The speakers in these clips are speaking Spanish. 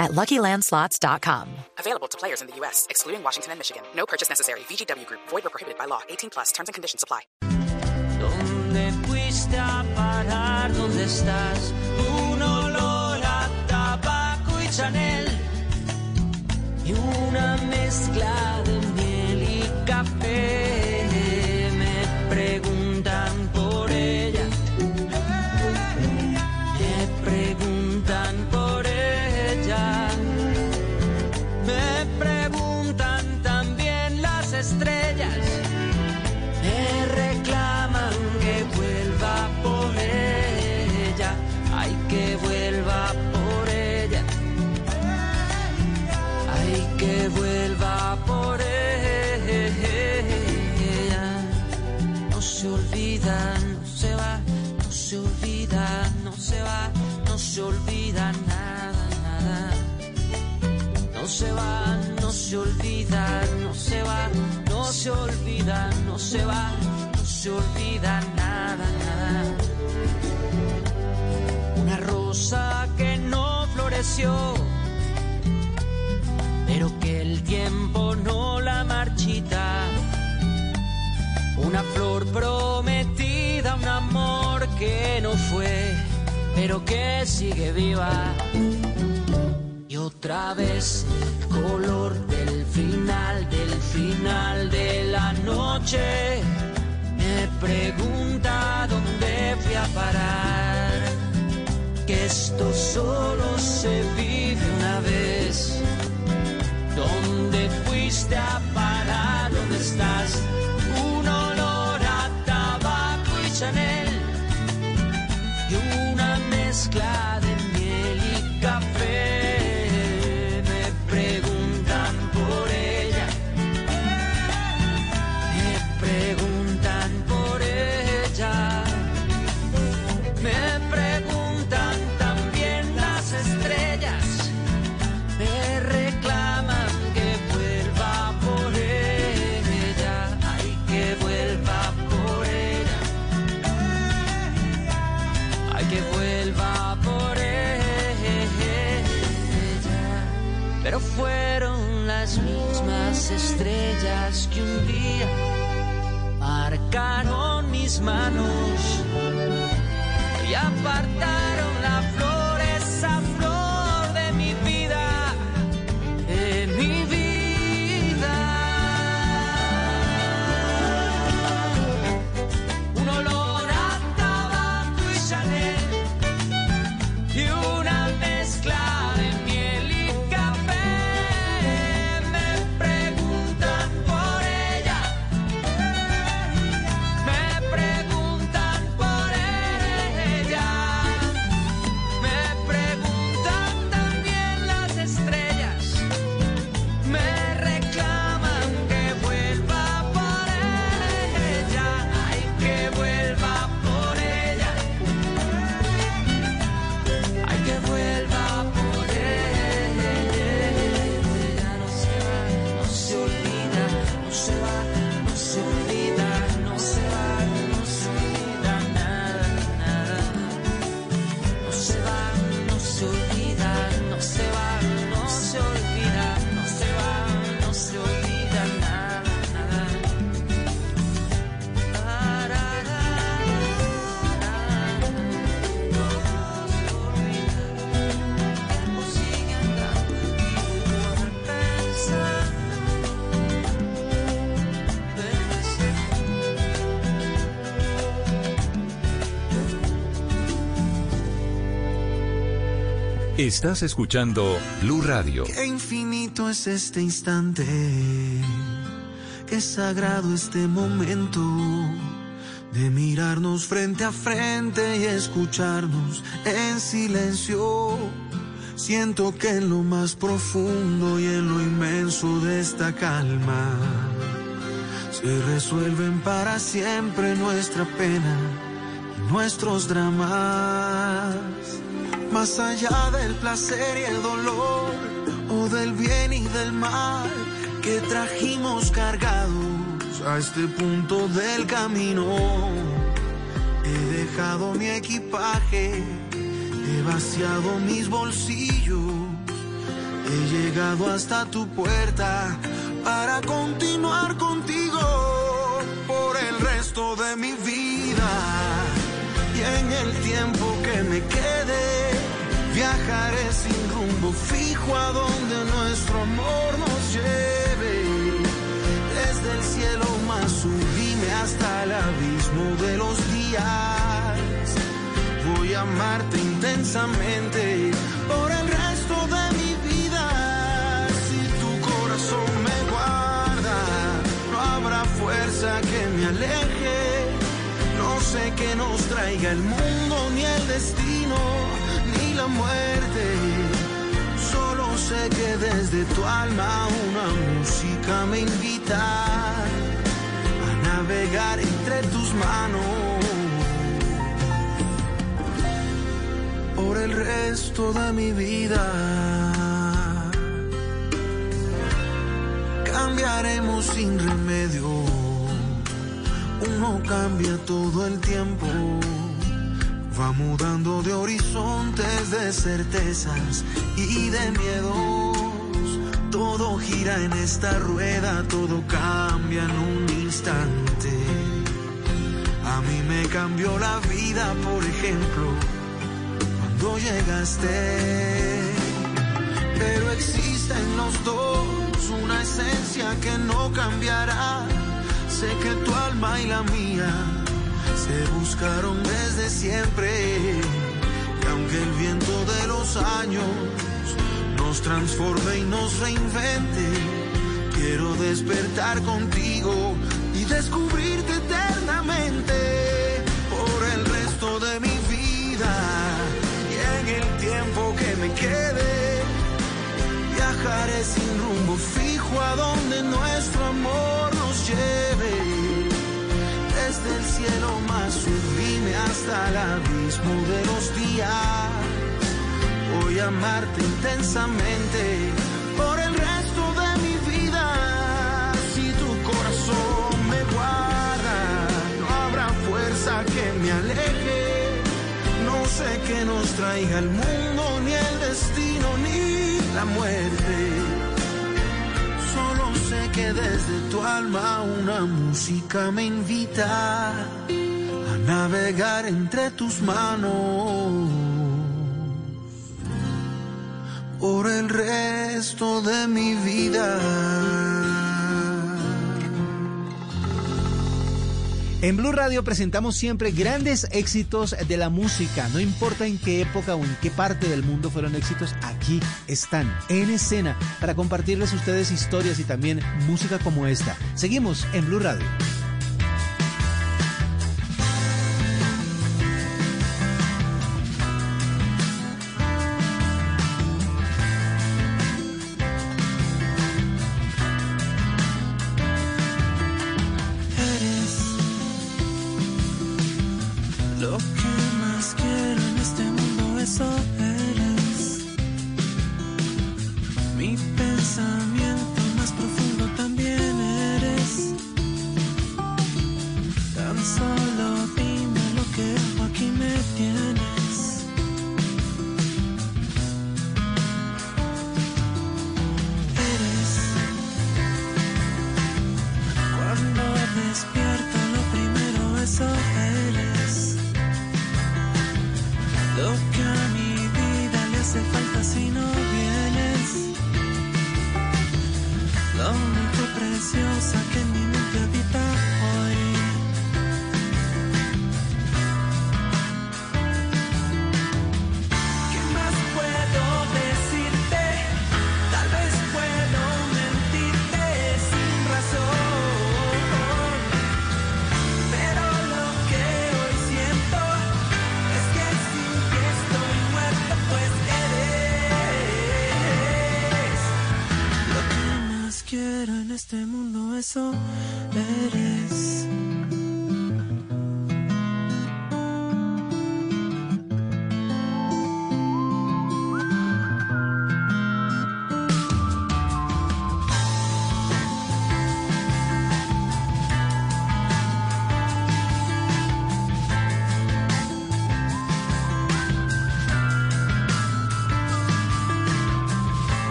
at LuckyLandSlots.com. Available to players in the U.S., excluding Washington and Michigan. No purchase necessary. VGW Group. Void or prohibited by law. 18 plus. Terms and conditions apply. ¿Dónde fuiste a parar? ¿Dónde estás? Un olor a tabaco y Chanel y una mezcla de se olvida nada, nada. No se va, no se olvida, no se va, no se olvida, no se va, no se olvida nada, nada. Una rosa que no floreció, pero que el tiempo no la marchita. Una flor prometida, un amor que no fue, pero que sigue viva. Y otra vez el color del final, del final de la noche. Me pregunta dónde fui a parar. Que esto solo se vive una vez. ¿Dónde fuiste a parar? ¿Dónde estás? Un olor a tabaco y Chanel y una mezcla fueron las mismas estrellas que un día marcaron mis manos y apartaron la flor, Estás escuchando Blue Radio. Qué infinito es este instante, qué sagrado este momento de mirarnos frente a frente y escucharnos en silencio. Siento que en lo más profundo y en lo inmenso de esta calma se resuelven para siempre nuestra pena y nuestros dramas. Más allá del placer y el dolor, o del bien y del mal que trajimos cargados a este punto del camino. He dejado mi equipaje, he vaciado mis bolsillos, he llegado hasta tu puerta para continuar contigo por el resto de mi vida. Y en el tiempo que me quede, viajaré sin rumbo fijo a donde nuestro amor nos lleve. Desde el cielo más sublime hasta el abismo de los días. Voy a amarte intensamente por el resto de mi vida. Si tu corazón me guarda, no habrá fuerza que me aleje. No sé qué nos traiga el mundo, ni el destino, muerte. Solo sé que desde tu alma una música me invita a navegar entre tus manos. Por el resto de mi vida. Cambiaremos sin remedio. Uno cambia todo el tiempo. Va mudando de horizontes, de certezas y de miedos. Todo gira en esta rueda, todo cambia en un instante. A mí me cambió la vida, por ejemplo, cuando llegaste. Pero existe en los dos una esencia que no cambiará. Sé que tu alma y la mía se buscaron desde siempre. Y aunque el viento de los años nos transforme y nos reinvente, quiero despertar contigo y descubrirte eternamente por el resto de mi vida y en el tiempo que me quede. Viajaré sin rumbo fijo a donde nuestro amor nos lleve. Desde el cielo más sublime hasta el abismo de los días. Voy a amarte intensamente por el resto de mi vida. Si tu corazón me guarda, no habrá fuerza que me aleje. No sé qué nos traiga el mundo, ni el destino, ni la muerte. Desde tu alma una música me invita a navegar entre tus manos por el resto de mi vida. En Blue Radio presentamos siempre grandes éxitos de la música, no importa en qué época o en qué parte del mundo fueron éxitos, aquí están en escena para compartirles ustedes historias y también música como esta. Seguimos en Blue Radio.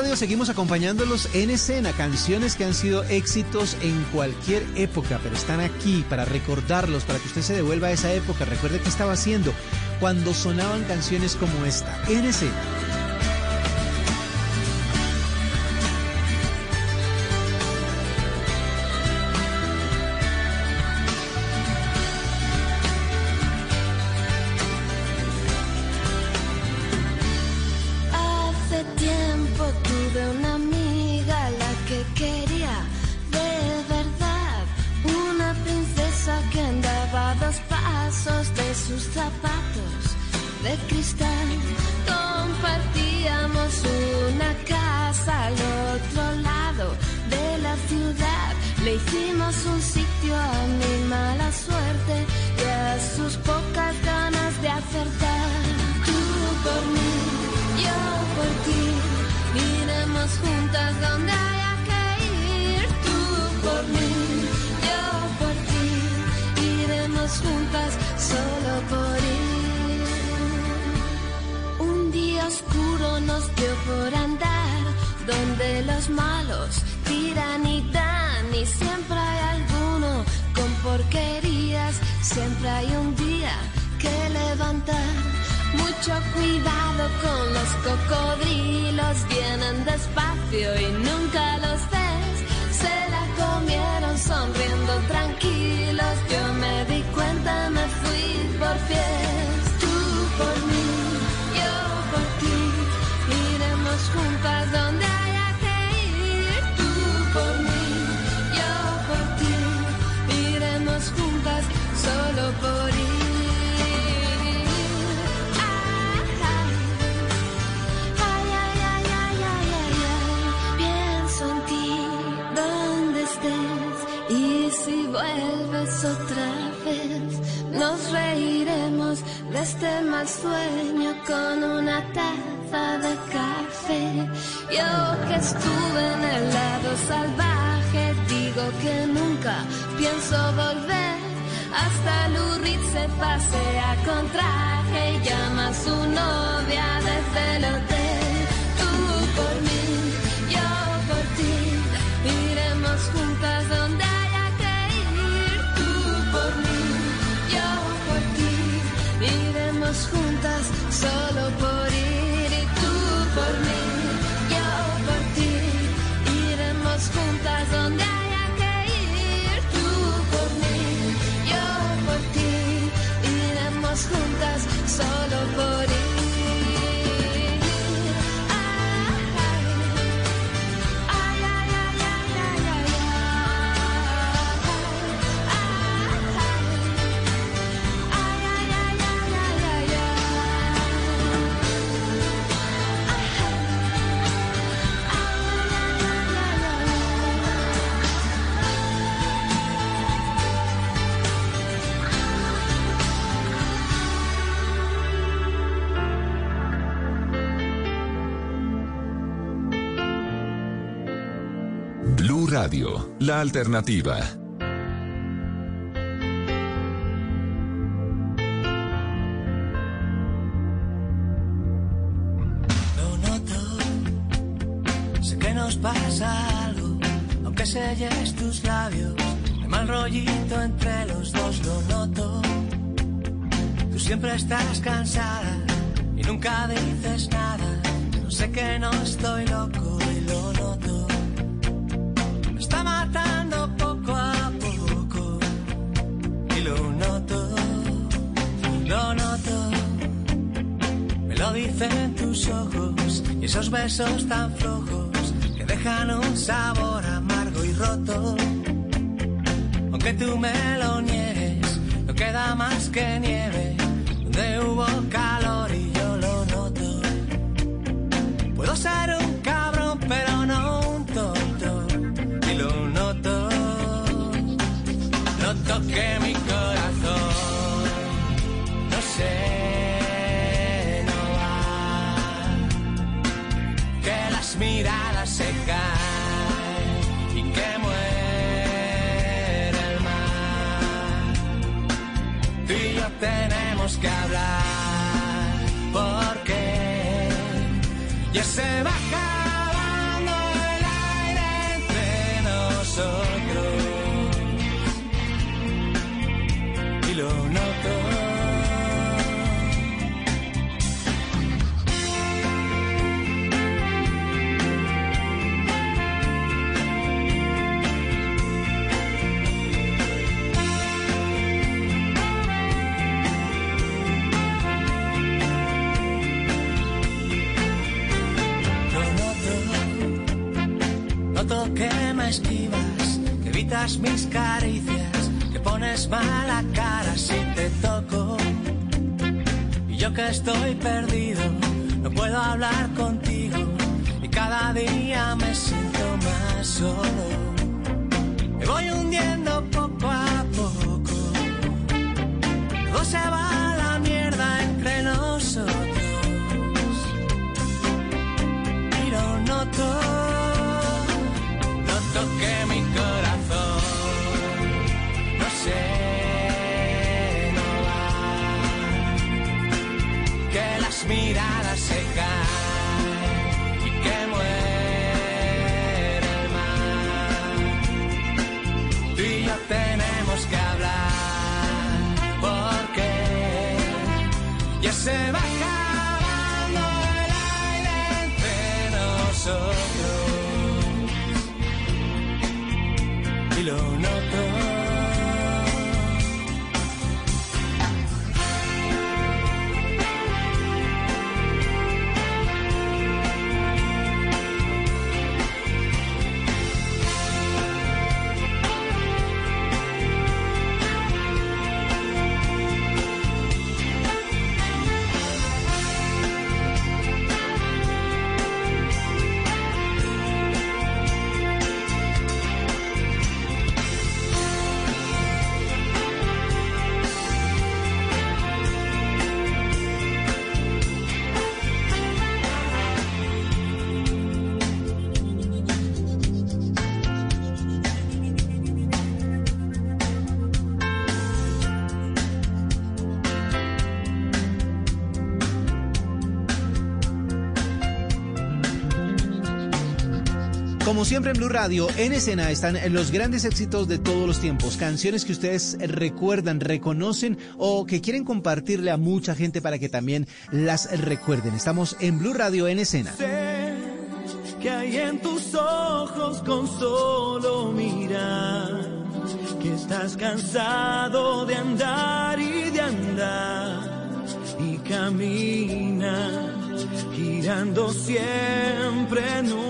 Seguimos acompañándolos en escena, canciones que han sido éxitos en cualquier época, pero están aquí para recordarlos, para que usted se devuelva a esa época. Recuerde qué estaba haciendo cuando sonaban canciones como esta, en escena. Blue Radio, la alternativa. Lo noto, sé que nos pasa algo, aunque selles tus labios, hay mal rollito entre los dos, lo noto. Tú siempre estás cansada y nunca dices nada, no sé que no estoy loco Lo dicen tus ojos y esos besos tan flojos que dejan un sabor amargo y roto. Aunque tú me lo niegues, no queda más que nieve donde hubo calor y yo lo noto. Puedo ser un que hablar porque ya se va mis caricias, que pones mala cara si te toco. Y yo que estoy perdido, no puedo hablar contigo, y cada día me siento más solo. Me voy hundiendo siempre en Blue Radio, en escena están los grandes éxitos de todos los tiempos, canciones que ustedes recuerdan, reconocen o que quieren compartirle a mucha gente para que también las recuerden. Estamos en Blue Radio en escena. Sé que hay en tus ojos con solo mirar que estás cansado de andar y de andar y camina girando siempre en un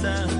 esperanza,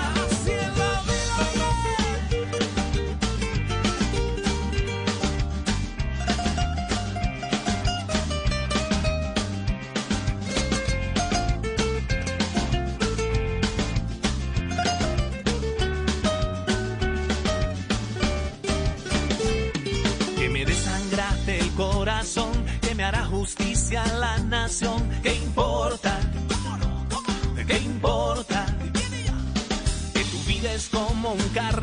hacia la nación. ¿Qué importa? ¿Qué importa? Que tu vida es como un carro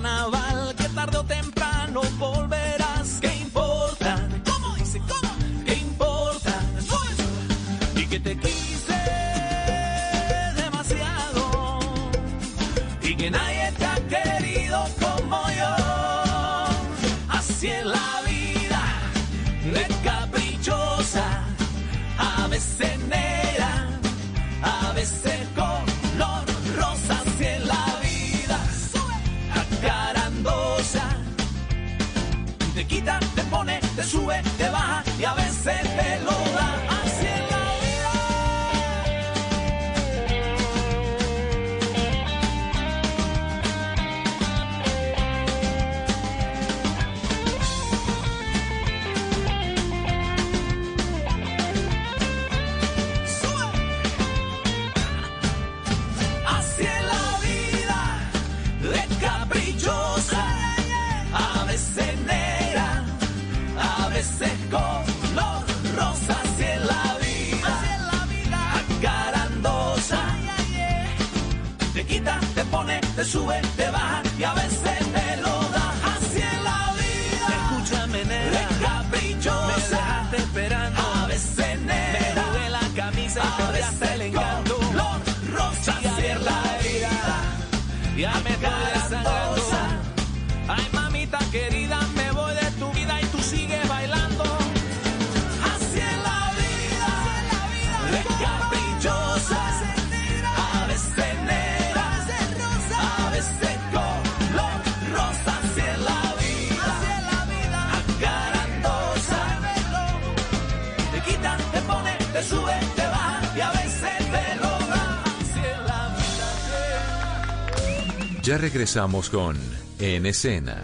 regresamos con En Escena.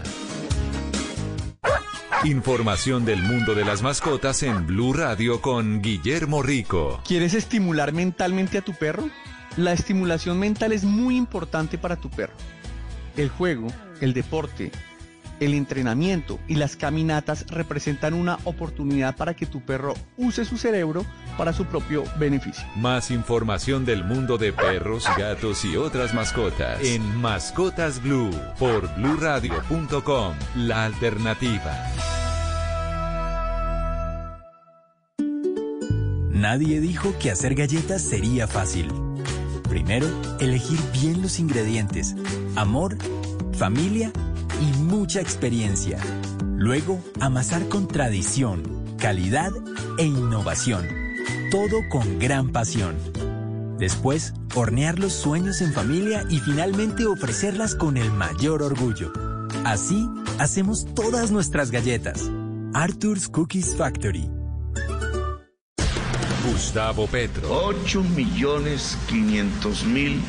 Información del mundo de las mascotas en Blue Radio con Guillermo Rico. ¿Quieres estimular mentalmente a tu perro? La estimulación mental es muy importante para tu perro. El juego, el deporte, el entrenamiento y las caminatas representan una oportunidad para que tu perro use su cerebro para su propio beneficio. Más información del mundo de perros, gatos y otras mascotas en Mascotas Blue por bluradio.com, la alternativa. Nadie dijo que hacer galletas sería fácil. Primero, elegir bien los ingredientes, amor, familia y mucha experiencia. Luego, amasar con tradición, calidad e innovación. Todo con gran pasión. Después, hornear los sueños en familia y finalmente ofrecerlas con el mayor orgullo. Así, hacemos todas nuestras galletas. Arthur's Cookies Factory. Gustavo Petro. 8 millones 500 mil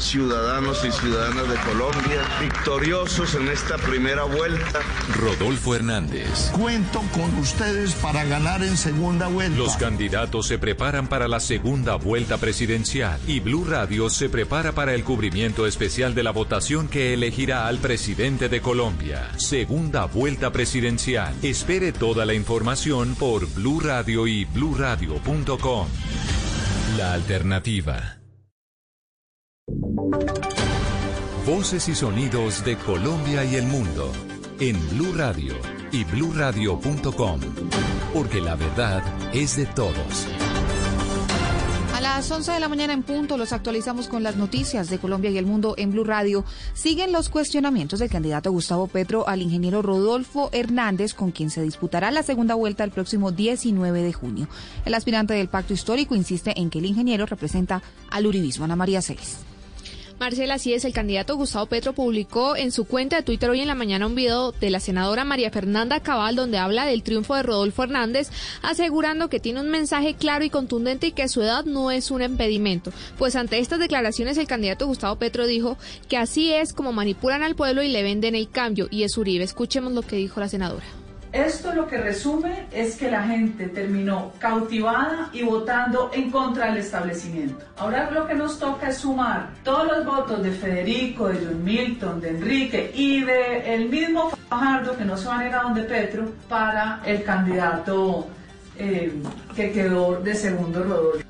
ciudadanos y ciudadanas de Colombia victoriosos en esta primera vuelta. Rodolfo Hernández. Cuento con ustedes para ganar en segunda vuelta. Los candidatos se preparan para la segunda vuelta presidencial y Blue Radio se prepara para el cubrimiento especial de la votación que elegirá al presidente de Colombia. Segunda vuelta presidencial. Espere toda la información por Blue Radio y bluradio.com. La alternativa. Voces y sonidos de Colombia y el mundo en Blue Radio y bluradio.com, porque la verdad es de todos. A las 11 de la mañana en punto los actualizamos con las noticias de Colombia y el mundo en Blue Radio. Siguen los cuestionamientos del candidato Gustavo Petro al ingeniero Rodolfo Hernández, con quien se disputará la segunda vuelta el próximo 19 de junio. El aspirante del pacto histórico insiste en que el ingeniero representa al uribismo. Ana María Celis. Marcela, así es, el candidato Gustavo Petro publicó en su cuenta de Twitter hoy en la mañana un video de la senadora María Fernanda Cabal donde habla del triunfo de Rodolfo Hernández, asegurando que tiene un mensaje claro y contundente y que su edad no es un impedimento. Pues ante estas declaraciones el candidato Gustavo Petro dijo que así es como manipulan al pueblo y le venden el cambio y es Uribe. Escuchemos lo que dijo la senadora. Esto lo que resume es que la gente terminó cautivada y votando en contra del establecimiento. Ahora lo que nos toca es sumar todos los votos de Federico, de John Milton, de Enrique y de el mismo Fajardo que no se van a ir a donde Petro para el candidato eh, que quedó de segundo Rodolfo.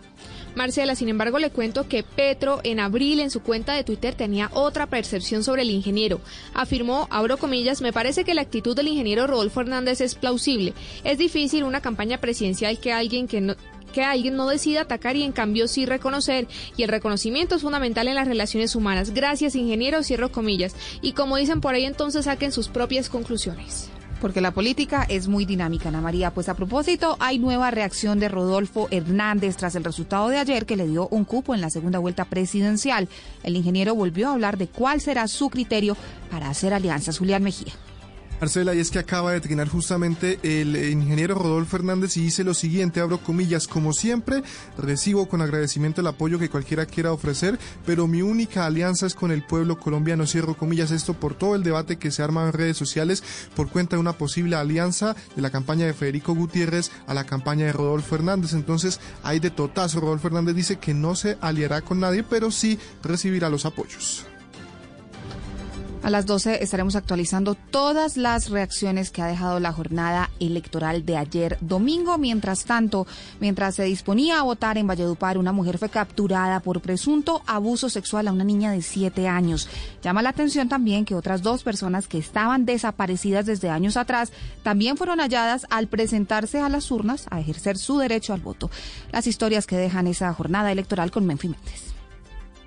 Marcela, sin embargo, le cuento que Petro en abril en su cuenta de Twitter tenía otra percepción sobre el ingeniero. Afirmó, abro comillas, me parece que la actitud del ingeniero Rodolfo Hernández es plausible. Es difícil una campaña presidencial que alguien que no que alguien no decida atacar y en cambio sí reconocer y el reconocimiento es fundamental en las relaciones humanas. Gracias, ingeniero, cierro comillas. Y como dicen por ahí, entonces saquen sus propias conclusiones. Porque la política es muy dinámica, Ana María. Pues a propósito, hay nueva reacción de Rodolfo Hernández tras el resultado de ayer que le dio un cupo en la segunda vuelta presidencial. El ingeniero volvió a hablar de cuál será su criterio para hacer alianzas. Julián Mejía. Marcela, y es que acaba de trinar justamente el ingeniero Rodolfo Hernández y dice lo siguiente, abro comillas, como siempre, recibo con agradecimiento el apoyo que cualquiera quiera ofrecer, pero mi única alianza es con el pueblo colombiano, cierro comillas, esto por todo el debate que se arma en redes sociales por cuenta de una posible alianza de la campaña de Federico Gutiérrez a la campaña de Rodolfo Hernández. Entonces, hay de totazo. Rodolfo Hernández dice que no se aliará con nadie, pero sí recibirá los apoyos. A las 12 estaremos actualizando todas las reacciones que ha dejado la jornada electoral de ayer domingo. Mientras tanto, mientras se disponía a votar en Valledupar, una mujer fue capturada por presunto abuso sexual a una niña de 7 años. Llama la atención también que otras dos personas que estaban desaparecidas desde años atrás también fueron halladas al presentarse a las urnas a ejercer su derecho al voto. Las historias que dejan esa jornada electoral con Menfi Méndez.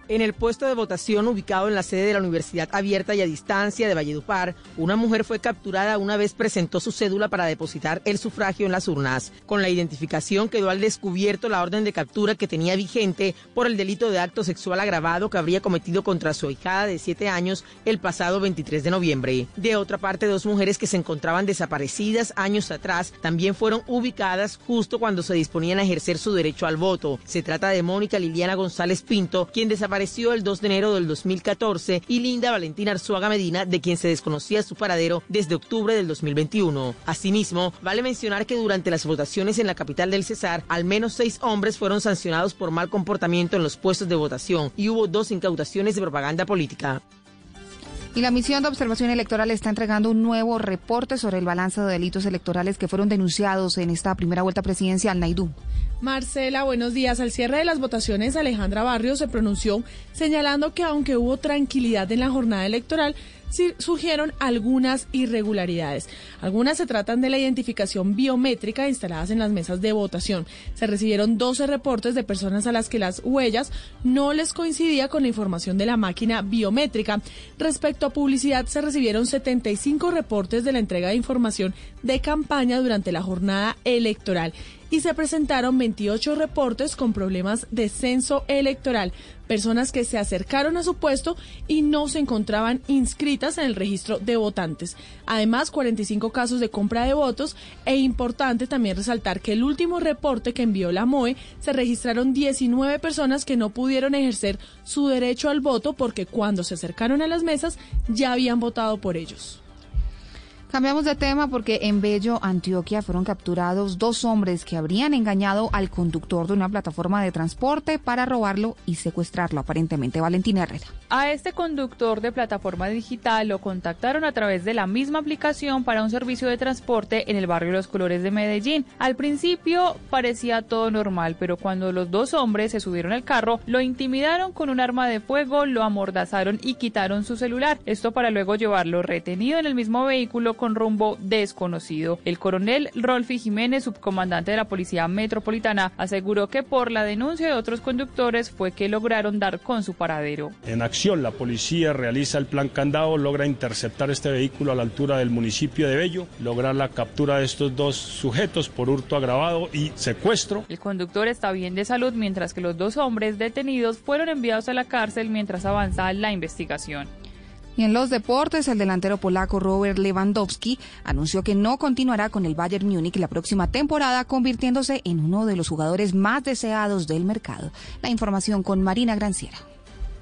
En el puesto de votación ubicado en la sede de la Universidad Abierta y a Distancia de Valledupar, una mujer fue capturada una vez presentó su cédula para depositar el sufragio en las urnas. Con la identificación quedó al descubierto la orden de captura que tenía vigente por el delito de acto sexual agravado que habría cometido contra su hijada de 7 años el pasado 23 de noviembre. De otra parte, dos mujeres que se encontraban desaparecidas años atrás también fueron ubicadas justo cuando se disponían a ejercer su derecho al voto. Se trata de Mónica Liliana González Pinto, quien desapareció desapareció el 2 de enero del 2014, y Linda Valentina Arzuaga Medina, de quien se desconocía su paradero desde octubre del 2021. Asimismo, vale mencionar que durante las votaciones en la capital del Cesar, al menos seis hombres fueron sancionados por mal comportamiento en los puestos de votación y hubo dos incautaciones de propaganda política. Y la misión de observación electoral está entregando un nuevo reporte sobre el balance de delitos electorales que fueron denunciados en esta primera vuelta presidencial. Naidú. Marcela, buenos días. Al cierre de las votaciones, Alejandra Barrio se pronunció señalando que aunque hubo tranquilidad en la jornada electoral, surgieron algunas irregularidades. Algunas se tratan de la identificación biométrica instaladas en las mesas de votación. Se recibieron 12 reportes de personas a las que las huellas no les coincidía con la información de la máquina biométrica. Respecto a publicidad, se recibieron 75 reportes de la entrega de información de campaña durante la jornada electoral y se presentaron 28 reportes con problemas de censo electoral, personas que se acercaron a su puesto y no se encontraban inscritas en el registro de votantes. Además, 45 casos de compra de votos e importante también resaltar que el último reporte que envió la MOE se registraron 19 personas que no pudieron ejercer su derecho al voto porque cuando se acercaron a las mesas ya habían votado por ellos. Cambiamos de tema porque en Bello, Antioquia, fueron capturados dos hombres que habrían engañado al conductor de una plataforma de transporte para robarlo y secuestrarlo, aparentemente. Valentina Herrera. A este conductor de plataforma digital lo contactaron a través de la misma aplicación para un servicio de transporte en el barrio Los Colores de Medellín. Al principio parecía todo normal, pero cuando los dos hombres se subieron al carro, lo intimidaron con un arma de fuego, lo amordazaron y quitaron su celular. Esto para luego llevarlo retenido en el mismo vehículo con rumbo desconocido. El coronel Rolfi Jiménez, subcomandante de la Policía Metropolitana, aseguró que por la denuncia de otros conductores fue que lograron dar con su paradero. En acción, la policía realiza el plan candado, logra interceptar este vehículo a la altura del municipio de Bello, lograr la captura de estos dos sujetos por hurto agravado y secuestro. El conductor está bien de salud, mientras que los dos hombres detenidos fueron enviados a la cárcel mientras avanza la investigación. Y en los deportes, el delantero polaco Robert Lewandowski anunció que no continuará con el Bayern Múnich la próxima temporada, convirtiéndose en uno de los jugadores más deseados del mercado. La información con Marina Granciera.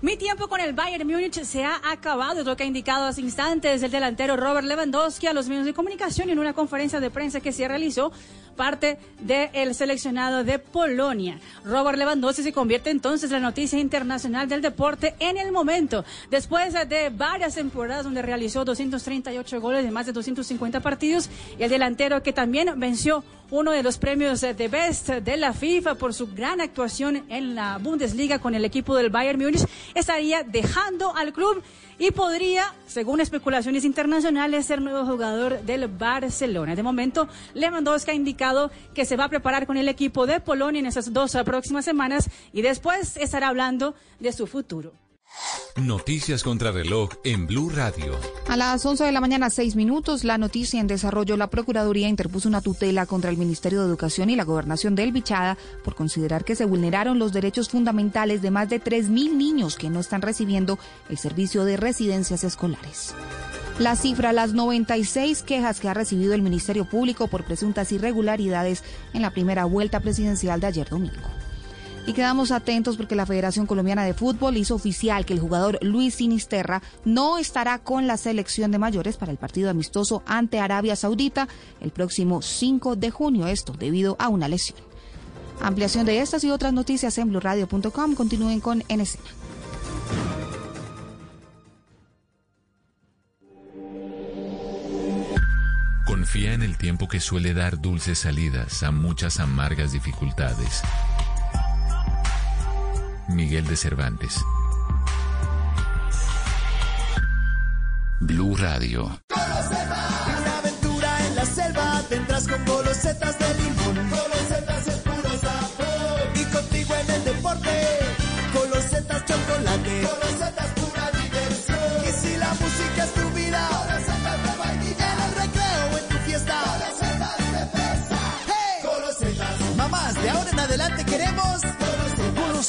Mi tiempo con el Bayern Múnich se ha acabado, es lo que ha indicado hace instantes el delantero Robert Lewandowski a los medios de comunicación en una conferencia de prensa que se realizó parte del seleccionado de Polonia. Robert Lewandowski se convierte entonces en la noticia internacional del deporte en el momento, después de varias temporadas donde realizó 238 goles de más de 250 partidos y el delantero que también venció uno de los premios de Best de la FIFA por su gran actuación en la Bundesliga con el equipo del Bayern Múnich, estaría dejando al club y podría, según especulaciones internacionales, ser nuevo jugador del Barcelona. De momento, Lewandowski ha indicado que se va a preparar con el equipo de Polonia en esas dos próximas semanas y después estará hablando de su futuro. Noticias contra reloj en Blue Radio. A las 11 de la mañana, 6 minutos, la noticia en desarrollo. La Procuraduría interpuso una tutela contra el Ministerio de Educación y la Gobernación del Bichada por considerar que se vulneraron los derechos fundamentales de más de 3.000 niños que no están recibiendo el servicio de residencias escolares. La cifra, las 96 quejas que ha recibido el Ministerio Público por presuntas irregularidades en la primera vuelta presidencial de ayer domingo. Y quedamos atentos porque la Federación Colombiana de Fútbol hizo oficial que el jugador Luis Sinisterra no estará con la selección de mayores para el partido amistoso ante Arabia Saudita el próximo 5 de junio, esto debido a una lesión. Ampliación de estas y otras noticias en blurradio.com. Continúen con En Escena. Confía en el tiempo que suele dar dulces salidas a muchas amargas dificultades. Miguel de Cervantes. Blue Radio. Una aventura en la selva tendrás con golosetas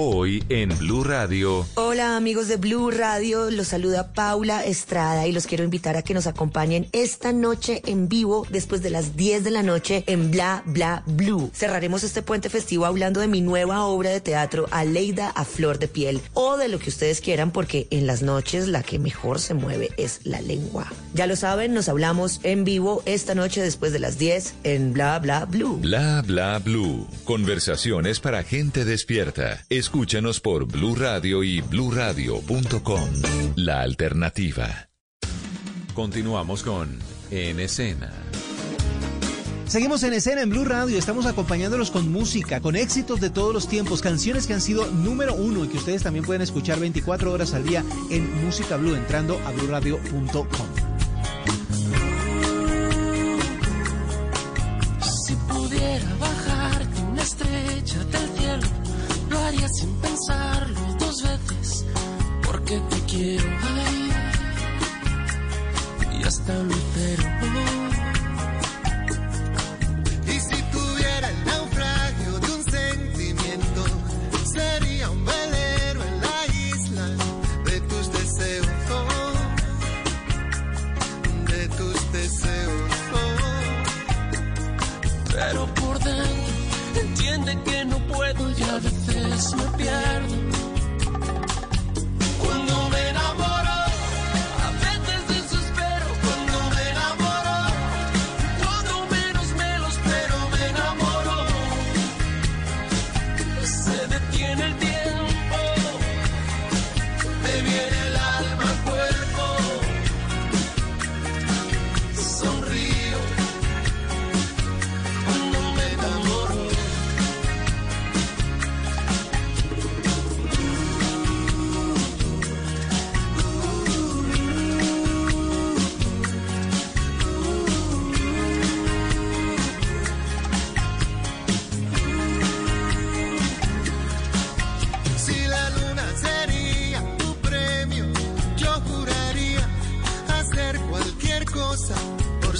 Hoy en Blue Radio. Hola amigos de Blue Radio, los saluda Paula Estrada y los quiero invitar a que nos acompañen esta noche en vivo después de las 10 de la noche en Bla Bla Blue. Cerraremos este puente festivo hablando de mi nueva obra de teatro Aleida a Flor de Piel o de lo que ustedes quieran porque en las noches la que mejor se mueve es la lengua. Ya lo saben, nos hablamos en vivo esta noche después de las 10 en Bla Bla Blue. Bla Bla Blue. Conversaciones para gente despierta. Escúchanos por Blue Radio y bluradio.com. La alternativa. Continuamos con En Escena. Seguimos en escena en Blue Radio, estamos acompañándolos con música, con éxitos de todos los tiempos, canciones que han sido número uno y que ustedes también pueden escuchar 24 horas al día en Música Blue entrando a bluradio.com. Si pudiera bajarte una estrella del sin pensarlo dos veces, porque te quiero. Ay, y hasta lucero. Y si tuviera el naufragio de un sentimiento, sería un velero entiende que no puedo y a veces me pierdo.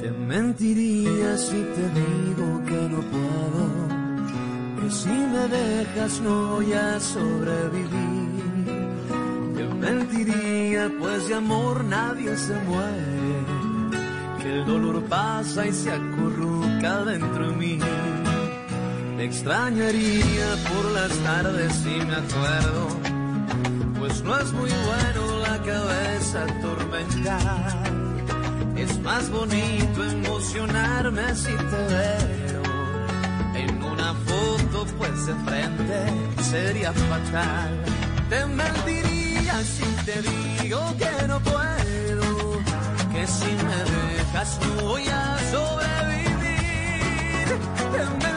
Te mentiría si te digo que no puedo, que si me dejas no voy a sobrevivir. Te mentiría pues de amor nadie se muere, que el dolor pasa y se acurruca dentro de mí. Extrañaría por las tardes si me acuerdo, pues no es muy bueno la cabeza atormentar. Es más bonito emocionarme si te veo en una foto, pues de frente sería fatal. Te mentiría si te digo que no puedo, que si me dejas no voy a sobrevivir. Te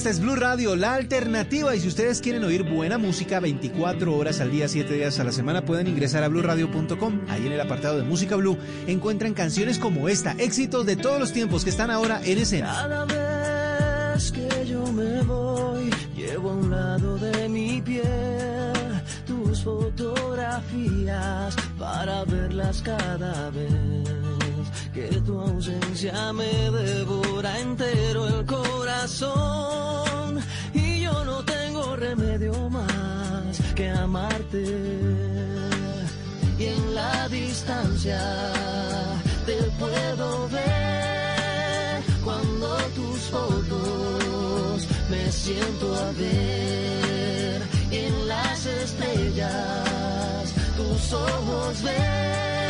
Esta es Blue Radio, la alternativa. Y si ustedes quieren oír buena música 24 horas al día, 7 días a la semana, pueden ingresar a bluradio.com. Ahí en el apartado de Música Blue encuentran canciones como esta, éxitos de todos los tiempos que están ahora en escena. Tu ausencia me devora entero el corazón. Y yo no tengo remedio más que amarte. Y en la distancia te puedo ver cuando tus fotos me siento a ver. Y en las estrellas tus ojos ver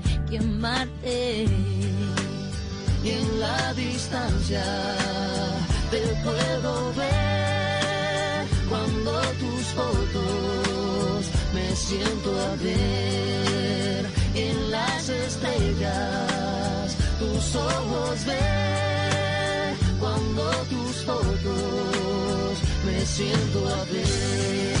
que amarte. y en la distancia te puedo ver cuando tus fotos me siento a ver en las estrellas tus ojos ver cuando tus fotos me siento a ver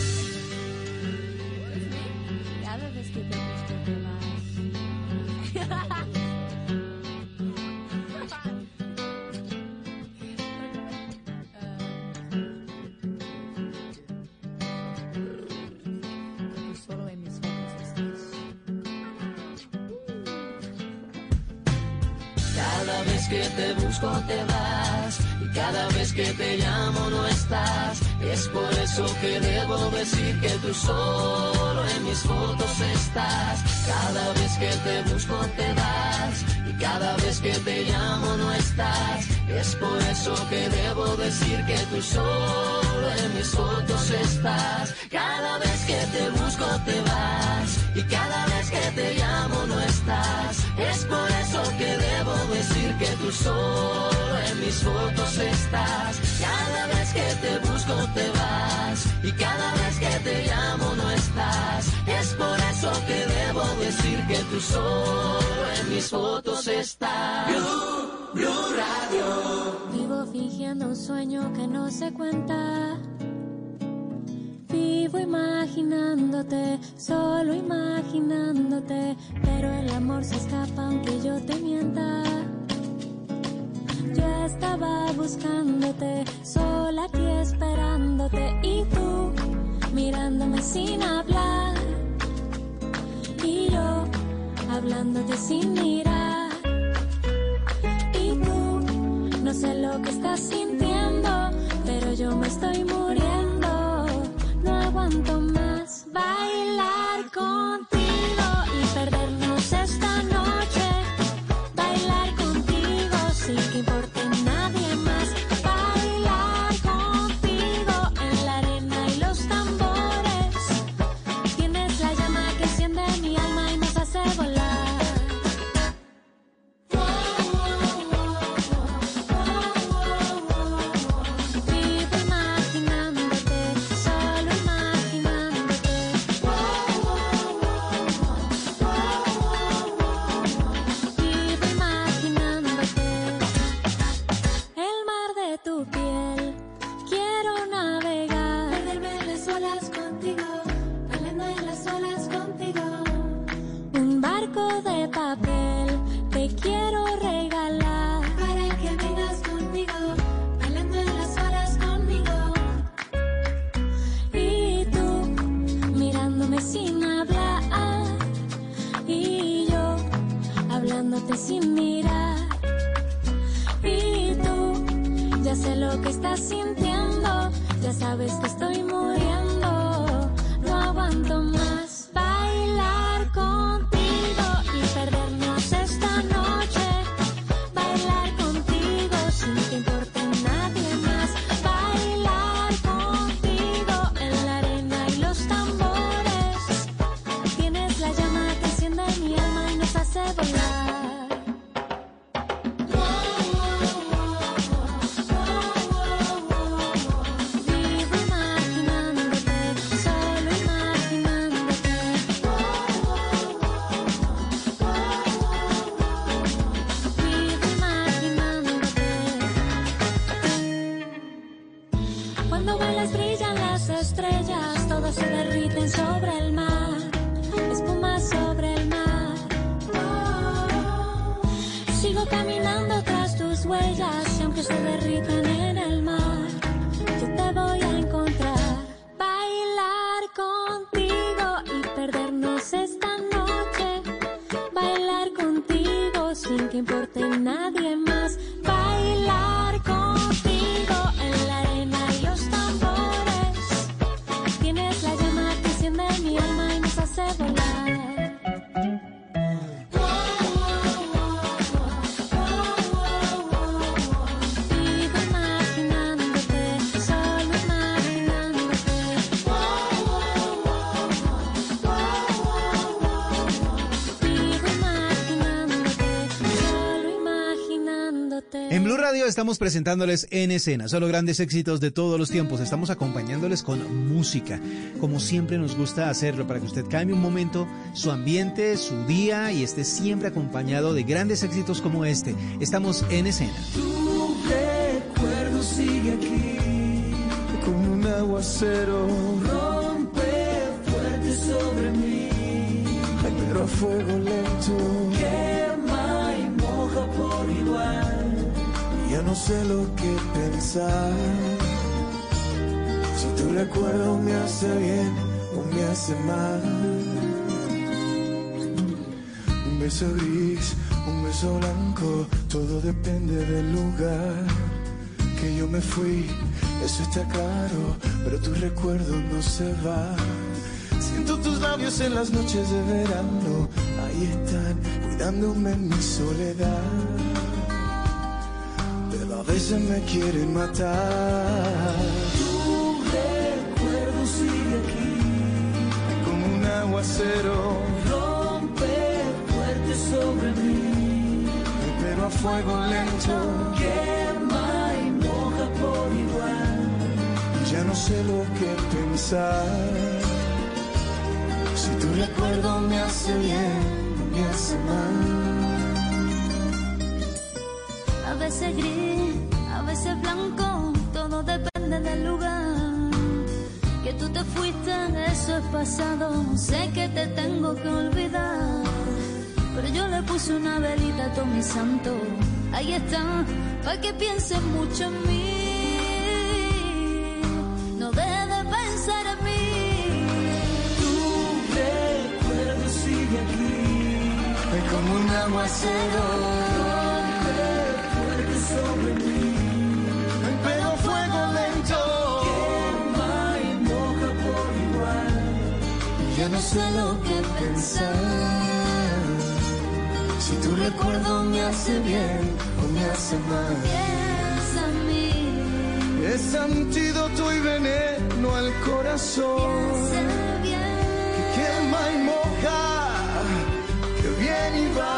Que te busco te vas y cada vez que te llamo no estás. Es por eso que debo decir que tú solo en mis fotos estás. Cada vez que te busco te vas y cada vez que te llamo no estás. Es por eso que debo decir que tú solo en mis fotos estás. Cada vez que te busco te vas y cada vez que te llamo no estás. Es por tú solo en mis fotos estás. Cada vez que te busco te vas y cada vez que te llamo no estás. Es por eso que debo decir que tú solo en mis fotos estás. Blue, Blue Radio. Vivo fingiendo un sueño que no se cuenta. Vivo imaginándote, solo imaginándote, pero el amor se escapa aunque yo te mienta. Yo estaba buscándote, sola aquí esperándote y tú mirándome sin hablar y yo hablándote sin mirar y tú no sé lo que estás sintiendo, pero yo me estoy muriendo. No aguanto más bailar contigo y perdernos esta noche. Estamos presentándoles en escena, solo grandes éxitos de todos los tiempos. Estamos acompañándoles con música, como siempre nos gusta hacerlo, para que usted cambie un momento su ambiente, su día y esté siempre acompañado de grandes éxitos como este. Estamos en escena. Tu recuerdo sigue aquí como un aguacero. Rompe fuerte sobre mí, pero a fuego sé lo que pensar. Si tu recuerdo me hace bien o me hace mal. Un beso gris, un beso blanco, todo depende del lugar que yo me fui, eso está claro, pero tu recuerdo no se va. Siento tus labios en las noches de verano, ahí están, cuidándome en mi soledad. Veces me quieren matar. Tu recuerdo sigue aquí, como un aguacero. Rompe fuerte sobre mí, pero a fuego lento. Quema y moja por igual. Ya no sé lo que pensar. Si tu recuerdo me hace bien, me hace mal. Veces blanco, todo depende del lugar. Que tú te fuiste, eso es pasado. Sé que te tengo que olvidar. Pero yo le puse una velita a todo mi santo. Ahí está, para que pienses mucho en mí. No dejes de pensar en mí. Tu recuerdo sigue aquí, es como un aguacero. Sé lo que pensar. Si tu recuerdo me hace bien o me hace mal. Piensa en mí. Es antídoto y veneno al corazón. Que quema y moja, que viene y va.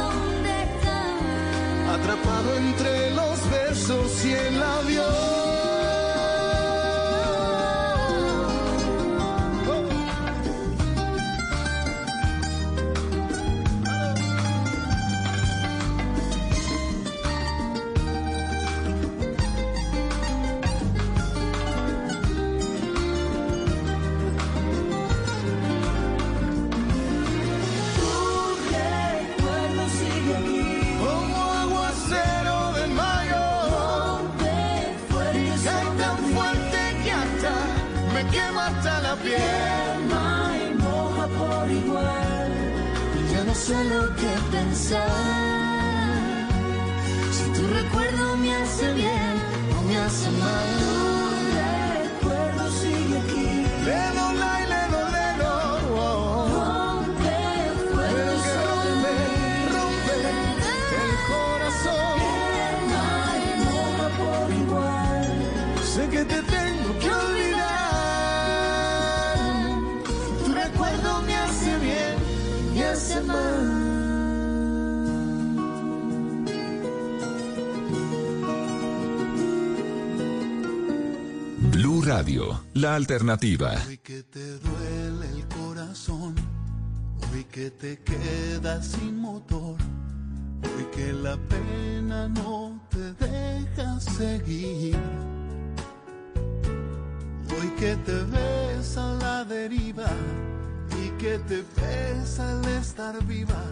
¿Dónde estás? Atrapado entre los besos y el avión. La alternativa. Hoy que te duele el corazón, hoy que te quedas sin motor, hoy que la pena no te deja seguir, hoy que te ves a la deriva y que te pesa el estar viva.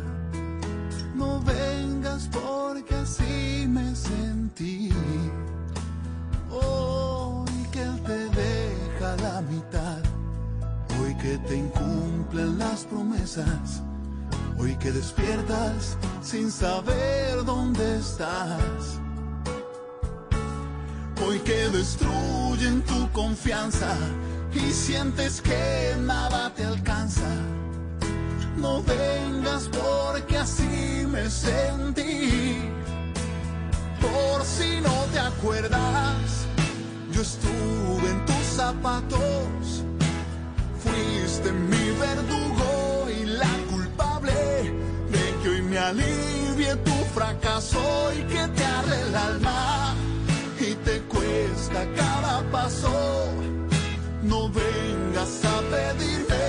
No vengas porque así me sentí. Hoy que te la mitad, hoy que te incumplen las promesas, hoy que despiertas sin saber dónde estás, hoy que destruyen tu confianza y sientes que nada te alcanza. No vengas porque así me sentí. Por si no te acuerdas, yo estuve en tus zapatos. Fuiste mi verdugo y la culpable de que hoy me alivie tu fracaso y que te arde el alma y te cuesta cada paso. No vengas a pedirme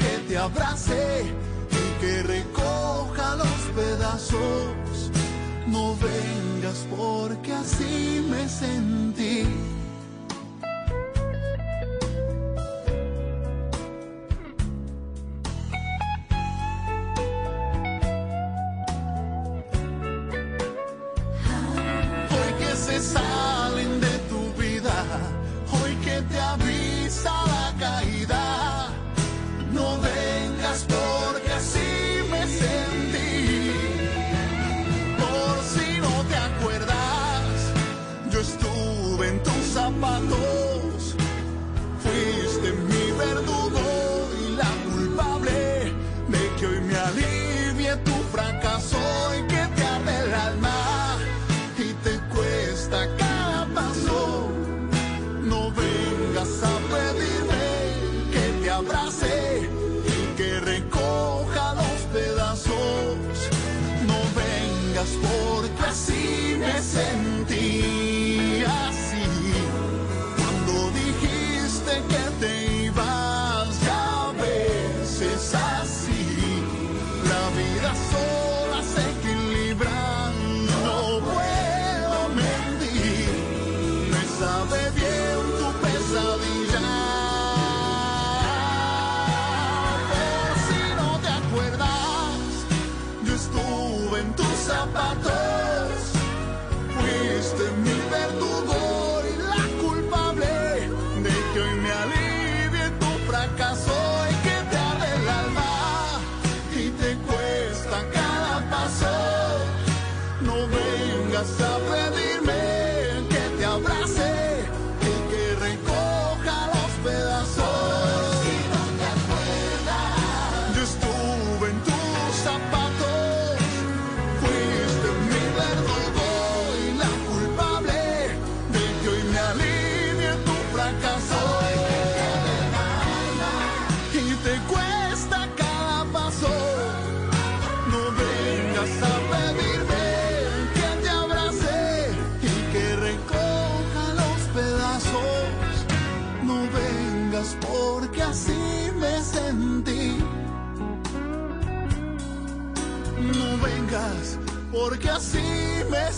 que te abrace y que recoja los pedazos. No vengas porque así me sentí.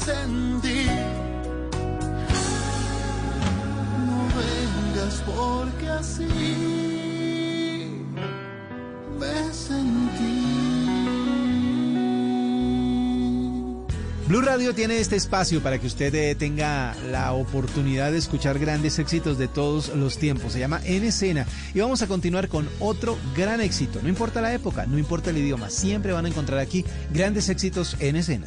Sentí. No vengas porque así. Blue Radio tiene este espacio para que usted eh, tenga la oportunidad de escuchar grandes éxitos de todos los tiempos. Se llama En Escena. Y vamos a continuar con otro gran éxito. No importa la época, no importa el idioma, siempre van a encontrar aquí grandes éxitos en escena.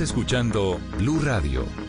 escuchando Blue Radio.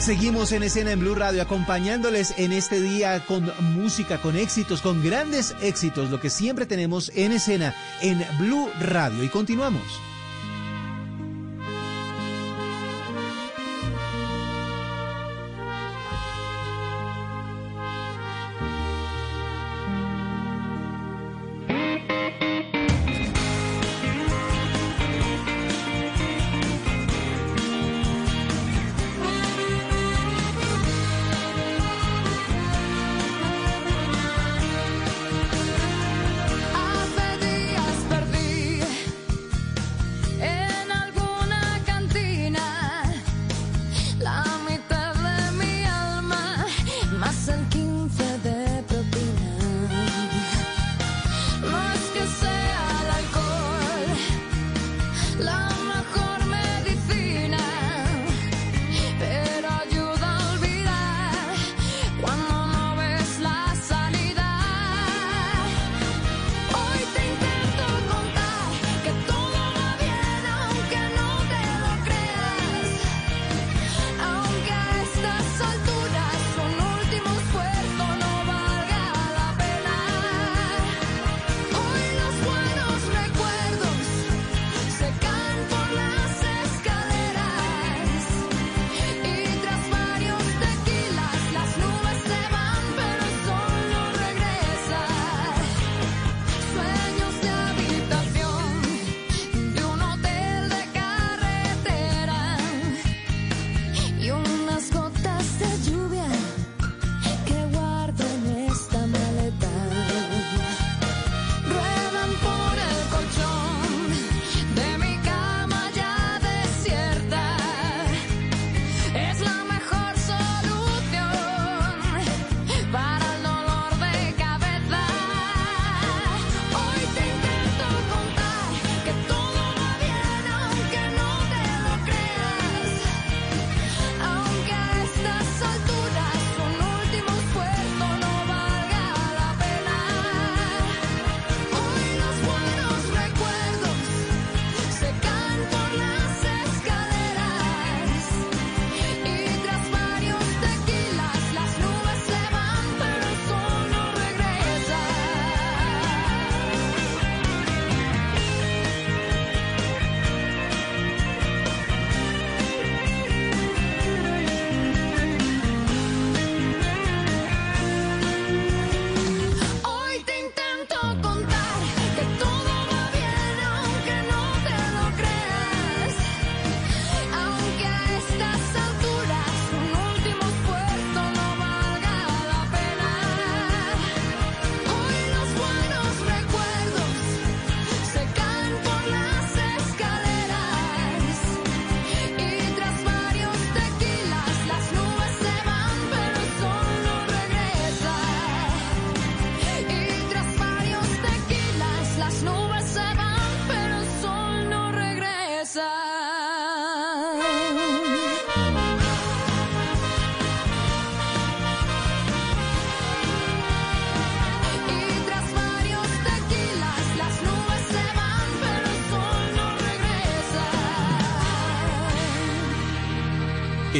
Seguimos en escena en Blue Radio acompañándoles en este día con música, con éxitos, con grandes éxitos, lo que siempre tenemos en escena en Blue Radio. Y continuamos.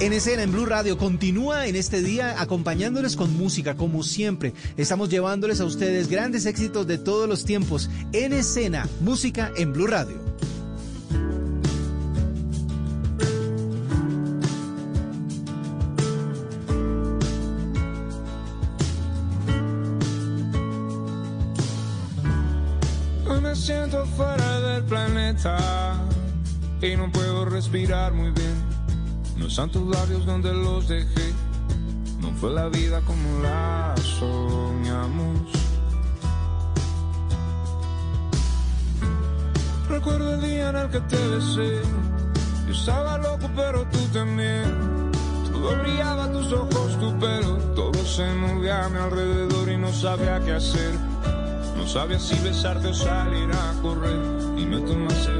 En escena, en Blue Radio, continúa en este día acompañándoles con música, como siempre. Estamos llevándoles a ustedes grandes éxitos de todos los tiempos. En escena, música en Blue Radio. Me siento fuera del planeta y no puedo respirar muy bien. Tus labios donde los dejé. No fue la vida como la soñamos. Recuerdo el día en el que te besé. Yo estaba loco, pero tú también. Todo brillaba, tus ojos, tu pelo. Todo se movía a mi alrededor y no sabía qué hacer. No sabía si besarte o salir a correr. Y me tomaste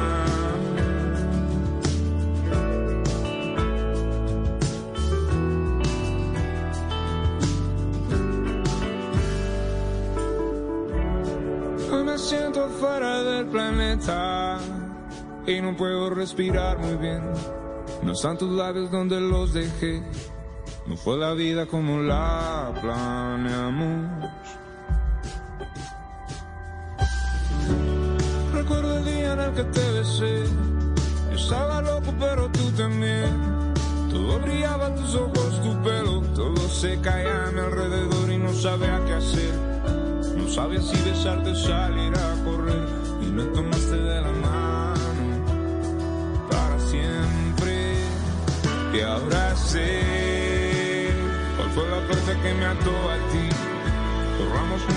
Planeta y no puedo respirar muy bien. No están tus labios donde los dejé. No fue la vida como la planeamos. Recuerdo el día en el que te besé. Yo estaba loco, pero tú también. Todo brillaba, tus ojos, tu pelo. Todo se caía a mi alrededor y no sabía qué hacer. No sabía si besarte o salir a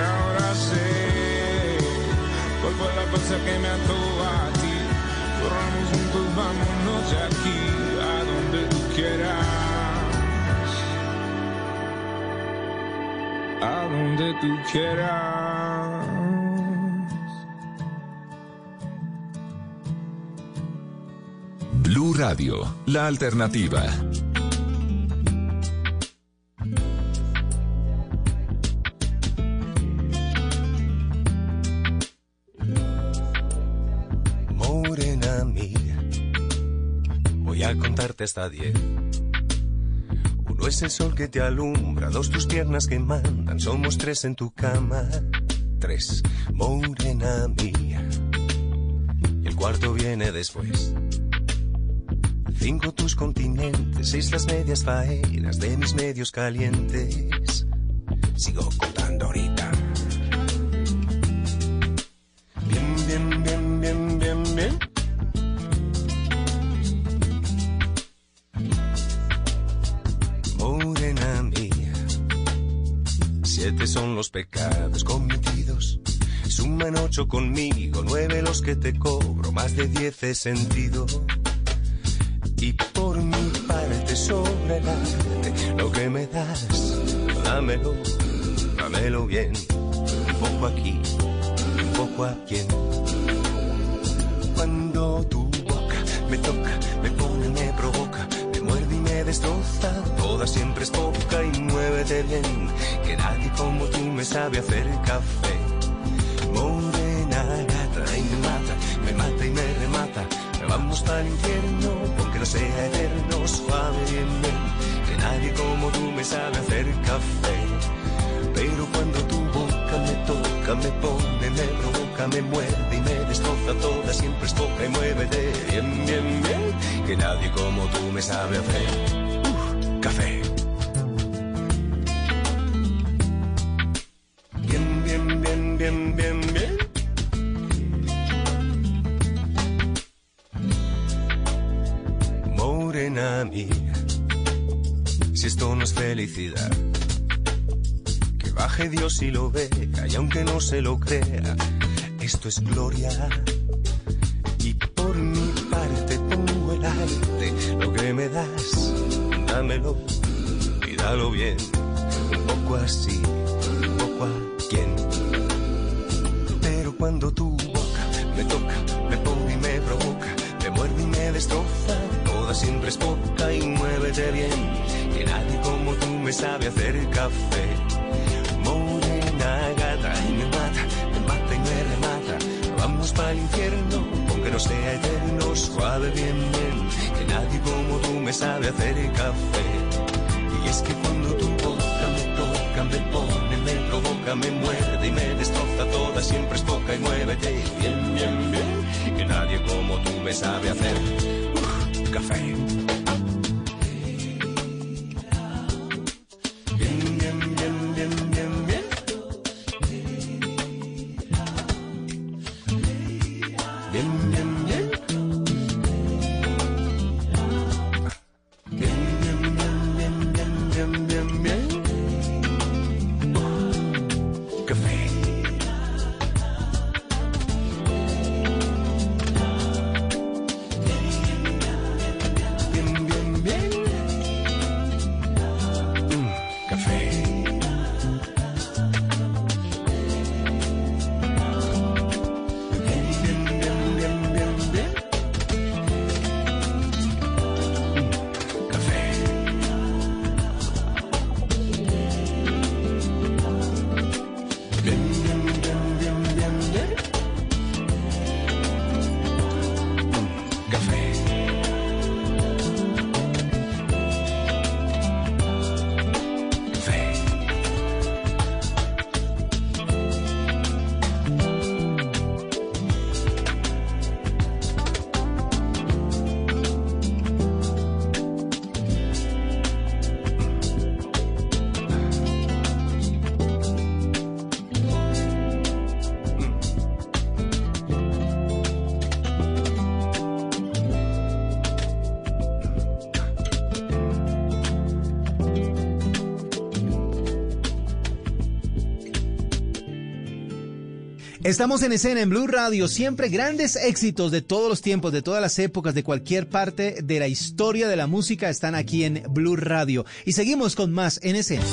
Ahora sé cuál fue la fuerza que me ató a ti. Corramos juntos, vámonos de aquí a donde tú quieras. A donde tú quieras. Blue Radio, la alternativa. Uno es el sol que te alumbra, dos tus piernas que mandan, somos tres en tu cama. Tres, morena mía. Y el cuarto viene después. Cinco tus continentes, seis las medias faenas de mis medios calientes. Sigo contando ahorita. Pecados cometidos. Suman ocho conmigo, nueve los que te cobro, más de diez he sentido. Y por mi parte sobre lo que me das, dámelo, dámelo bien. Un poco aquí, un poco aquí. Cuando tu boca me toca, destroza, toda siempre es poca y muévete bien, que nadie como tú me sabe hacer café. Morena gata y me mata, me mata y me remata, vamos para el infierno, aunque no sea eterno, suave bien, bien, que nadie como tú me sabe hacer café. Pero cuando tu boca me toca, me pone, me provoca, me muerde y me destroza toda, siempre es poca y muévete bien, bien, bien, que nadie como tú me sabe hacer café. Bien, bien, bien, bien, bien, bien. Morena mía, si esto no es felicidad, que baje Dios y lo vea, y aunque no se lo crea, esto es gloria. sabe hacer. Estamos en escena en Blue Radio, siempre grandes éxitos de todos los tiempos, de todas las épocas, de cualquier parte de la historia de la música están aquí en Blue Radio. Y seguimos con más en escena.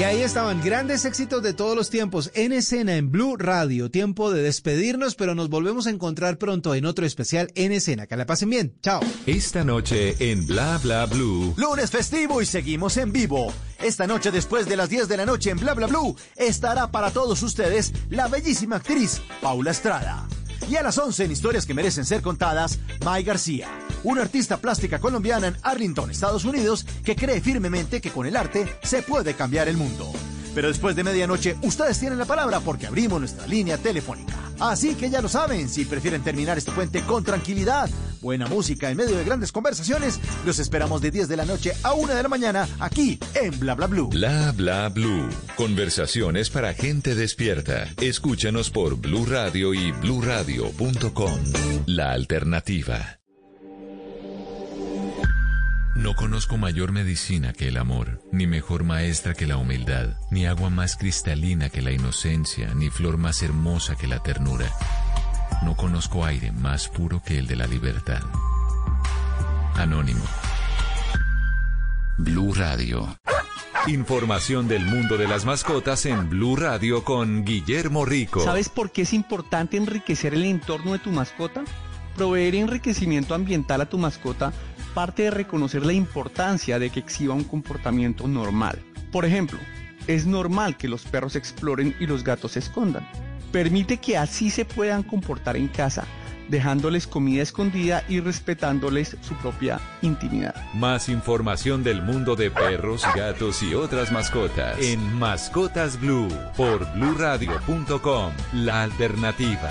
Y ahí estaban grandes éxitos de todos los tiempos en escena en Blue Radio. Tiempo de despedirnos, pero nos volvemos a encontrar pronto en otro especial en escena. Que la pasen bien. Chao. Esta noche en Bla Bla Blue. Lunes festivo y seguimos en vivo. Esta noche después de las 10 de la noche en Bla Bla Blue estará para todos ustedes la bellísima actriz Paula Estrada. Y a las 11 en Historias que merecen ser contadas, Mai García, una artista plástica colombiana en Arlington, Estados Unidos, que cree firmemente que con el arte se puede cambiar el mundo. Pero después de medianoche, ustedes tienen la palabra porque abrimos nuestra línea telefónica. Así que ya lo saben, si prefieren terminar este puente con tranquilidad, buena música en medio de grandes conversaciones, los esperamos de 10 de la noche a 1 de la mañana aquí en Bla Bla Blue. Bla Bla Blue. Conversaciones para gente despierta. Escúchanos por Blue Radio y bluradio.com. La alternativa. No conozco mayor medicina que el amor, ni mejor maestra que la humildad, ni agua más cristalina que la inocencia, ni flor más hermosa que la ternura. No conozco aire más puro que el de la libertad. Anónimo. Blue Radio. Información del mundo de las mascotas en Blue Radio con Guillermo Rico. ¿Sabes por qué es importante enriquecer el entorno de tu mascota? Proveer enriquecimiento ambiental a tu mascota parte de reconocer la importancia de que exhiba un comportamiento normal. Por ejemplo, es normal que los perros exploren y los gatos se escondan. Permite que así se puedan comportar en casa, dejándoles comida escondida y respetándoles su propia intimidad. Más información del mundo de perros, gatos y otras mascotas en Mascotas Blue por bluradio.com. La alternativa.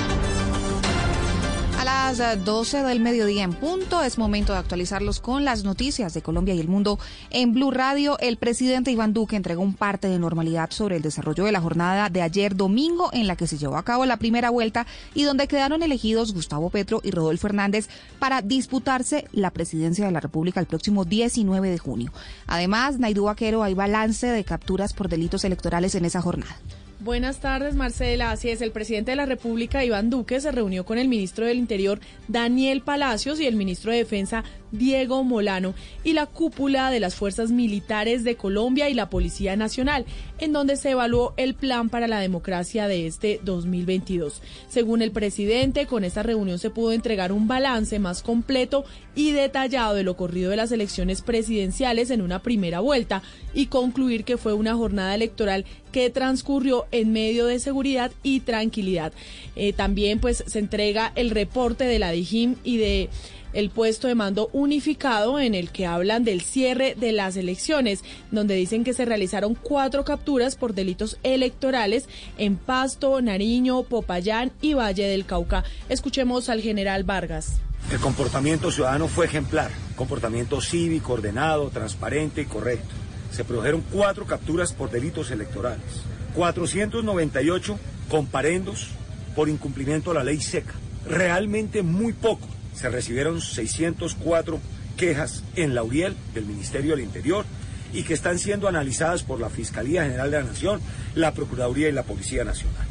A las 12 del mediodía en punto es momento de actualizarlos con las noticias de Colombia y el mundo. En Blue Radio, el presidente Iván Duque entregó un parte de normalidad sobre el desarrollo de la jornada de ayer domingo en la que se llevó a cabo la primera vuelta y donde quedaron elegidos Gustavo Petro y Rodolfo Hernández para disputarse la presidencia de la República el próximo 19 de junio. Además, Naidú Vaquero hay balance de capturas por delitos electorales en esa jornada. Buenas tardes, Marcela. Así es, el presidente de la República, Iván Duque, se reunió con el ministro del Interior, Daniel Palacios, y el ministro de Defensa, Diego Molano, y la cúpula de las Fuerzas Militares de Colombia y la Policía Nacional, en donde se evaluó el plan para la democracia de este 2022. Según el presidente, con esta reunión se pudo entregar un balance más completo y detallado de lo ocurrido de las elecciones presidenciales en una primera vuelta y concluir que fue una jornada electoral que transcurrió en medio de seguridad y tranquilidad. Eh, también pues se entrega el reporte de la DIJIM y de el puesto de mando unificado en el que hablan del cierre de las elecciones, donde dicen que se realizaron cuatro capturas por delitos electorales en Pasto, Nariño, Popayán y Valle del Cauca. Escuchemos al general Vargas. El comportamiento ciudadano fue ejemplar, comportamiento cívico, ordenado, transparente y correcto. Se produjeron cuatro capturas por delitos electorales, 498 comparendos por incumplimiento de la ley seca, realmente muy poco se recibieron 604 quejas en Lauriel del Ministerio del Interior y que están siendo analizadas por la Fiscalía General de la Nación, la Procuraduría y la Policía Nacional.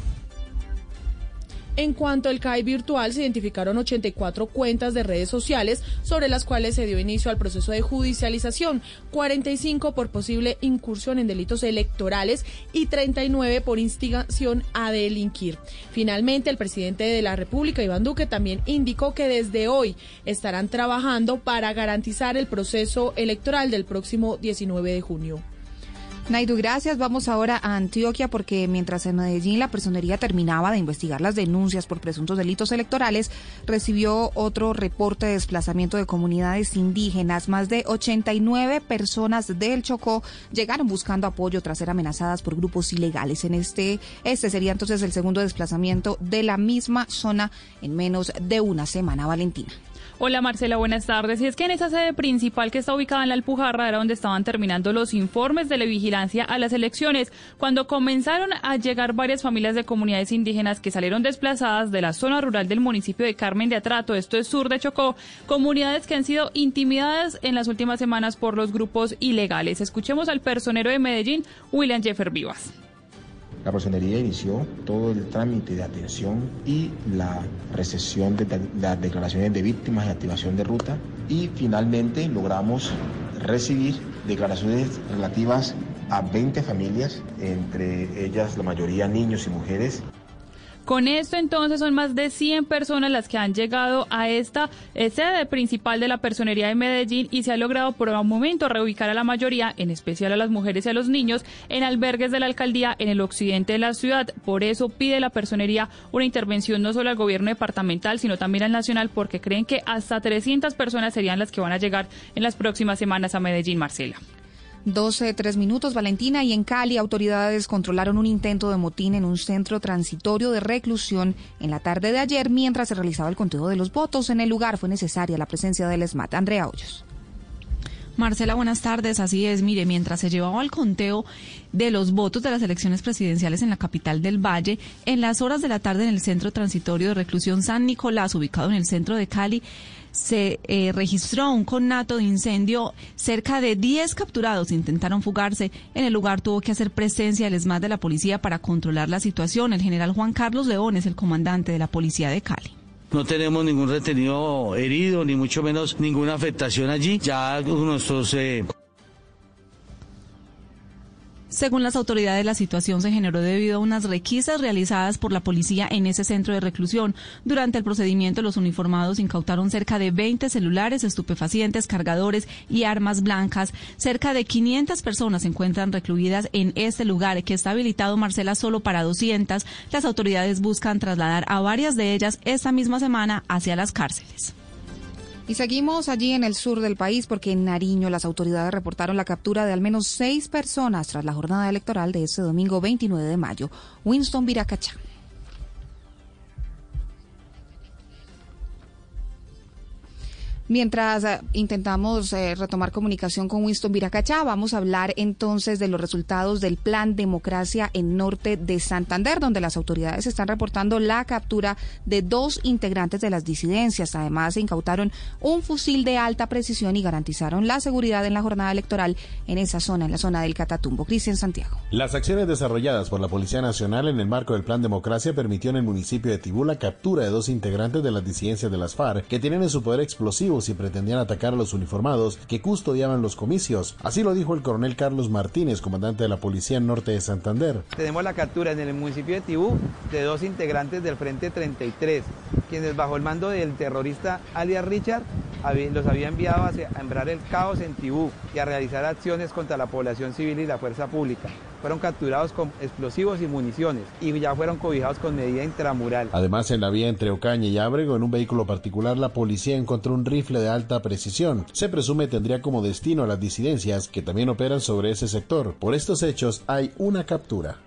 En cuanto al CAI virtual, se identificaron 84 cuentas de redes sociales sobre las cuales se dio inicio al proceso de judicialización, 45 por posible incursión en delitos electorales y 39 por instigación a delinquir. Finalmente, el presidente de la República, Iván Duque, también indicó que desde hoy estarán trabajando para garantizar el proceso electoral del próximo 19 de junio. Naidu, gracias. Vamos ahora a Antioquia porque mientras en Medellín la personería terminaba de investigar las denuncias por presuntos delitos electorales, recibió otro reporte de desplazamiento de comunidades indígenas. Más de 89 personas del Chocó llegaron buscando apoyo tras ser amenazadas por grupos ilegales. En este, este sería entonces el segundo desplazamiento de la misma zona en menos de una semana, Valentina. Hola Marcela, buenas tardes. Y es que en esa sede principal que está ubicada en la Alpujarra era donde estaban terminando los informes de la vigilancia a las elecciones, cuando comenzaron a llegar varias familias de comunidades indígenas que salieron desplazadas de la zona rural del municipio de Carmen de Atrato, esto es sur de Chocó, comunidades que han sido intimidadas en las últimas semanas por los grupos ilegales. Escuchemos al personero de Medellín, William Jeffer Vivas. La personería inició todo el trámite de atención y la recepción de las declaraciones de víctimas y activación de ruta y finalmente logramos recibir declaraciones relativas a 20 familias, entre ellas la mayoría niños y mujeres. Con esto entonces son más de 100 personas las que han llegado a esta eh, sede principal de la Personería de Medellín y se ha logrado por un momento reubicar a la mayoría, en especial a las mujeres y a los niños, en albergues de la alcaldía en el occidente de la ciudad. Por eso pide la Personería una intervención no solo al gobierno departamental, sino también al nacional, porque creen que hasta 300 personas serían las que van a llegar en las próximas semanas a Medellín, Marcela. 12, 3 minutos, Valentina. Y en Cali, autoridades controlaron un intento de motín en un centro transitorio de reclusión en la tarde de ayer mientras se realizaba el conteo de los votos. En el lugar fue necesaria la presencia del ESMAT. Andrea Hoyos. Marcela, buenas tardes. Así es, mire, mientras se llevaba el conteo de los votos de las elecciones presidenciales en la capital del Valle, en las horas de la tarde en el centro transitorio de reclusión San Nicolás, ubicado en el centro de Cali, se eh, registró un conato de incendio. Cerca de 10 capturados intentaron fugarse. En el lugar tuvo que hacer presencia el ESMAD de la policía para controlar la situación. El general Juan Carlos León es el comandante de la policía de Cali. No tenemos ningún retenido herido, ni mucho menos ninguna afectación allí. Ya nuestros eh, según las autoridades, la situación se generó debido a unas requisas realizadas por la policía en ese centro de reclusión. Durante el procedimiento, los uniformados incautaron cerca de 20 celulares, estupefacientes, cargadores y armas blancas. Cerca de 500 personas se encuentran recluidas en este lugar, que está habilitado, Marcela, solo para 200. Las autoridades buscan trasladar a varias de ellas esta misma semana hacia las cárceles. Y seguimos allí en el sur del país porque en Nariño las autoridades reportaron la captura de al menos seis personas tras la jornada electoral de este domingo 29 de mayo. Winston Viracachá. Mientras eh, intentamos eh, retomar comunicación con Winston Viracachá, vamos a hablar entonces de los resultados del Plan Democracia en Norte de Santander, donde las autoridades están reportando la captura de dos integrantes de las disidencias. Además, se incautaron un fusil de alta precisión y garantizaron la seguridad en la jornada electoral en esa zona, en la zona del Catatumbo. Cristian Santiago. Las acciones desarrolladas por la Policía Nacional en el marco del Plan Democracia permitió en el municipio de Tibú la captura de dos integrantes de las disidencias de las FARC que tienen en su poder explosivos y pretendían atacar a los uniformados que custodiaban los comicios. Así lo dijo el coronel Carlos Martínez, comandante de la Policía en Norte de Santander. Tenemos la captura en el municipio de Tibú de dos integrantes del Frente 33, quienes bajo el mando del terrorista alias Richard los había enviado a sembrar el caos en Tibú y a realizar acciones contra la población civil y la fuerza pública fueron capturados con explosivos y municiones y ya fueron cobijados con medida intramural. Además, en la vía entre Ocaña y Ábrego, en un vehículo particular, la policía encontró un rifle de alta precisión. Se presume tendría como destino a las disidencias que también operan sobre ese sector. Por estos hechos hay una captura.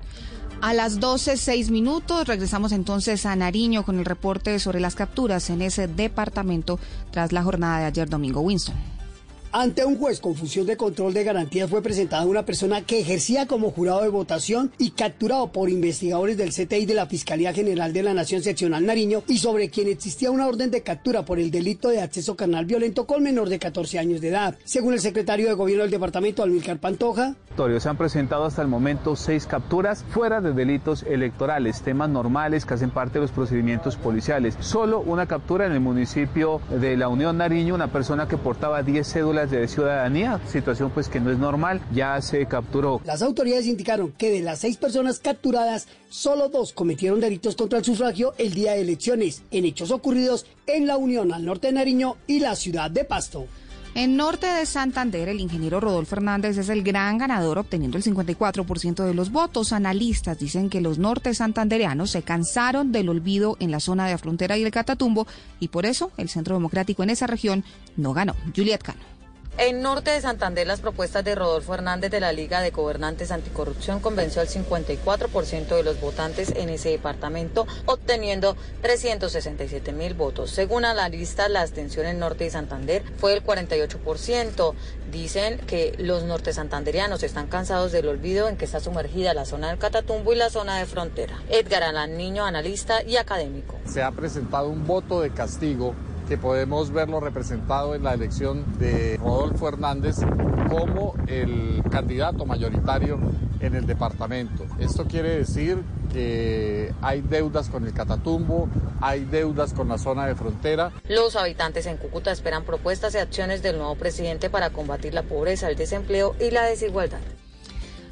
A las 12, 6 minutos regresamos entonces a Nariño con el reporte sobre las capturas en ese departamento tras la jornada de ayer domingo. Winston. Ante un juez con función de control de garantías fue presentada una persona que ejercía como jurado de votación y capturado por investigadores del CTI de la Fiscalía General de la Nación Seccional Nariño y sobre quien existía una orden de captura por el delito de acceso carnal violento con menor de 14 años de edad. Según el secretario de Gobierno del Departamento, Almilcar Pantoja, se han presentado hasta el momento seis capturas fuera de delitos electorales, temas normales que hacen parte de los procedimientos policiales. Solo una captura en el municipio de la Unión Nariño, una persona que portaba 10 cédulas de ciudadanía, situación pues que no es normal, ya se capturó. Las autoridades indicaron que de las seis personas capturadas, solo dos cometieron delitos contra el sufragio el día de elecciones, en hechos ocurridos en la Unión al norte de Nariño y la ciudad de Pasto. En norte de Santander, el ingeniero Rodolfo Fernández es el gran ganador, obteniendo el 54% de los votos. Analistas dicen que los norte santandereanos se cansaron del olvido en la zona de la frontera y el Catatumbo, y por eso el Centro Democrático en esa región no ganó. Juliet Cano. En Norte de Santander, las propuestas de Rodolfo Hernández de la Liga de Gobernantes Anticorrupción convenció al 54% de los votantes en ese departamento, obteniendo 367 mil votos. Según la lista, la abstención en Norte de Santander fue del 48%. Dicen que los norte santanderianos están cansados del olvido en que está sumergida la zona del Catatumbo y la zona de frontera. Edgar Alan Niño, analista y académico. Se ha presentado un voto de castigo que podemos verlo representado en la elección de Rodolfo Hernández como el candidato mayoritario en el departamento. Esto quiere decir que hay deudas con el Catatumbo, hay deudas con la zona de frontera. Los habitantes en Cúcuta esperan propuestas y acciones del nuevo presidente para combatir la pobreza, el desempleo y la desigualdad.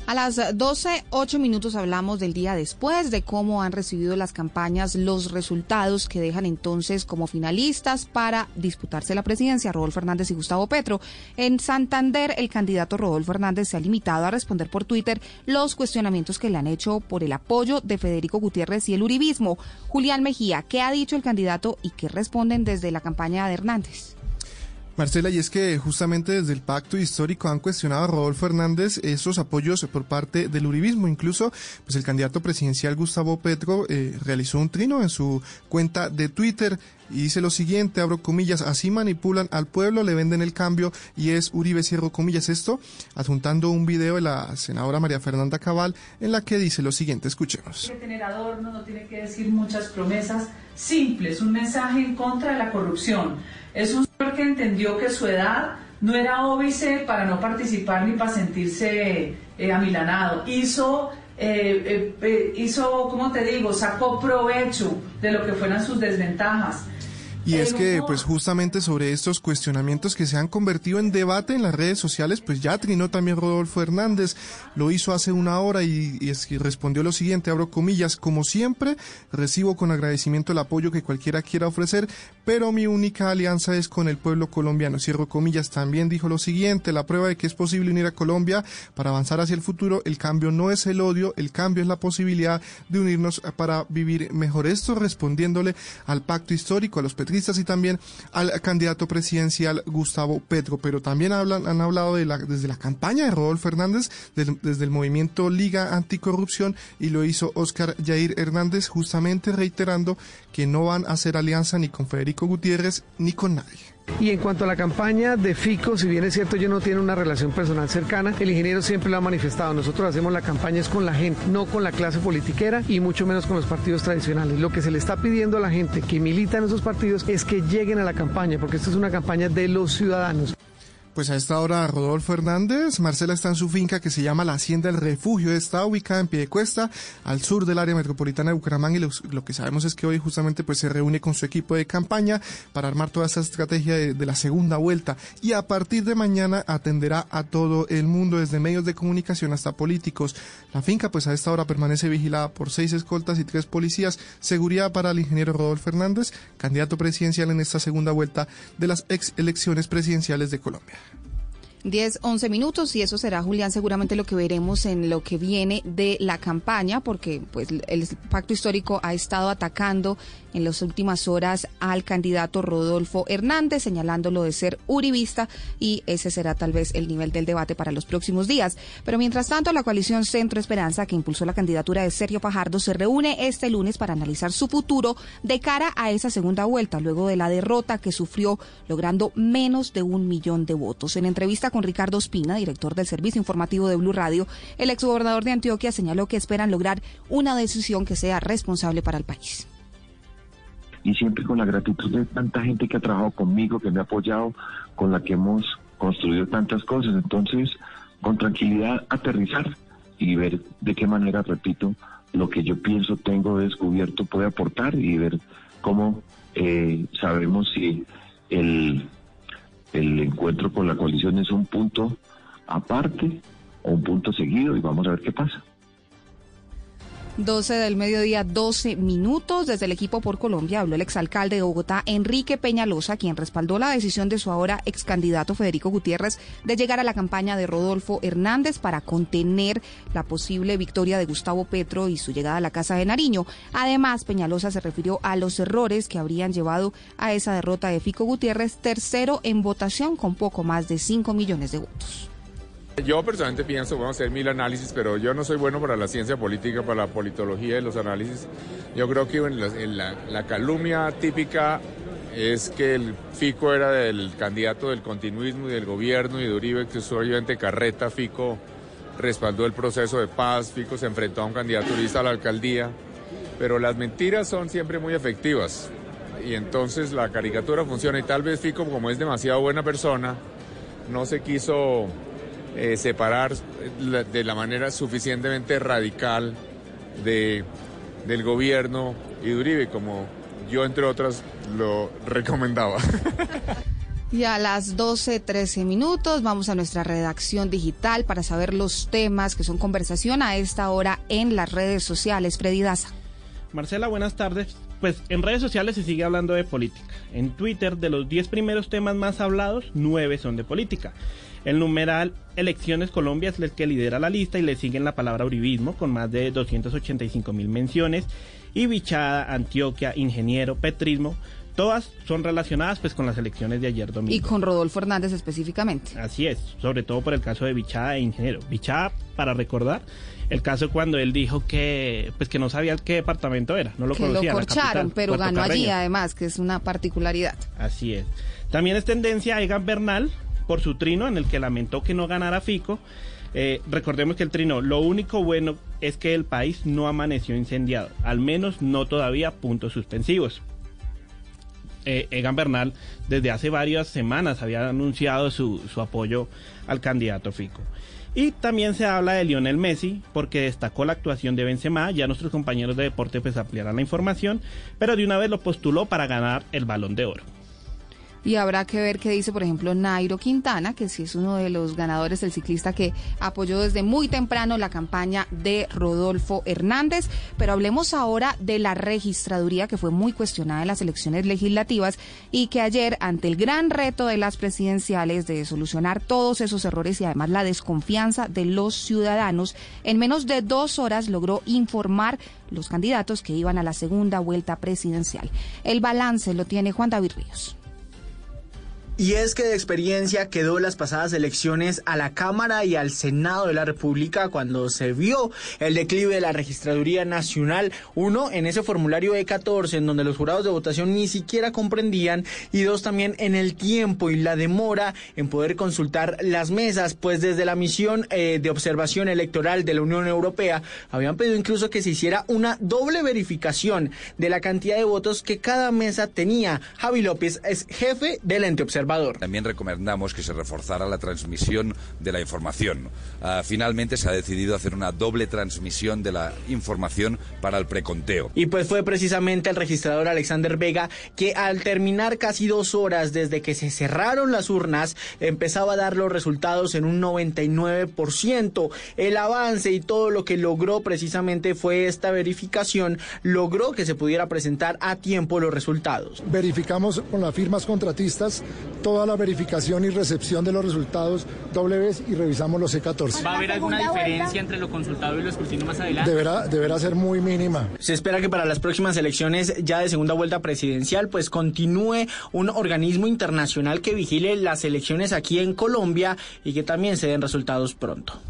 A las 12, 8 minutos hablamos del día después, de cómo han recibido las campañas los resultados que dejan entonces como finalistas para disputarse la presidencia Rodolfo Hernández y Gustavo Petro. En Santander, el candidato Rodolfo Hernández se ha limitado a responder por Twitter los cuestionamientos que le han hecho por el apoyo de Federico Gutiérrez y el uribismo. Julián Mejía, ¿qué ha dicho el candidato y qué responden desde la campaña de Hernández? Marcela, y es que justamente desde el pacto histórico han cuestionado a Rodolfo Hernández esos apoyos por parte del uribismo. Incluso, pues el candidato presidencial Gustavo Petro eh, realizó un trino en su cuenta de Twitter y dice lo siguiente, abro comillas, así manipulan al pueblo, le venden el cambio y es Uribe, cierro comillas, esto, adjuntando un video de la senadora María Fernanda Cabal en la que dice lo siguiente, escuchemos. Que tener adornos, no tiene que decir muchas promesas simples, un mensaje en contra de la corrupción. Es un señor que entendió que su edad no era óbice para no participar ni para sentirse eh, amilanado. Hizo eh, eh, hizo, ¿cómo te digo?, sacó provecho de lo que fueran sus desventajas. Y es que, pues justamente sobre estos cuestionamientos que se han convertido en debate en las redes sociales, pues ya trinó también Rodolfo Hernández, lo hizo hace una hora y, y, respondió lo siguiente, abro comillas, como siempre, recibo con agradecimiento el apoyo que cualquiera quiera ofrecer, pero mi única alianza es con el pueblo colombiano, cierro comillas, también dijo lo siguiente, la prueba de que es posible unir a Colombia para avanzar hacia el futuro, el cambio no es el odio, el cambio es la posibilidad de unirnos para vivir mejor. Esto respondiéndole al pacto histórico, a los y también al candidato presidencial Gustavo Petro, pero también hablan, han hablado de la, desde la campaña de Rodolfo Hernández, desde el movimiento Liga Anticorrupción y lo hizo Oscar Jair Hernández justamente reiterando que no van a hacer alianza ni con Federico Gutiérrez ni con nadie. Y en cuanto a la campaña de Fico, si bien es cierto yo no tiene una relación personal cercana, el ingeniero siempre lo ha manifestado. Nosotros hacemos la campaña es con la gente, no con la clase politiquera y mucho menos con los partidos tradicionales. Lo que se le está pidiendo a la gente que milita en esos partidos es que lleguen a la campaña, porque esta es una campaña de los ciudadanos. Pues a esta hora Rodolfo Hernández, Marcela está en su finca que se llama la Hacienda del Refugio, está ubicada en Piedecuesta, al sur del área metropolitana de Bucaramanga. Y lo, que sabemos es que hoy justamente pues se reúne con su equipo de campaña para armar toda esta estrategia de, de la segunda vuelta. Y a partir de mañana atenderá a todo el mundo desde medios de comunicación hasta políticos. La finca pues a esta hora permanece vigilada por seis escoltas y tres policías, seguridad para el ingeniero Rodolfo Hernández, candidato presidencial en esta segunda vuelta de las ex elecciones presidenciales de Colombia. 10, 11 minutos y eso será, Julián, seguramente lo que veremos en lo que viene de la campaña, porque pues el pacto histórico ha estado atacando en las últimas horas al candidato Rodolfo Hernández, señalándolo de ser uribista y ese será tal vez el nivel del debate para los próximos días. Pero mientras tanto, la coalición Centro Esperanza, que impulsó la candidatura de Sergio Pajardo, se reúne este lunes para analizar su futuro de cara a esa segunda vuelta, luego de la derrota que sufrió, logrando menos de un millón de votos. En entrevista con Ricardo Espina, director del servicio informativo de Blue Radio, el exgobernador de Antioquia señaló que esperan lograr una decisión que sea responsable para el país y siempre con la gratitud de tanta gente que ha trabajado conmigo, que me ha apoyado, con la que hemos construido tantas cosas. Entonces, con tranquilidad, aterrizar y ver de qué manera, repito, lo que yo pienso tengo descubierto puede aportar y ver cómo eh, sabemos si el, el encuentro con la coalición es un punto aparte o un punto seguido y vamos a ver qué pasa. 12 del mediodía, 12 minutos. Desde el equipo por Colombia habló el exalcalde de Bogotá, Enrique Peñalosa, quien respaldó la decisión de su ahora ex candidato Federico Gutiérrez de llegar a la campaña de Rodolfo Hernández para contener la posible victoria de Gustavo Petro y su llegada a la Casa de Nariño. Además, Peñalosa se refirió a los errores que habrían llevado a esa derrota de Fico Gutiérrez, tercero en votación con poco más de 5 millones de votos. Yo personalmente pienso, a hacer mil análisis, pero yo no soy bueno para la ciencia política, para la politología y los análisis. Yo creo que la, calumnia típica es que Fico era del candidato del continuismo y del gobierno y de Uribe, que obviamente carreta. Fico respaldó el proceso de paz, Fico se enfrentó a un candidato uribista a la alcaldía, pero las mentiras son siempre muy efectivas y entonces la caricatura funciona y tal vez Fico, como es demasiado buena persona, no se quiso eh, separar de la manera suficientemente radical de, del gobierno y de Uribe, como yo entre otras lo recomendaba. Y a las 12, 13 minutos vamos a nuestra redacción digital para saber los temas que son conversación a esta hora en las redes sociales. Freddy Daza. Marcela, buenas tardes. Pues en redes sociales se sigue hablando de política. En Twitter, de los 10 primeros temas más hablados, 9 son de política. El numeral Elecciones Colombia es el que lidera la lista y le siguen la palabra uribismo con más de 285 mil menciones y Bichada, Antioquia, Ingeniero, Petrismo. Todas son relacionadas pues con las elecciones de ayer domingo. Y con Rodolfo Hernández específicamente. Así es, sobre todo por el caso de Bichada e Ingeniero. Bichada, para recordar, el caso cuando él dijo que pues que no sabía qué departamento era, no lo que conocía. Lo corcharon, pero ganó allí además, que es una particularidad. Así es. También es tendencia a Egan Bernal por su trino en el que lamentó que no ganara Fico. Eh, recordemos que el trino, lo único bueno es que el país no amaneció incendiado, al menos no todavía puntos suspensivos. Eh, Egan Bernal desde hace varias semanas había anunciado su, su apoyo al candidato Fico. Y también se habla de Lionel Messi porque destacó la actuación de Benzema, ya nuestros compañeros de deporte pues ampliarán la información, pero de una vez lo postuló para ganar el Balón de Oro. Y habrá que ver qué dice, por ejemplo, Nairo Quintana, que sí es uno de los ganadores, el ciclista que apoyó desde muy temprano la campaña de Rodolfo Hernández. Pero hablemos ahora de la registraduría que fue muy cuestionada en las elecciones legislativas y que ayer, ante el gran reto de las presidenciales de solucionar todos esos errores y además la desconfianza de los ciudadanos, en menos de dos horas logró informar los candidatos que iban a la segunda vuelta presidencial. El balance lo tiene Juan David Ríos. Y es que de experiencia quedó las pasadas elecciones a la Cámara y al Senado de la República cuando se vio el declive de la Registraduría Nacional. Uno, en ese formulario E14 en donde los jurados de votación ni siquiera comprendían y dos, también en el tiempo y la demora en poder consultar las mesas, pues desde la misión eh, de observación electoral de la Unión Europea habían pedido incluso que se hiciera una doble verificación de la cantidad de votos que cada mesa tenía. Javi López es jefe del ente observador. También recomendamos que se reforzara la transmisión de la información. Uh, finalmente se ha decidido hacer una doble transmisión de la información para el preconteo. Y pues fue precisamente el registrador Alexander Vega que al terminar casi dos horas desde que se cerraron las urnas empezaba a dar los resultados en un 99%. El avance y todo lo que logró precisamente fue esta verificación, logró que se pudiera presentar a tiempo los resultados. Verificamos con las firmas contratistas toda la verificación y recepción de los resultados doble vez y revisamos los C14. ¿Va a haber alguna diferencia entre lo consultado y lo escrutinio más adelante? Deberá, deberá ser muy mínima. Se espera que para las próximas elecciones ya de segunda vuelta presidencial pues continúe un organismo internacional que vigile las elecciones aquí en Colombia y que también se den resultados pronto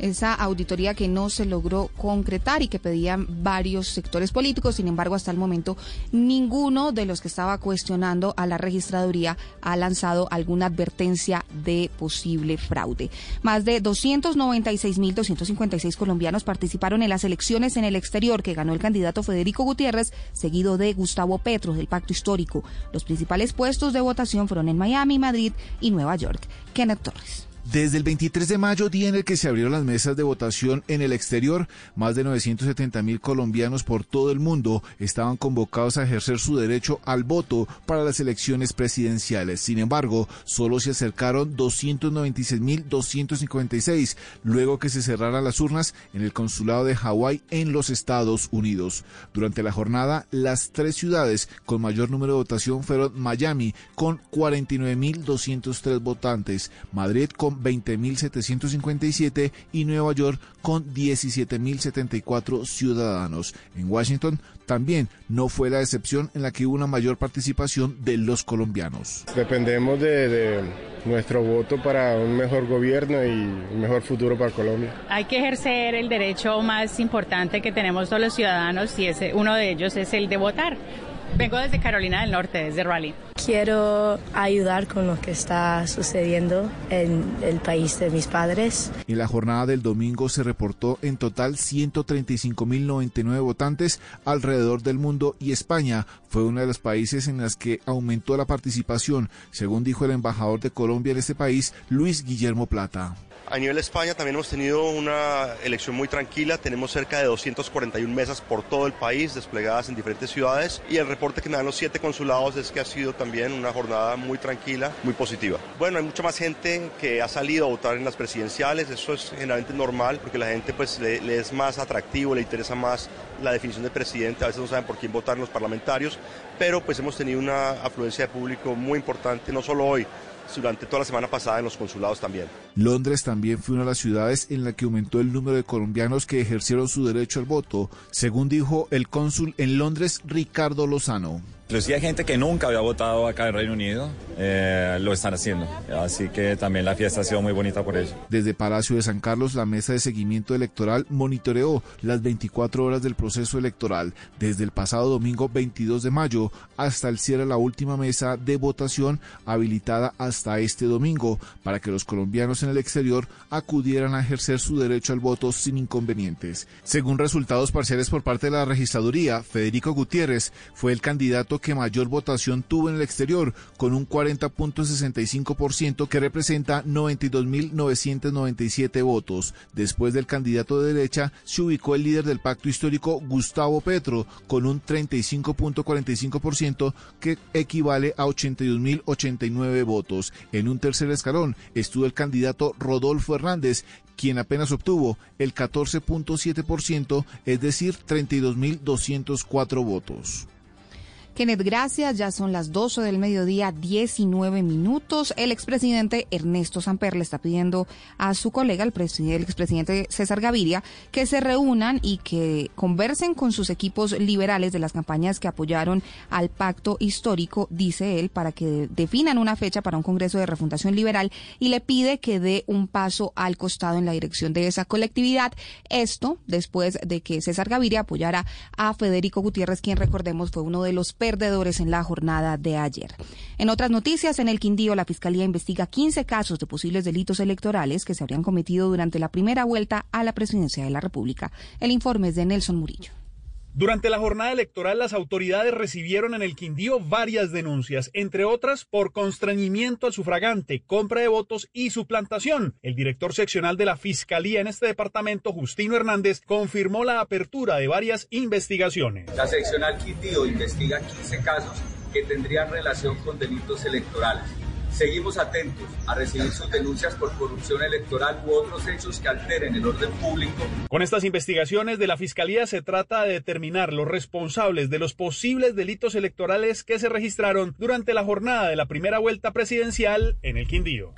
esa auditoría que no se logró concretar y que pedían varios sectores políticos. Sin embargo, hasta el momento, ninguno de los que estaba cuestionando a la registraduría ha lanzado alguna advertencia de posible fraude. Más de 296.256 colombianos participaron en las elecciones en el exterior que ganó el candidato Federico Gutiérrez, seguido de Gustavo Petro del Pacto Histórico. Los principales puestos de votación fueron en Miami, Madrid y Nueva York. Kenneth Torres. Desde el 23 de mayo, día en el que se abrieron las mesas de votación en el exterior, más de 970 mil colombianos por todo el mundo estaban convocados a ejercer su derecho al voto para las elecciones presidenciales. Sin embargo, solo se acercaron 296.256 luego que se cerraran las urnas en el consulado de Hawái en los Estados Unidos. Durante la jornada, las tres ciudades con mayor número de votación fueron Miami con 49.203 votantes, Madrid con 20.757 y Nueva York con 17.074 ciudadanos. En Washington también no fue la excepción en la que hubo una mayor participación de los colombianos. Dependemos de, de nuestro voto para un mejor gobierno y un mejor futuro para Colombia. Hay que ejercer el derecho más importante que tenemos todos los ciudadanos y ese, uno de ellos es el de votar. Vengo desde Carolina del Norte, desde Raleigh. Quiero ayudar con lo que está sucediendo en el país de mis padres. En la jornada del domingo se reportó en total 135.099 votantes alrededor del mundo y España fue uno de los países en los que aumentó la participación, según dijo el embajador de Colombia en este país, Luis Guillermo Plata. A nivel de España también hemos tenido una elección muy tranquila, tenemos cerca de 241 mesas por todo el país desplegadas en diferentes ciudades. Y el reporte que me dan los siete consulados es que ha sido también una jornada muy tranquila, muy positiva. Bueno, hay mucha más gente que ha salido a votar en las presidenciales, eso es generalmente normal porque la gente pues le, es más atractivo, le interesa más la definición de presidente, a veces no saben por quién votar los parlamentarios, pero pues hemos tenido una afluencia de público muy importante, no solo hoy, durante toda la semana pasada en los consulados también. Londres también fue una de las ciudades en la que aumentó el número de colombianos que ejercieron su derecho al voto, según dijo el cónsul en Londres, Ricardo Lozano. Inclusive gente que nunca había votado acá en Reino Unido, eh, lo están haciendo. Así que también la fiesta ha sido muy bonita por eso. Desde Palacio de San Carlos, la mesa de seguimiento electoral monitoreó las 24 horas del proceso electoral, desde el pasado domingo 22 de mayo hasta el cierre de la última mesa de votación habilitada hasta este domingo, para que los colombianos en el exterior acudieran a ejercer su derecho al voto sin inconvenientes. Según resultados parciales por parte de la registraduría, Federico Gutiérrez fue el candidato que mayor votación tuvo en el exterior, con un 40.65% que representa 92.997 votos. Después del candidato de derecha, se ubicó el líder del pacto histórico, Gustavo Petro, con un 35.45% que equivale a 81.089 votos. En un tercer escalón estuvo el candidato Rodolfo Hernández, quien apenas obtuvo el 14.7%, es decir, 32.204 votos. Kenneth, gracias. Ya son las 12 del mediodía, 19 minutos. El expresidente Ernesto Samper le está pidiendo a su colega, el, el expresidente César Gaviria, que se reúnan y que conversen con sus equipos liberales de las campañas que apoyaron al pacto histórico, dice él, para que definan una fecha para un Congreso de Refundación Liberal y le pide que dé un paso al costado en la dirección de esa colectividad. Esto después de que César Gaviria apoyara a Federico Gutiérrez, quien recordemos fue uno de los perdedores en la jornada de ayer. En otras noticias, en el Quindío, la Fiscalía investiga 15 casos de posibles delitos electorales que se habrían cometido durante la primera vuelta a la presidencia de la República. El informe es de Nelson Murillo. Durante la jornada electoral, las autoridades recibieron en el Quindío varias denuncias, entre otras por constreñimiento al sufragante, compra de votos y suplantación. El director seccional de la Fiscalía en este departamento, Justino Hernández, confirmó la apertura de varias investigaciones. La seccional Quindío investiga 15 casos que tendrían relación con delitos electorales. Seguimos atentos a recibir sus denuncias por corrupción electoral u otros hechos que alteren el orden público. Con estas investigaciones de la Fiscalía se trata de determinar los responsables de los posibles delitos electorales que se registraron durante la jornada de la primera vuelta presidencial en el Quindío.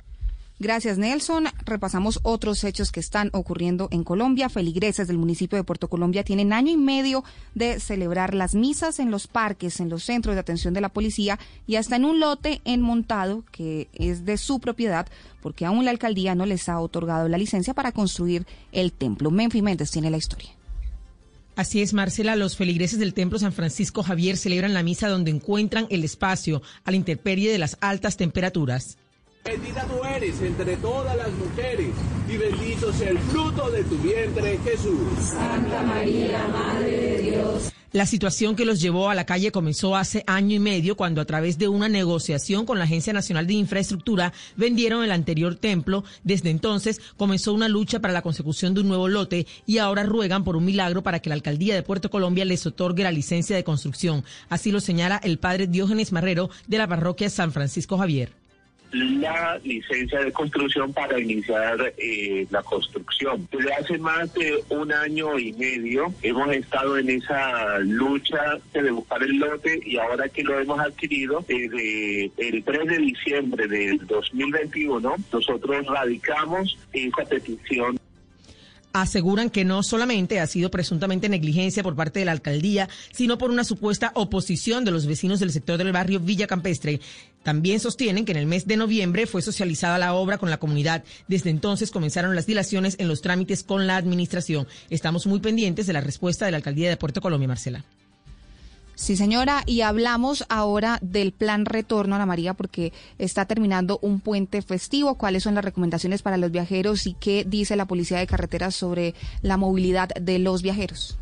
Gracias, Nelson. Repasamos otros hechos que están ocurriendo en Colombia. Feligreses del municipio de Puerto Colombia tienen año y medio de celebrar las misas en los parques, en los centros de atención de la policía y hasta en un lote en montado que es de su propiedad porque aún la alcaldía no les ha otorgado la licencia para construir el templo. Menfi Méndez tiene la historia. Así es, Marcela. Los feligreses del Templo San Francisco Javier celebran la misa donde encuentran el espacio a la intemperie de las altas temperaturas. Bendita tú eres entre todas las mujeres y bendito sea el fruto de tu vientre, Jesús. Santa María, Madre de Dios. La situación que los llevó a la calle comenzó hace año y medio cuando a través de una negociación con la Agencia Nacional de Infraestructura vendieron el anterior templo. Desde entonces comenzó una lucha para la consecución de un nuevo lote y ahora ruegan por un milagro para que la alcaldía de Puerto Colombia les otorgue la licencia de construcción. Así lo señala el padre Diógenes Marrero de la parroquia San Francisco Javier la licencia de construcción para iniciar eh, la construcción. Desde hace más de un año y medio hemos estado en esa lucha de buscar el lote y ahora que lo hemos adquirido, desde el 3 de diciembre del 2021, nosotros radicamos esa petición aseguran que no solamente ha sido presuntamente negligencia por parte de la alcaldía, sino por una supuesta oposición de los vecinos del sector del barrio Villa Campestre. También sostienen que en el mes de noviembre fue socializada la obra con la comunidad. Desde entonces comenzaron las dilaciones en los trámites con la administración. Estamos muy pendientes de la respuesta de la alcaldía de Puerto Colombia, Marcela. Sí, señora, y hablamos ahora del plan retorno, Ana María, porque está terminando un puente festivo. ¿Cuáles son las recomendaciones para los viajeros y qué dice la Policía de Carreteras sobre la movilidad de los viajeros?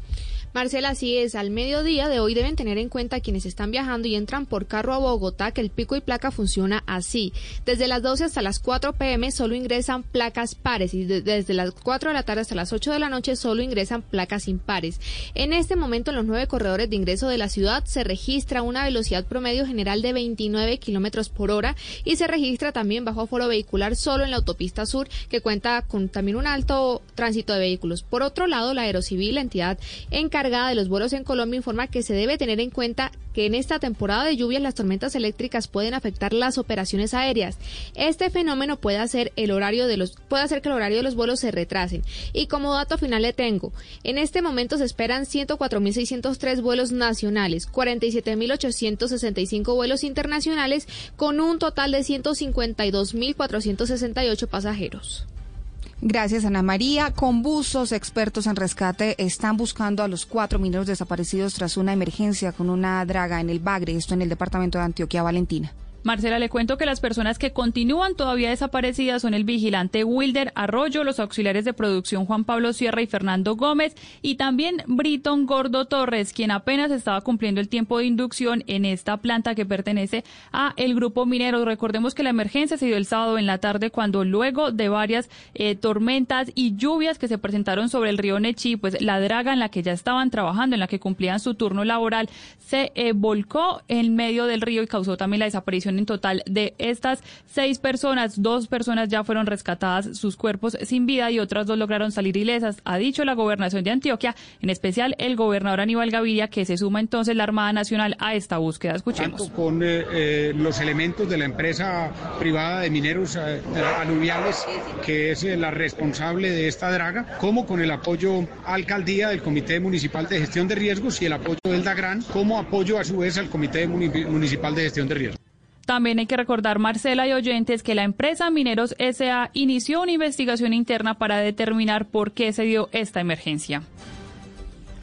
Marcela, así es. Al mediodía de hoy deben tener en cuenta quienes están viajando y entran por carro a Bogotá que el pico y placa funciona así. Desde las 12 hasta las 4 pm solo ingresan placas pares y desde las 4 de la tarde hasta las 8 de la noche solo ingresan placas impares. En este momento en los nueve corredores de ingreso de la ciudad se registra una velocidad promedio general de 29 kilómetros por hora y se registra también bajo foro vehicular solo en la autopista sur que cuenta con también un alto tránsito de vehículos. Por otro lado, la Aerocivil, la entidad encargada encargada de los vuelos en Colombia informa que se debe tener en cuenta que en esta temporada de lluvias las tormentas eléctricas pueden afectar las operaciones aéreas. Este fenómeno puede hacer el horario de los puede hacer que el horario de los vuelos se retrasen. Y como dato final le tengo, en este momento se esperan 104.603 vuelos nacionales, 47.865 vuelos internacionales con un total de 152.468 pasajeros. Gracias, Ana María. Con buzos, expertos en rescate están buscando a los cuatro mineros desaparecidos tras una emergencia con una draga en el Bagre, esto en el departamento de Antioquia, Valentina. Marcela, le cuento que las personas que continúan todavía desaparecidas son el vigilante Wilder Arroyo, los auxiliares de producción Juan Pablo Sierra y Fernando Gómez, y también Briton Gordo Torres, quien apenas estaba cumpliendo el tiempo de inducción en esta planta que pertenece a el grupo minero. Recordemos que la emergencia se dio el sábado en la tarde cuando luego de varias eh, tormentas y lluvias que se presentaron sobre el río Nechi, pues la draga en la que ya estaban trabajando, en la que cumplían su turno laboral, se eh, volcó en medio del río y causó también la desaparición en total de estas seis personas. Dos personas ya fueron rescatadas, sus cuerpos sin vida y otras dos lograron salir ilesas, ha dicho la gobernación de Antioquia, en especial el gobernador Aníbal Gaviria, que se suma entonces la Armada Nacional a esta búsqueda. Escuchemos. Con eh, eh, los elementos de la empresa privada de mineros eh, aluviales, que es la responsable de esta draga, como con el apoyo alcaldía del Comité Municipal de Gestión de Riesgos y el apoyo del DAGRAN, como apoyo a su vez al Comité Municipal de Gestión de Riesgos. También hay que recordar, Marcela y oyentes, que la empresa Mineros SA inició una investigación interna para determinar por qué se dio esta emergencia.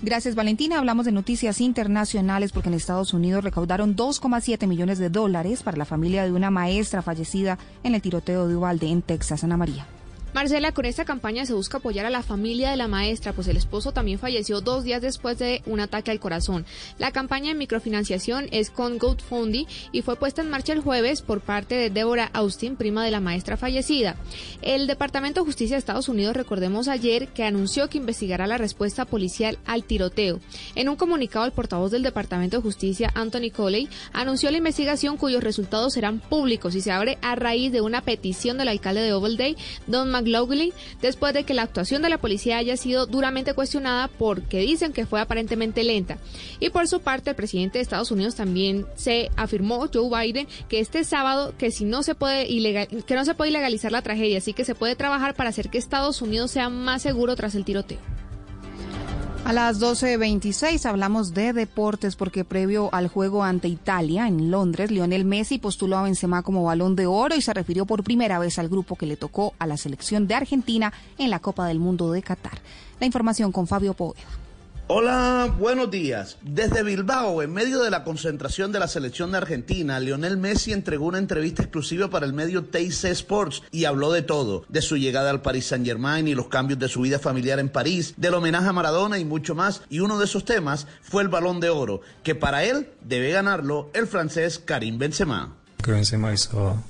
Gracias, Valentina. Hablamos de noticias internacionales porque en Estados Unidos recaudaron 2,7 millones de dólares para la familia de una maestra fallecida en el tiroteo de Uvalde en Texas, Ana María. Marcela, con esta campaña se busca apoyar a la familia de la maestra, pues el esposo también falleció dos días después de un ataque al corazón. La campaña de microfinanciación es con GoFundMe y fue puesta en marcha el jueves por parte de Deborah Austin, prima de la maestra fallecida. El Departamento de Justicia de Estados Unidos, recordemos ayer, que anunció que investigará la respuesta policial al tiroteo. En un comunicado, el portavoz del Departamento de Justicia, Anthony Coley, anunció la investigación cuyos resultados serán públicos y se abre a raíz de una petición del alcalde de Ovalde, Don McLaughlin después de que la actuación de la policía haya sido duramente cuestionada porque dicen que fue aparentemente lenta. Y por su parte, el presidente de Estados Unidos también se afirmó, Joe Biden, que este sábado que si no se puede ilegal, que no se puede ilegalizar la tragedia, así que se puede trabajar para hacer que Estados Unidos sea más seguro tras el tiroteo. A las 12.26 hablamos de deportes porque previo al juego ante Italia en Londres, Lionel Messi postuló a Benzema como balón de oro y se refirió por primera vez al grupo que le tocó a la selección de Argentina en la Copa del Mundo de Qatar. La información con Fabio Poveda. Hola, buenos días. Desde Bilbao, en medio de la concentración de la selección de Argentina, Lionel Messi entregó una entrevista exclusiva para el medio TIC Sports y habló de todo, de su llegada al Paris Saint-Germain y los cambios de su vida familiar en París, del homenaje a Maradona y mucho más. Y uno de esos temas fue el Balón de Oro, que para él debe ganarlo el francés Karim Benzema. Que Benzema hizo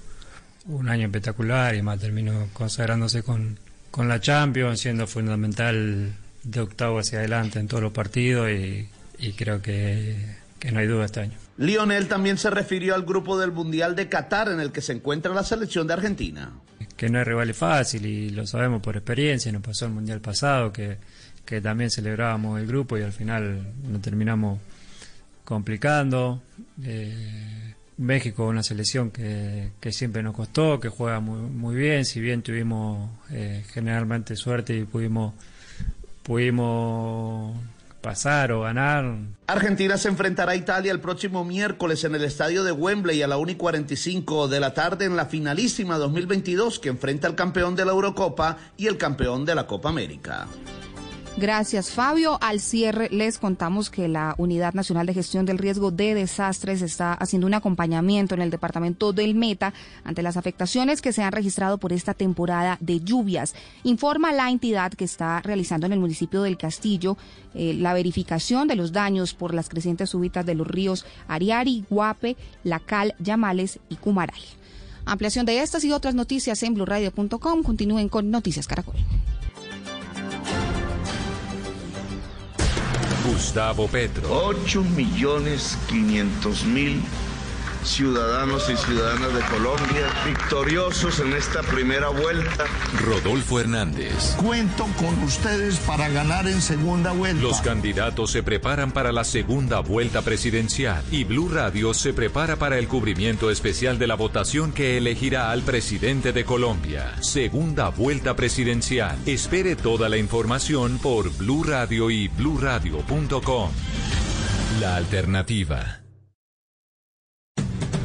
un año espectacular y más terminó consagrándose con, con la Champions, siendo fundamental de octavo hacia adelante en todos los partidos y, creo que, que no hay duda este año. Lionel también se refirió al grupo del Mundial de Qatar en el que se encuentra la selección de Argentina. Que no es rival fácil y lo sabemos por experiencia, nos pasó el Mundial pasado que, que también celebrábamos el grupo y al final nos terminamos complicando. Eh, México una selección que, que, siempre nos costó, que juega muy, muy bien, si bien tuvimos eh, generalmente suerte y pudimos pudimos pasar o ganar. Argentina se enfrentará a Italia el próximo miércoles en el estadio de Wembley a la 1 y 45 de la tarde en la finalísima 2022 que enfrenta al campeón de la Eurocopa y el campeón de la Copa América. Gracias, Fabio. Al cierre les contamos que la Unidad Nacional de Gestión del Riesgo de Desastres está haciendo un acompañamiento en el departamento del Meta ante las afectaciones que se han registrado por esta temporada de lluvias. Informa la entidad que está realizando en el municipio del Castillo eh, la verificación de los daños por las crecientes súbitas de los ríos Ariari, Guape, Lacal, Yamales y Cumaray. Ampliación de estas y otras noticias en blurradio.com. Continúen con Noticias Caracol. Gustavo Petro. 8 millones 500 mil ciudadanos y ciudadanas de Colombia victoriosos en esta primera vuelta. Rodolfo Hernández. Cuento con ustedes para ganar en segunda vuelta. Los candidatos se preparan para la segunda vuelta presidencial y Blue Radio se prepara para el cubrimiento especial de la votación que elegirá al presidente de Colombia. Segunda vuelta presidencial. Espere toda la información por Blue Radio y bluradio.com. La alternativa.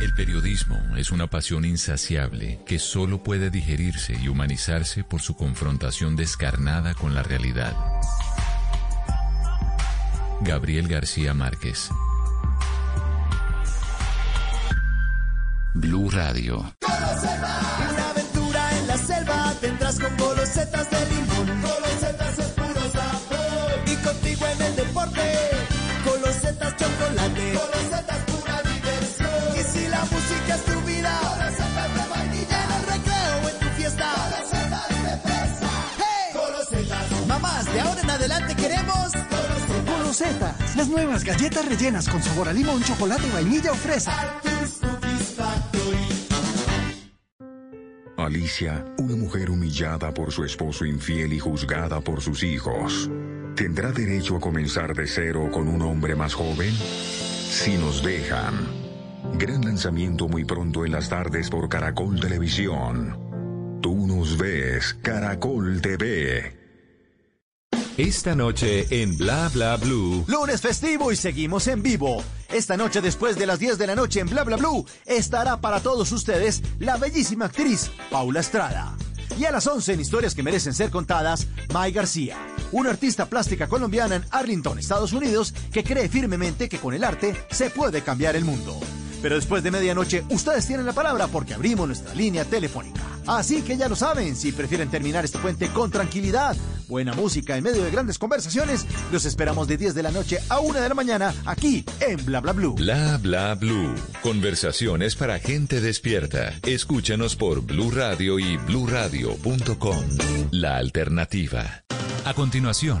El periodismo es una pasión insaciable que solo puede digerirse y humanizarse por su confrontación descarnada con la realidad. Gabriel García Márquez. Blue Radio. Una aventura en la selva tendrás con de limón. Adelante queremos Golosetas, las nuevas galletas rellenas con sabor a limón, chocolate, vainilla o fresa. Alicia, una mujer humillada por su esposo infiel y juzgada por sus hijos, ¿tendrá derecho a comenzar de cero con un hombre más joven? Si nos dejan. Gran lanzamiento muy pronto en las tardes por Caracol Televisión. Tú nos ves, Caracol TV. Esta noche en Bla Bla Blue. Lunes festivo y seguimos en vivo. Esta noche después de las 10 de la noche en Bla Bla Blue estará para todos ustedes la bellísima actriz Paula Estrada. Y a las 11 en Historias que merecen ser contadas, Mai García, una artista plástica colombiana en Arlington, Estados Unidos, que cree firmemente que con el arte se puede cambiar el mundo. Pero después de medianoche, ustedes tienen la palabra porque abrimos nuestra línea telefónica. Así que ya lo saben, si prefieren terminar este puente con tranquilidad, buena música en medio de grandes conversaciones, los esperamos de 10 de la noche a 1 de la mañana aquí en Bla Bla Blue. Bla Bla Blue. Conversaciones para gente despierta. Escúchanos por Blue Radio y bluradio.com. La alternativa. A continuación,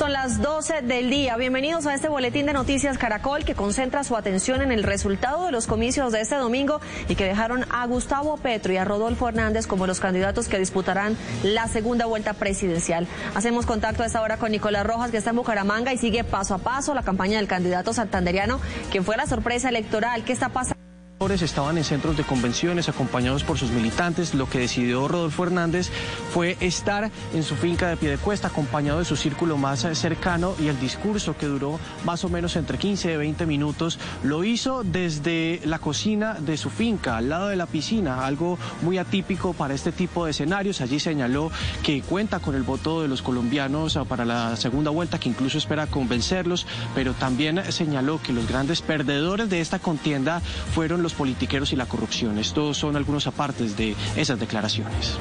Son las 12 del día. Bienvenidos a este boletín de noticias Caracol que concentra su atención en el resultado de los comicios de este domingo y que dejaron a Gustavo Petro y a Rodolfo Hernández como los candidatos que disputarán la segunda vuelta presidencial. Hacemos contacto a esta hora con Nicolás Rojas que está en Bucaramanga y sigue paso a paso la campaña del candidato santanderiano, quien fue la sorpresa electoral. ¿Qué está pasando? Estaban en centros de convenciones acompañados por sus militantes. Lo que decidió Rodolfo Hernández fue estar en su finca de pie de cuesta acompañado de su círculo más cercano y el discurso que duró más o menos entre 15 y 20 minutos lo hizo desde la cocina de su finca, al lado de la piscina, algo muy atípico para este tipo de escenarios. Allí señaló que cuenta con el voto de los colombianos para la segunda vuelta, que incluso espera convencerlos, pero también señaló que los grandes perdedores de esta contienda fueron los politiqueros y la corrupción. Estos son algunos apartes de esas declaraciones.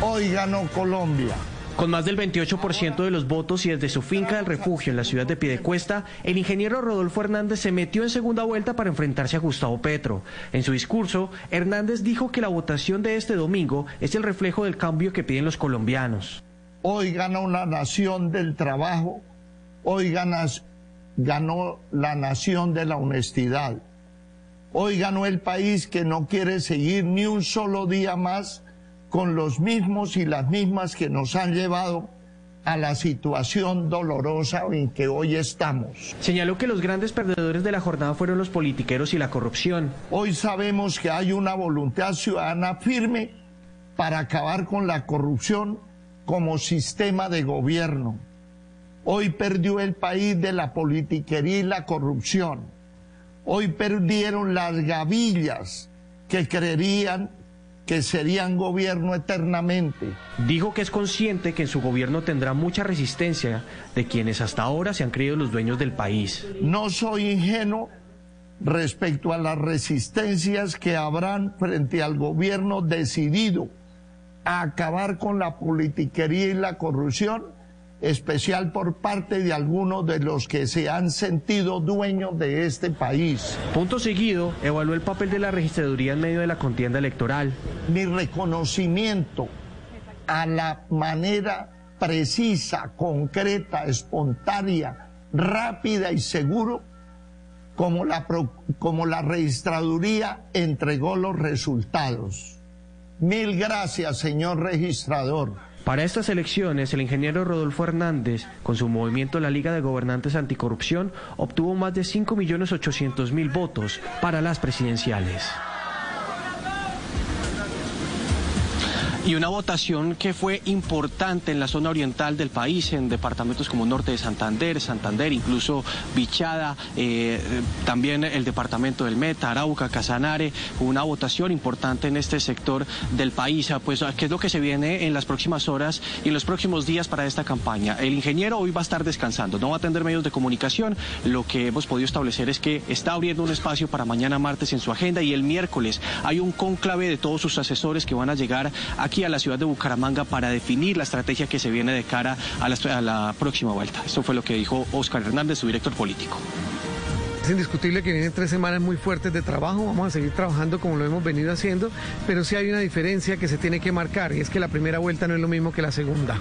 Hoy ganó Colombia. Con más del 28% de los votos y desde su finca del refugio en la ciudad de Piedecuesta, el ingeniero Rodolfo Hernández se metió en segunda vuelta para enfrentarse a Gustavo Petro. En su discurso, Hernández dijo que la votación de este domingo es el reflejo del cambio que piden los colombianos. Hoy gana una nación del trabajo, hoy ganó la nación de la honestidad. Hoy ganó el país que no quiere seguir ni un solo día más con los mismos y las mismas que nos han llevado a la situación dolorosa en que hoy estamos. Señaló que los grandes perdedores de la jornada fueron los politiqueros y la corrupción. Hoy sabemos que hay una voluntad ciudadana firme para acabar con la corrupción como sistema de gobierno. Hoy perdió el país de la politiquería y la corrupción. Hoy perdieron las gavillas que creerían que serían gobierno eternamente. Dijo que es consciente que en su gobierno tendrá mucha resistencia de quienes hasta ahora se han creído los dueños del país. No soy ingenuo respecto a las resistencias que habrán frente al gobierno decidido a acabar con la politiquería y la corrupción especial por parte de algunos de los que se han sentido dueños de este país. Punto seguido, evaluó el papel de la registraduría en medio de la contienda electoral. Mi reconocimiento a la manera precisa, concreta, espontánea, rápida y seguro como la, como la registraduría entregó los resultados. Mil gracias, señor registrador. Para estas elecciones, el ingeniero Rodolfo Hernández, con su movimiento La Liga de Gobernantes Anticorrupción, obtuvo más de 5.800.000 votos para las presidenciales. Y una votación que fue importante en la zona oriental del país, en departamentos como Norte de Santander, Santander, incluso Bichada, eh, también el departamento del Meta, Arauca, Casanare, una votación importante en este sector del país. Ah, pues, ¿qué es lo que se viene en las próximas horas y en los próximos días para esta campaña? El ingeniero hoy va a estar descansando, no va a atender medios de comunicación. Lo que hemos podido establecer es que está abriendo un espacio para mañana martes en su agenda y el miércoles hay un conclave de todos sus asesores que van a llegar a aquí a la ciudad de Bucaramanga para definir la estrategia que se viene de cara a la, próxima vuelta. Esto fue lo que dijo Oscar Hernández, su director político. Es indiscutible que vienen tres semanas muy fuertes de trabajo, vamos a seguir trabajando como lo hemos venido haciendo, pero sí hay una diferencia que se tiene que marcar y es que la primera vuelta no es lo mismo que la segunda.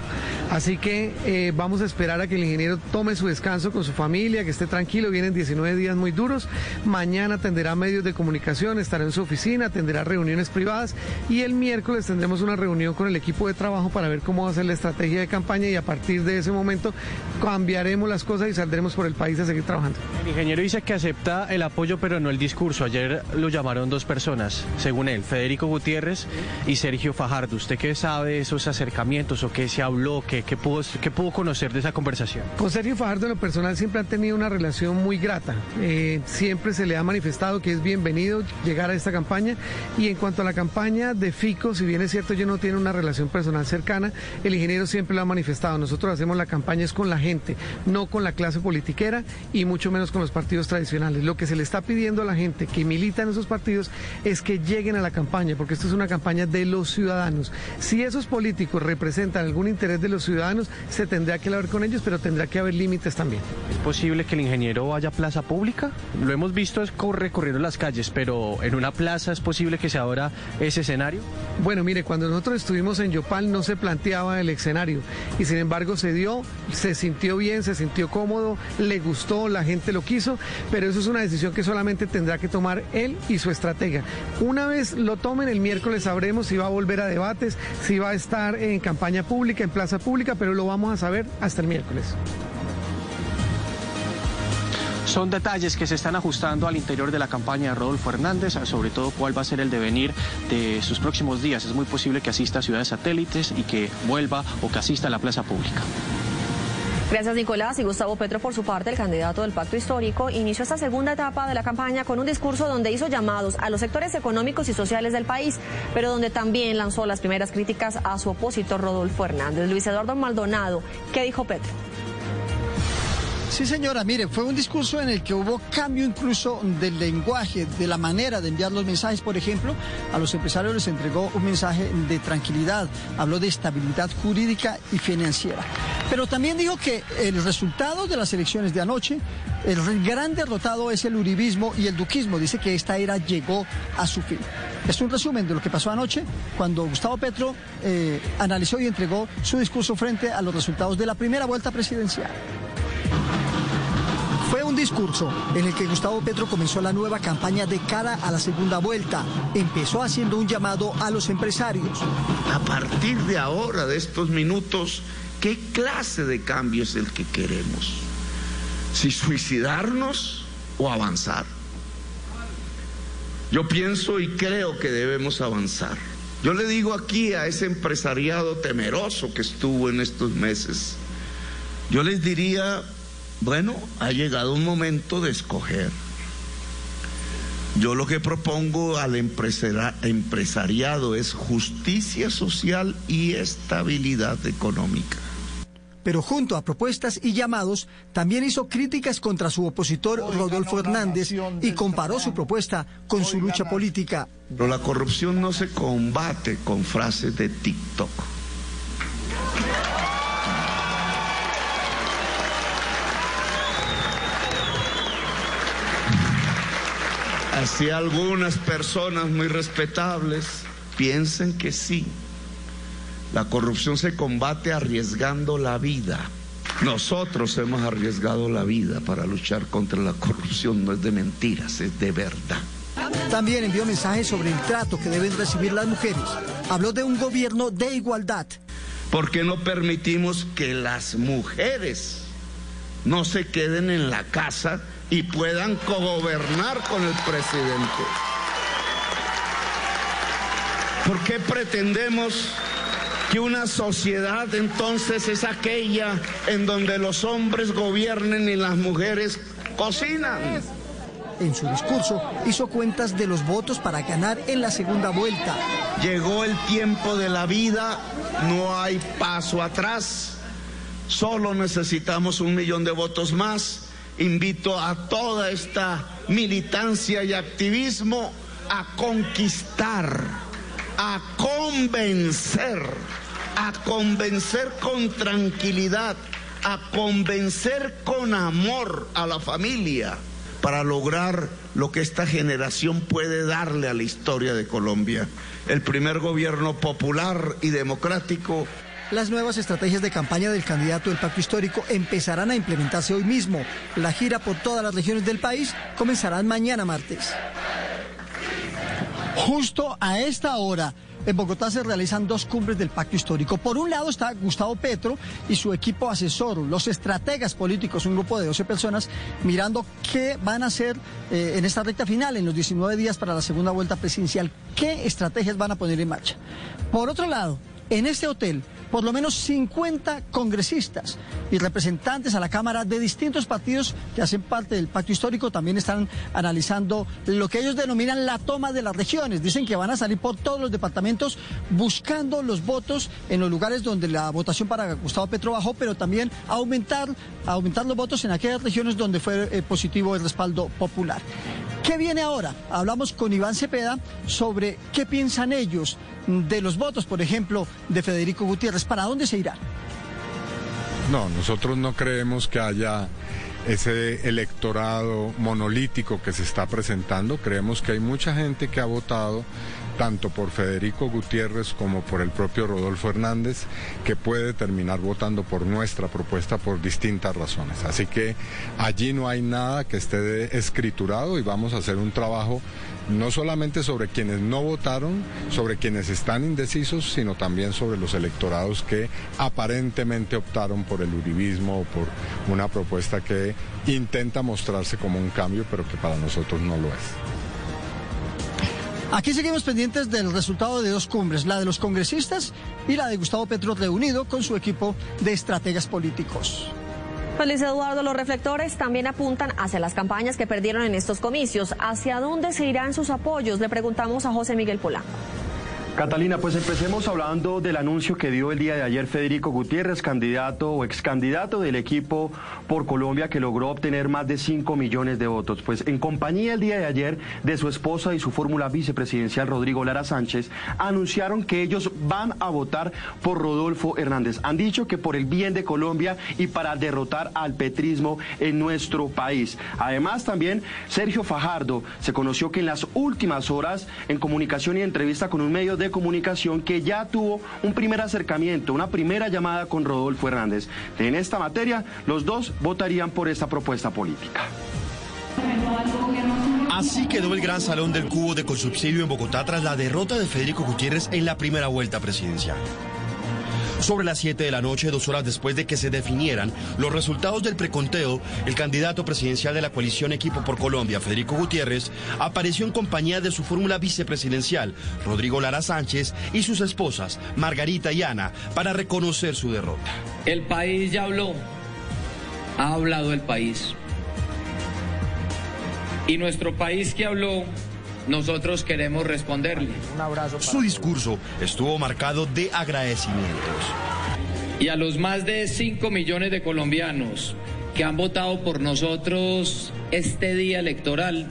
Así que eh, vamos a esperar a que el ingeniero tome su descanso con su familia, que esté tranquilo, vienen 19 días muy duros, mañana atenderá medios de comunicación, estará en su oficina, atenderá reuniones privadas y el miércoles tendremos una reunión con el equipo de trabajo para ver cómo va a ser la estrategia de campaña y a partir de ese momento cambiaremos las cosas y saldremos por el país a seguir trabajando. El ingeniero dice que acepta el apoyo, pero no el discurso. Ayer lo llamaron dos personas, según él, Federico Gutiérrez y Sergio Fajardo. ¿Usted qué sabe de esos acercamientos o qué se habló, qué, qué, pudo, qué pudo conocer de esa conversación? Con Sergio Fajardo, en lo personal, siempre han tenido una relación muy grata. Eh, siempre se le ha manifestado que es bienvenido llegar a esta campaña. Y en cuanto a la campaña de FICO, si bien es cierto, yo no tiene una relación personal cercana, el ingeniero siempre lo ha manifestado. Nosotros hacemos la campaña es con la gente, no con la clase politiquera y mucho menos con los partidos tradicionales lo que se le está pidiendo a la gente que milita en esos partidos es que lleguen a la campaña, porque esto es una campaña de los ciudadanos. Si esos políticos representan algún interés de los ciudadanos, se tendrá que hablar con ellos, pero tendrá que haber límites también. ¿Es posible que el ingeniero vaya a plaza pública? Lo hemos visto recorriendo las calles, pero en una plaza es posible que se abra ese escenario? Bueno, mire, cuando nosotros estuvimos en Yopal no se planteaba el escenario y sin embargo se dio, se sintió bien, se sintió cómodo, le gustó, la gente lo quiso, pero eso es una decisión que solamente tendrá que tomar él y su estratega. Una vez lo tomen, el miércoles sabremos si va a volver a debates, si va a estar en campaña pública, en plaza pública, pero lo vamos a saber hasta el miércoles. Son detalles que se están ajustando al interior de la campaña de Rodolfo Hernández, sobre todo cuál va a ser el devenir de sus próximos días. Es muy posible que asista a ciudades satélites y que vuelva o que asista a la plaza pública. Gracias Nicolás y Gustavo Petro por su parte, el candidato del pacto histórico, inició esta segunda etapa de la campaña con un discurso donde hizo llamados a los sectores económicos y sociales del país, pero donde también lanzó las primeras críticas a su opositor Rodolfo Hernández. Luis Eduardo Maldonado, ¿qué dijo Petro? Sí, señora, mire, fue un discurso en el que hubo cambio incluso del lenguaje, de la manera de enviar los mensajes. Por ejemplo, a los empresarios les entregó un mensaje de tranquilidad, habló de estabilidad jurídica y financiera. Pero también dijo que el resultado de las elecciones de anoche, el gran derrotado es el uribismo y el duquismo. Dice que esta era llegó a su fin. Es un resumen de lo que pasó anoche cuando Gustavo Petro eh, analizó y entregó su discurso frente a los resultados de la primera vuelta presidencial. Discurso en el que Gustavo Petro comenzó la nueva campaña de cara a la segunda vuelta. Empezó haciendo un llamado a los empresarios. A partir de ahora, de estos minutos, ¿qué clase de cambio es el que queremos? Si suicidarnos o avanzar. Yo pienso y creo que debemos avanzar. Yo le digo aquí a ese empresariado temeroso que estuvo en estos meses, yo les diría, bueno, ha llegado un momento de escoger. Yo lo que propongo al empresariado es justicia social y estabilidad económica. Pero junto a propuestas y llamados, también hizo críticas contra su opositor Rodolfo Hernández y comparó su propuesta con su lucha política. Pero la corrupción no se combate con frases de TikTok. Así algunas personas muy respetables piensen que sí. La corrupción se combate arriesgando la vida. Nosotros hemos arriesgado la vida para luchar contra la corrupción. No es de mentiras, es de verdad. También envió mensajes sobre el trato que deben recibir las mujeres. Habló de un gobierno de igualdad. ¿Por qué no permitimos que las mujeres no se queden en la casa y puedan cogobernar con el presidente. ¿Por qué pretendemos que una sociedad entonces es aquella en donde los hombres gobiernen y las mujeres cocinan? En su discurso hizo cuentas de los votos para ganar en la segunda vuelta. Llegó el tiempo de la vida, no hay paso atrás, solo necesitamos un millón de votos más invito a toda esta militancia y activismo a conquistar, a convencer, a convencer con tranquilidad, a convencer con amor a la familia para lograr lo que esta generación puede darle a la historia de Colombia. El primer gobierno popular y democrático las nuevas estrategias de campaña del candidato del pacto histórico empezarán a implementarse hoy mismo. La gira por todas las regiones del país comenzará mañana martes. Justo a esta hora, en Bogotá se realizan dos cumbres del pacto histórico. Por un lado está Gustavo Petro y su equipo asesor, los estrategas políticos, un grupo de 12 personas, mirando qué van a hacer eh, en esta recta final, en los 19 días para la segunda vuelta presidencial, qué estrategias van a poner en marcha. Por otro lado, en este hotel, por lo menos 50 congresistas y representantes a la Cámara de distintos partidos que hacen parte del pacto histórico también están analizando lo que ellos denominan la toma de las regiones. Dicen que van a salir por todos los departamentos buscando los votos en los lugares donde la votación para Gustavo Petro bajó, pero también aumentar, aumentar los votos en aquellas regiones donde fue eh, positivo el respaldo popular. ¿Qué viene ahora? Hablamos con Iván Cepeda sobre qué piensan ellos de los votos, por ejemplo, de Federico Gutiérrez. ¿Para dónde se irá? No, nosotros no creemos que haya ese electorado monolítico que se está presentando. Creemos que hay mucha gente que ha votado tanto por Federico Gutiérrez como por el propio Rodolfo Hernández, que puede terminar votando por nuestra propuesta por distintas razones. Así que allí no hay nada que esté escriturado y vamos a hacer un trabajo no solamente sobre quienes no votaron, sobre quienes están indecisos, sino también sobre los electorados que aparentemente optaron por el uribismo o por una propuesta que intenta mostrarse como un cambio, pero que para nosotros no lo es. Aquí seguimos pendientes del resultado de dos cumbres, la de los congresistas y la de Gustavo Petro reunido con su equipo de estrategas políticos. Feliz Eduardo, los reflectores también apuntan hacia las campañas que perdieron en estos comicios. ¿Hacia dónde se irán sus apoyos? Le preguntamos a José Miguel Polanco. Catalina, pues empecemos hablando del anuncio que dio el día de ayer Federico Gutiérrez, candidato o ex candidato del equipo por Colombia que logró obtener más de 5 millones de votos. Pues en compañía el día de ayer de su esposa y su fórmula vicepresidencial Rodrigo Lara Sánchez, anunciaron que ellos van a votar por Rodolfo Hernández. Han dicho que por el bien de Colombia y para derrotar al petrismo en nuestro país. Además también Sergio Fajardo se conoció que en las últimas horas en comunicación y entrevista con un medio de comunicación que ya tuvo un primer acercamiento, una primera llamada con Rodolfo Hernández. En esta materia, los dos votarían por esta propuesta política. Así quedó el gran salón del cubo de consubsidio en Bogotá tras la derrota de Federico Gutiérrez en la primera vuelta presidencial. Sobre las 7 de la noche, dos horas después de que se definieran los resultados del preconteo, el candidato presidencial de la coalición Equipo por Colombia, Federico Gutiérrez, apareció en compañía de su fórmula vicepresidencial, Rodrigo Lara Sánchez, y sus esposas, Margarita y Ana, para reconocer su derrota. El país ya habló, ha hablado el país. Y nuestro país que habló nosotros queremos responderle. Un abrazo. Su discurso estuvo marcado de agradecimientos. Y a los más de 5 millones de colombianos que han votado por nosotros este día electoral,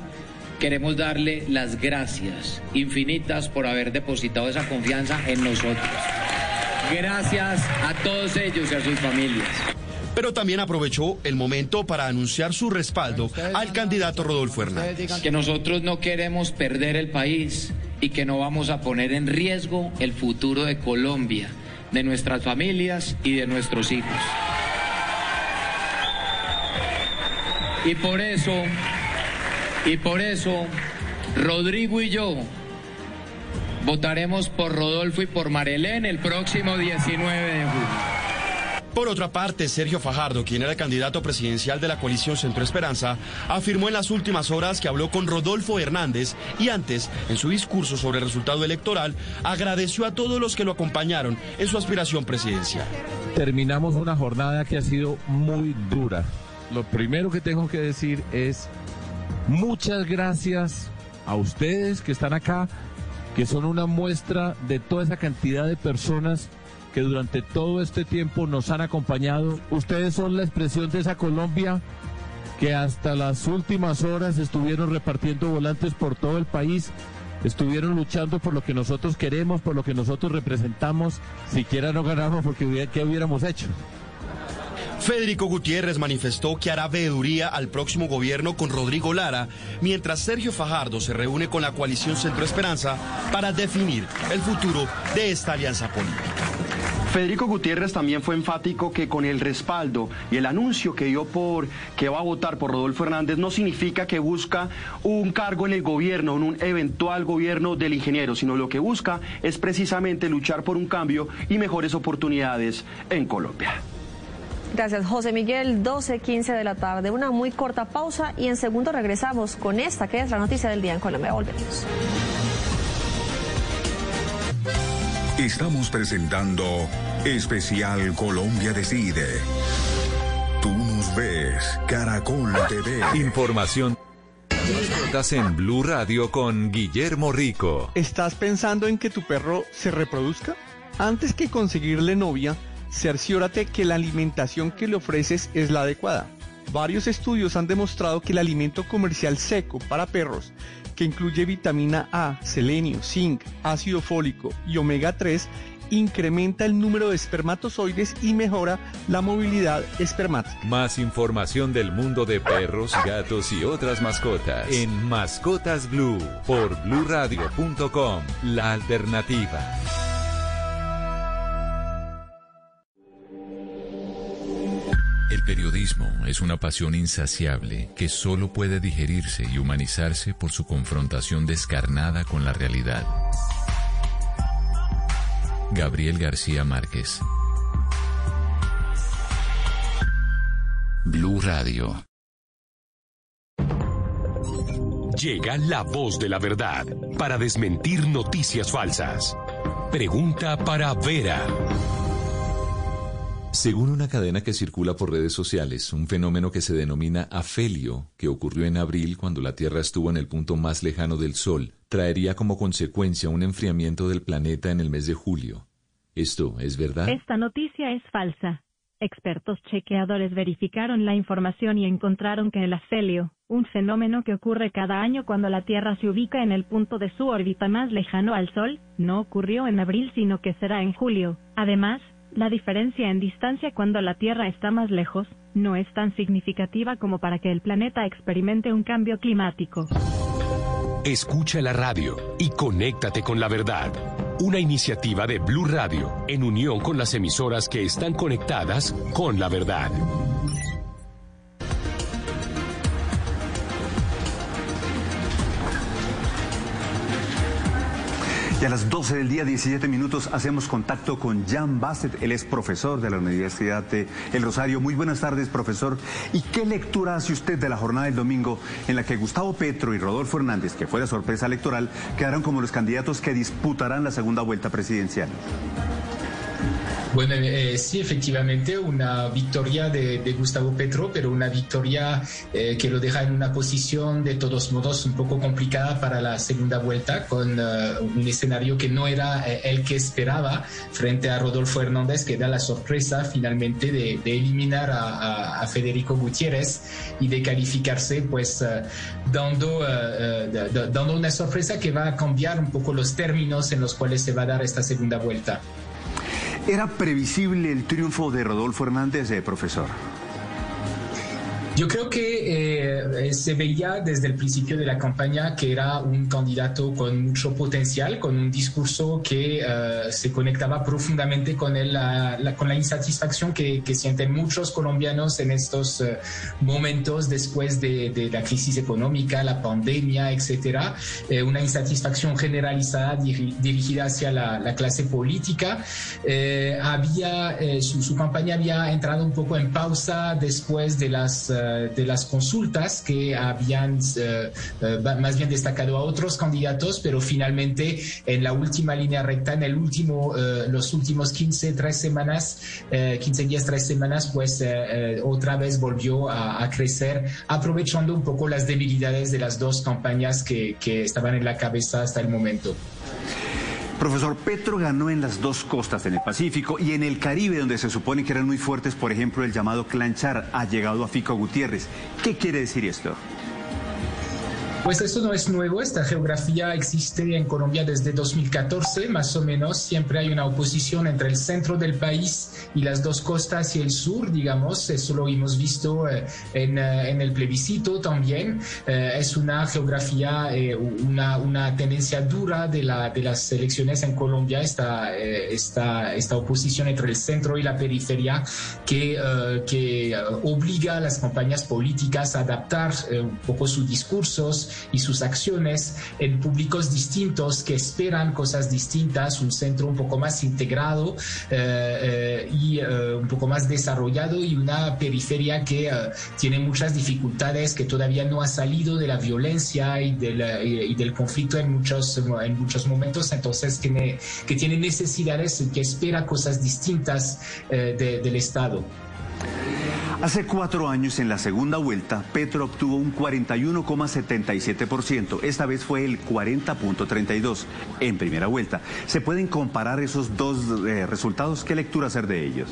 queremos darle las gracias infinitas por haber depositado esa confianza en nosotros. Gracias a todos ellos y a sus familias pero también aprovechó el momento para anunciar su respaldo al candidato Rodolfo Hernández. Que nosotros no queremos perder el país y que no vamos a poner en riesgo el futuro de Colombia, de nuestras familias y de nuestros hijos. Y por eso, y por eso, Rodrigo y yo votaremos por Rodolfo y por Marilén el próximo 19 de julio. Por otra parte, Sergio Fajardo, quien era el candidato presidencial de la coalición Centro Esperanza, afirmó en las últimas horas que habló con Rodolfo Hernández y antes, en su discurso sobre el resultado electoral, agradeció a todos los que lo acompañaron en su aspiración presidencial. Terminamos una jornada que ha sido muy dura. Lo primero que tengo que decir es muchas gracias a ustedes que están acá, que son una muestra de toda esa cantidad de personas que durante todo este tiempo nos han acompañado. Ustedes son la expresión de esa Colombia que hasta las últimas horas estuvieron repartiendo volantes por todo el país, estuvieron luchando por lo que nosotros queremos, por lo que nosotros representamos, siquiera no ganamos porque ¿qué hubiéramos hecho? Federico Gutiérrez manifestó que hará veeduría al próximo gobierno con Rodrigo Lara, mientras Sergio Fajardo se reúne con la coalición Centro Esperanza para definir el futuro de esta alianza política. Federico Gutiérrez también fue enfático que con el respaldo y el anuncio que dio por que va a votar por Rodolfo Hernández no significa que busca un cargo en el gobierno, en un eventual gobierno del ingeniero, sino lo que busca es precisamente luchar por un cambio y mejores oportunidades en Colombia. Gracias, José Miguel. 12, 15 de la tarde. Una muy corta pausa y en segundo regresamos con esta que es la noticia del día en Colombia. Volvemos. Estamos presentando Especial Colombia Decide. Tú nos ves, Caracol TV. Información. Estás en Blue Radio con Guillermo Rico. ¿Estás pensando en que tu perro se reproduzca? Antes que conseguirle novia, cerciórate que la alimentación que le ofreces es la adecuada. Varios estudios han demostrado que el alimento comercial seco para perros que incluye vitamina A, selenio, zinc, ácido fólico y omega 3, incrementa el número de espermatozoides y mejora la movilidad espermática. Más información del mundo de perros, gatos y otras mascotas en Mascotas Blue por bluradio.com, la alternativa. El periodismo es una pasión insaciable que solo puede digerirse y humanizarse por su confrontación descarnada con la realidad. Gabriel García Márquez. Blue Radio. Llega la voz de la verdad para desmentir noticias falsas. Pregunta para Vera. Según una cadena que circula por redes sociales, un fenómeno que se denomina afelio, que ocurrió en abril cuando la Tierra estuvo en el punto más lejano del Sol, traería como consecuencia un enfriamiento del planeta en el mes de julio. ¿Esto es verdad? Esta noticia es falsa. Expertos chequeadores verificaron la información y encontraron que el afelio, un fenómeno que ocurre cada año cuando la Tierra se ubica en el punto de su órbita más lejano al Sol, no ocurrió en abril sino que será en julio. Además, la diferencia en distancia cuando la Tierra está más lejos no es tan significativa como para que el planeta experimente un cambio climático. Escucha la radio y conéctate con la verdad. Una iniciativa de Blue Radio en unión con las emisoras que están conectadas con la verdad. Y a las 12 del día, 17 minutos, hacemos contacto con Jan Bassett. Él es profesor de la Universidad de El Rosario. Muy buenas tardes, profesor. ¿Y qué lectura hace usted de la jornada del domingo en la que Gustavo Petro y Rodolfo Hernández, que fue la sorpresa electoral, quedaron como los candidatos que disputarán la segunda vuelta presidencial? Bueno, eh, sí, efectivamente, una victoria de, Gustavo Petro, pero una victoria eh, que lo deja en una posición de todos modos un poco complicada para la segunda vuelta, con eh, un escenario que no era el que esperaba frente a Rodolfo Hernández, que da la sorpresa finalmente de, eliminar a, Federico Gutiérrez y de calificarse, pues dando, dando una sorpresa que va a cambiar un poco los términos en los cuales se va a dar esta segunda vuelta. ¿Era previsible el triunfo de Rodolfo Hernández, eh, profesor? Yo creo que eh, se veía desde el principio de la campaña que era un candidato con mucho potencial, con un discurso que eh, se conectaba profundamente con, la, con la insatisfacción que, sienten muchos colombianos en estos eh, momentos después de, la crisis económica, la pandemia, etcétera. una insatisfacción generalizada dirigida hacia la, clase política. había, su, su, campaña había entrado un poco en pausa después de las de las consultas que habían eh, eh, más bien destacado a otros candidatos, pero finalmente en la última línea recta, en el último, eh, los últimos 15, 3 semanas, 15 días, 3 semanas, pues otra vez volvió a, crecer, aprovechando un poco las debilidades de las dos campañas que, que estaban en la cabeza hasta el momento. Profesor, Petro ganó en las dos costas, en el Pacífico y en el Caribe, donde se supone que eran muy fuertes, por ejemplo, el llamado Clanchar, ha llegado a Fico Gutiérrez. ¿Qué quiere decir esto? Pues esto no es nuevo, esta geografía existe en Colombia desde 2014, más o menos. Siempre hay una oposición entre el centro del país y las dos costas y el sur, digamos. Eso lo hemos visto eh, en, eh, en, el plebiscito también. Eh, es una geografía, una, una, tendencia dura de, la, de las elecciones en Colombia, esta, esta, esta oposición entre el centro y la periferia que, que obliga a las campañas políticas a adaptar un poco sus discursos y sus acciones en públicos distintos que esperan cosas distintas, un centro un poco más integrado eh, eh, y eh, un poco más desarrollado y una periferia que tiene muchas dificultades, que todavía no ha salido de la violencia y, y del conflicto en muchos, en muchos momentos, entonces que, que tiene necesidades, que espera cosas distintas del Estado. Hace cuatro años, en la segunda vuelta, Petro obtuvo un 41,77%. Esta vez fue el 40,32% en primera vuelta. ¿Se pueden comparar esos dos eh, resultados? ¿Qué lectura hacer de ellos?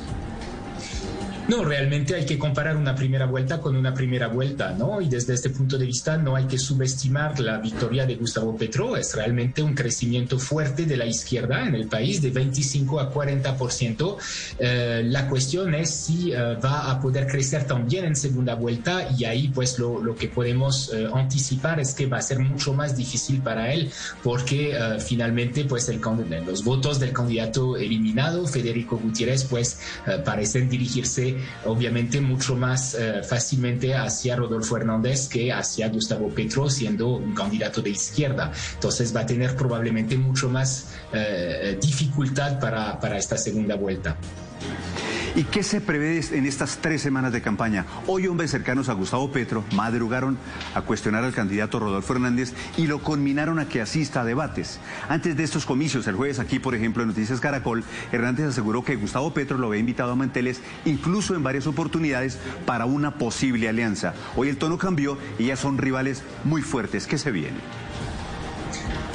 No, realmente hay que comparar una primera vuelta con una primera vuelta, ¿no? Y desde este punto de vista no hay que subestimar la victoria de Gustavo Petro. Es realmente un crecimiento fuerte de la izquierda en el país de 25 a 40%. Eh, la cuestión es si eh, va a poder crecer también en segunda vuelta y ahí pues lo, que podemos eh, anticipar es que va a ser mucho más difícil para él porque finalmente pues el, los votos del candidato eliminado, Federico Gutiérrez, pues parecen dirigirse obviamente mucho más eh, fácilmente hacia Rodolfo Hernández que hacia Gustavo Petro siendo un candidato de izquierda. Entonces va a tener probablemente mucho más eh, dificultad para, para esta segunda vuelta. ¿Y qué se prevé en estas tres semanas de campaña? Hoy hombres cercanos a Gustavo Petro madrugaron a cuestionar al candidato Rodolfo Hernández y lo conminaron a que asista a debates. Antes de estos comicios, el jueves aquí, por ejemplo, en Noticias Caracol, Hernández aseguró que Gustavo Petro lo había invitado a Manteles incluso en varias oportunidades para una posible alianza. Hoy el tono cambió y ya son rivales muy fuertes. ¿Qué se viene?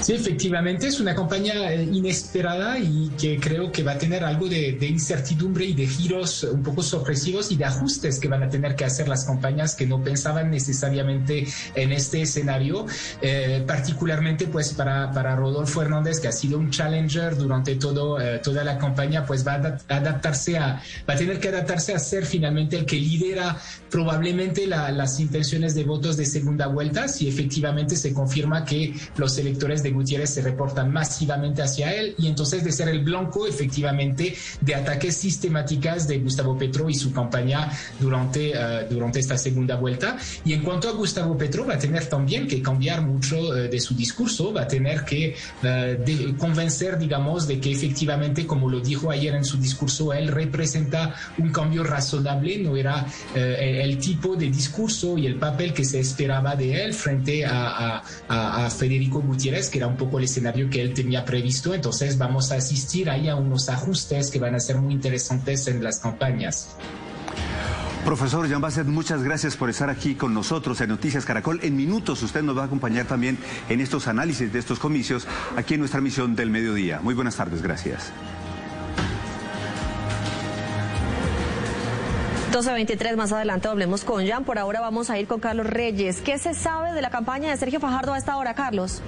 Sí, efectivamente es una campaña eh, inesperada y que creo que va a tener algo de, incertidumbre y de giros un poco sorpresivos y de ajustes que van a tener que hacer las campañas que no pensaban necesariamente en este escenario, eh, particularmente pues para, para Rodolfo Hernández, que ha sido un challenger durante todo, eh, toda la campaña, pues va a adaptarse a, va a tener que adaptarse a ser finalmente el que lidera probablemente las intenciones de votos de segunda vuelta, si efectivamente se confirma que los electores de Gutiérrez se reportan masivamente hacia él y entonces de ser el blanco efectivamente de ataques sistemáticas de Gustavo Petro y su campaña durante, eh, durante esta segunda vuelta. Y en cuanto a Gustavo Petro, va a tener también que cambiar mucho eh, de su discurso, va a tener que eh, convencer, digamos, de que efectivamente, como lo dijo ayer en su discurso, él representa un cambio razonable, no era el tipo de discurso y el papel que se esperaba de él frente a, a, a Federico Gutiérrez, que un poco el escenario que él tenía previsto. Entonces vamos a asistir ahí a unos ajustes que van a ser muy interesantes en las campañas. Profesor Jean Basset, muchas gracias por estar aquí con nosotros en Noticias Caracol. En minutos usted nos va a acompañar también en estos análisis de estos comicios aquí en nuestra misión del mediodía. Muy buenas tardes, gracias. 12.23, más adelante hablemos con Jan. Por ahora vamos a ir con Carlos Reyes. ¿Qué se sabe de la campaña de Sergio Fajardo a esta hora, Carlos?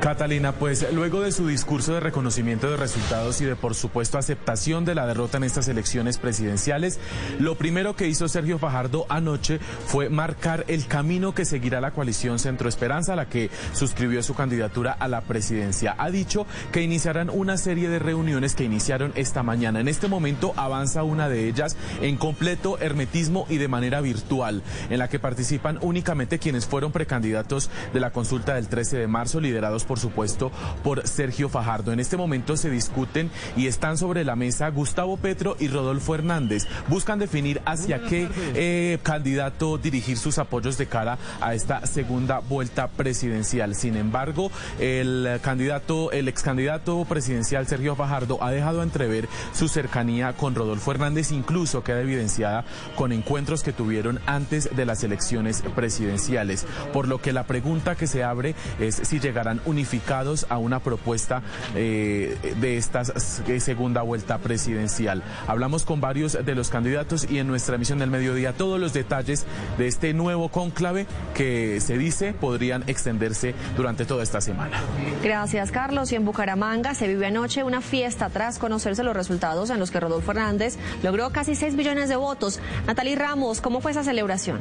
Catalina, pues luego de su discurso de reconocimiento de resultados y de por supuesto aceptación de la derrota en estas elecciones presidenciales, lo primero que hizo Sergio Fajardo anoche fue marcar el camino que seguirá la coalición Centro Esperanza, la que suscribió su candidatura a la presidencia. Ha dicho que iniciarán una serie de reuniones que iniciaron esta mañana. En este momento avanza una de ellas en completo hermetismo y de manera virtual, en la que participan únicamente quienes fueron precandidatos de la consulta del 13 de marzo, liderados por supuesto, por Sergio Fajardo. En este momento se discuten y están sobre la mesa Gustavo Petro y Rodolfo Hernández. Buscan definir hacia qué eh, candidato dirigir sus apoyos de cara a esta segunda vuelta presidencial. Sin embargo, el candidato, el ex candidato presidencial Sergio Fajardo ha dejado entrever su cercanía con Rodolfo Hernández, incluso queda evidenciada con encuentros que tuvieron antes de las elecciones presidenciales. Por lo que la pregunta que se abre es si llegarán un unificados a una propuesta eh, de esta eh, segunda vuelta presidencial. Hablamos con varios de los candidatos y en nuestra emisión del mediodía todos los detalles de este nuevo cónclave que se dice podrían extenderse durante toda esta semana. Gracias, Carlos. Y en Bucaramanga se vive anoche una fiesta tras conocerse los resultados en los que Rodolfo Hernández logró casi 6 millones de votos. Natalie Ramos, ¿cómo fue esa celebración?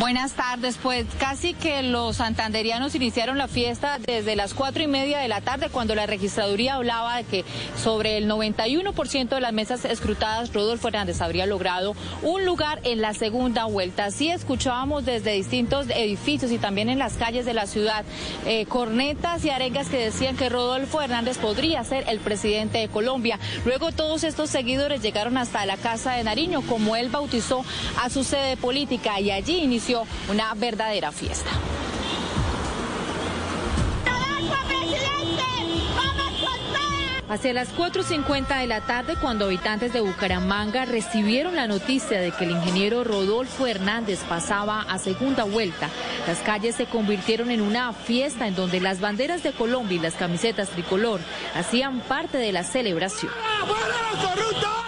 Buenas tardes, pues casi que los santanderianos iniciaron la fiesta desde las cuatro y media de la tarde cuando la registraduría hablaba de que sobre el 91% de las mesas escrutadas Rodolfo Hernández habría logrado un lugar en la segunda vuelta. Así escuchábamos desde distintos edificios y también en las calles de la ciudad eh, cornetas y arengas que decían que Rodolfo Hernández podría ser el presidente de Colombia. Luego todos estos seguidores llegaron hasta la casa de Nariño, como él bautizó a su sede política y allí inició una verdadera fiesta. Hacia las 4.50 de la tarde, cuando habitantes de Bucaramanga recibieron la noticia de que el ingeniero Rodolfo Hernández pasaba a segunda vuelta, las calles se convirtieron en una fiesta en donde las banderas de Colombia y las camisetas tricolor hacían parte de la celebración.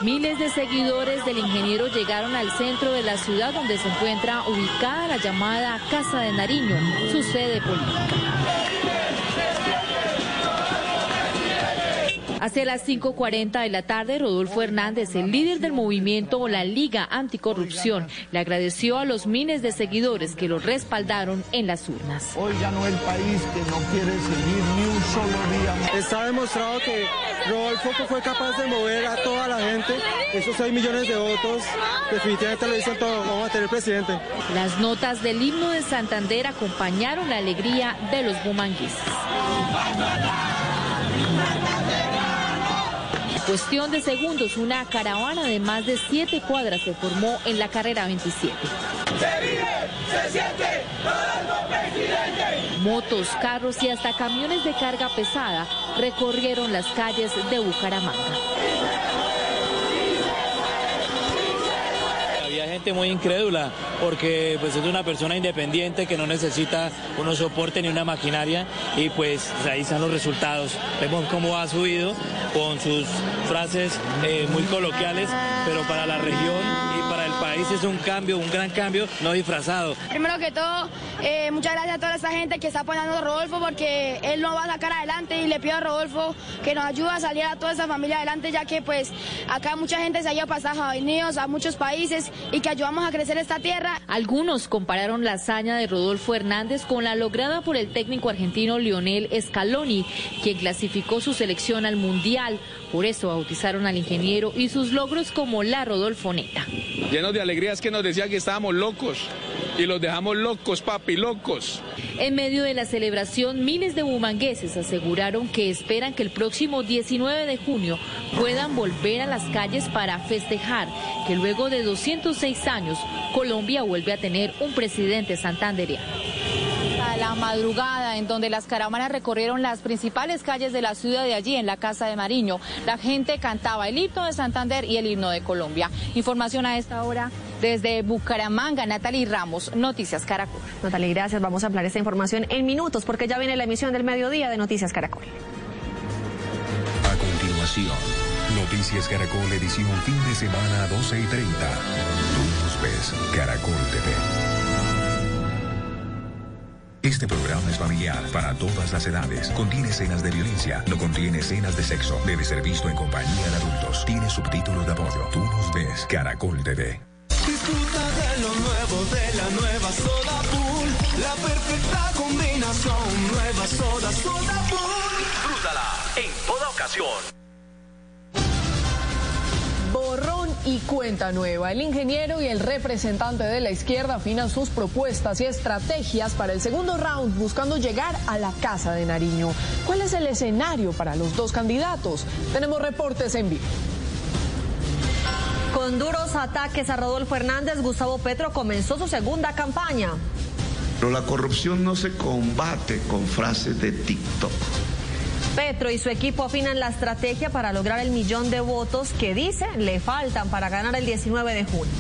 Miles de seguidores del ingeniero llegaron al centro de la ciudad donde se encuentra ubicada la llamada Casa de Nariño, su sede política. Hacia las 5.40 de la tarde, Rodolfo Hernández, el líder del movimiento La Liga Anticorrupción, le agradeció a los miles de seguidores que lo respaldaron en las urnas. Hoy ganó el país que no quiere seguir ni un solo día Está demostrado que Rodolfo fue capaz de mover a toda la gente. Esos 6 millones de votos definitivamente lo dicen todo. Vamos a tener presidente. Las notas del himno de Santander acompañaron la alegría de los bumangueses. Cuestión de segundos, una caravana de más de siete cuadras se formó en la carrera 27. Se vive, se siente. Motos, carros y hasta camiones de carga pesada recorrieron las calles de Bucaramanga. Gente muy incrédula porque pues es una persona independiente que no necesita unos soporte ni una maquinaria y pues ahí están los resultados. Vemos cómo ha subido con sus frases eh, muy coloquiales, pero para la región y para país es un cambio, un gran cambio, no disfrazado. Primero que todo, eh, muchas gracias a toda esa gente que está apoyando a Rodolfo porque él no va a sacar adelante y le pido a Rodolfo que nos ayude a salir a toda esa familia adelante ya que pues acá mucha gente se ha ido a Estados Unidos, a muchos países y que ayudamos a crecer esta tierra. Algunos compararon la hazaña de Rodolfo Hernández con la lograda por el técnico argentino Lionel Scaloni, quien clasificó su selección al Mundial. Por eso bautizaron al ingeniero y sus logros como la Rodolfo Neta. Llenos de alegría es que nos decía que estábamos locos y los dejamos locos, papi, locos. En medio de la celebración, miles de bumangueses aseguraron que esperan que el próximo 19 de junio puedan volver a las calles para festejar que luego de 206 años Colombia vuelve a tener un presidente santandereano la madrugada en donde las caravanas recorrieron las principales calles de la ciudad de allí, en la Casa de Mariño. La gente cantaba el himno de Santander y el himno de Colombia. Información a esta hora desde Bucaramanga, Natalie Ramos, Noticias Caracol. Natalie, gracias. Vamos a ampliar esta información en minutos porque ya viene la emisión del mediodía de Noticias Caracol. A continuación, Noticias Caracol, edición fin de semana 12 y 30. Tú nos ves, Caracol TV. Este programa es familiar para todas las edades. Contiene escenas de violencia, no contiene escenas de sexo. Debe ser visto en compañía de adultos. Tiene subtítulos de apoyo. Tú nos ves, Caracol TV. Disfruta de lo nuevo de la nueva Soda Pool. La perfecta combinación. Nueva Soda Soda Pool. Disfrútala en toda ocasión borrón y cuenta nueva. El ingeniero y el representante de la izquierda afinan sus propuestas y estrategias para el segundo round buscando llegar a la Casa de Nariño. ¿Cuál es el escenario para los dos candidatos? Tenemos reportes en vivo. Con duros ataques a Rodolfo Hernández, Gustavo Petro comenzó su segunda campaña. Pero la corrupción no se combate con frases de TikTok. Petro y su equipo afinan la estrategia para lograr el millón de votos que dice le faltan para ganar el 19 de junio.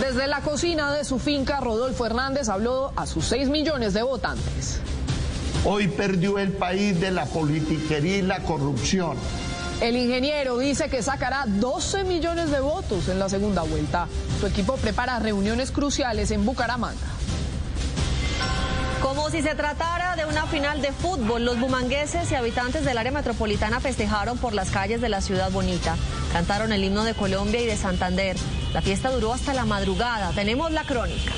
Desde la cocina de su finca, Rodolfo Hernández habló a sus 6 millones de votantes. Hoy perdió el país de la politiquería y la corrupción. El ingeniero dice que sacará 12 millones de votos en la segunda vuelta. Su equipo prepara reuniones cruciales en Bucaramanga. Como si se tratara de una final de fútbol, los bumangueses y habitantes del área metropolitana festejaron por las calles de la ciudad bonita. Cantaron el himno de Colombia y de Santander. La fiesta duró hasta la madrugada. Tenemos la crónica.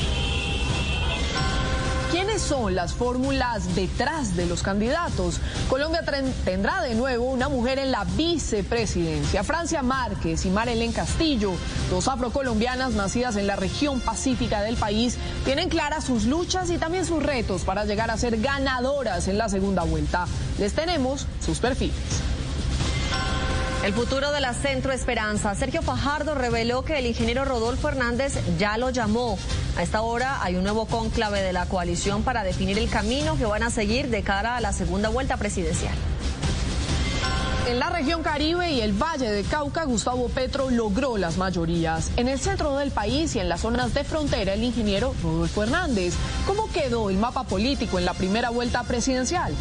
¿Quiénes son las fórmulas detrás de los candidatos? Colombia tendrá de nuevo una mujer en la vicepresidencia. Francia Márquez y Marilén Castillo, dos afrocolombianas nacidas en la región pacífica del país, tienen claras sus luchas y también sus retos para llegar a ser ganadoras en la segunda vuelta. Les tenemos sus perfiles. El futuro de la Centro Esperanza. Sergio Fajardo reveló que el ingeniero Rodolfo Hernández ya lo llamó. A esta hora hay un nuevo cónclave de la coalición para definir el camino que van a seguir de cara a la segunda vuelta presidencial. En la región Caribe y el Valle de Cauca, Gustavo Petro logró las mayorías. En el centro del país y en las zonas de frontera, el ingeniero Rodolfo Hernández. ¿Cómo quedó el mapa político en la primera vuelta presidencial?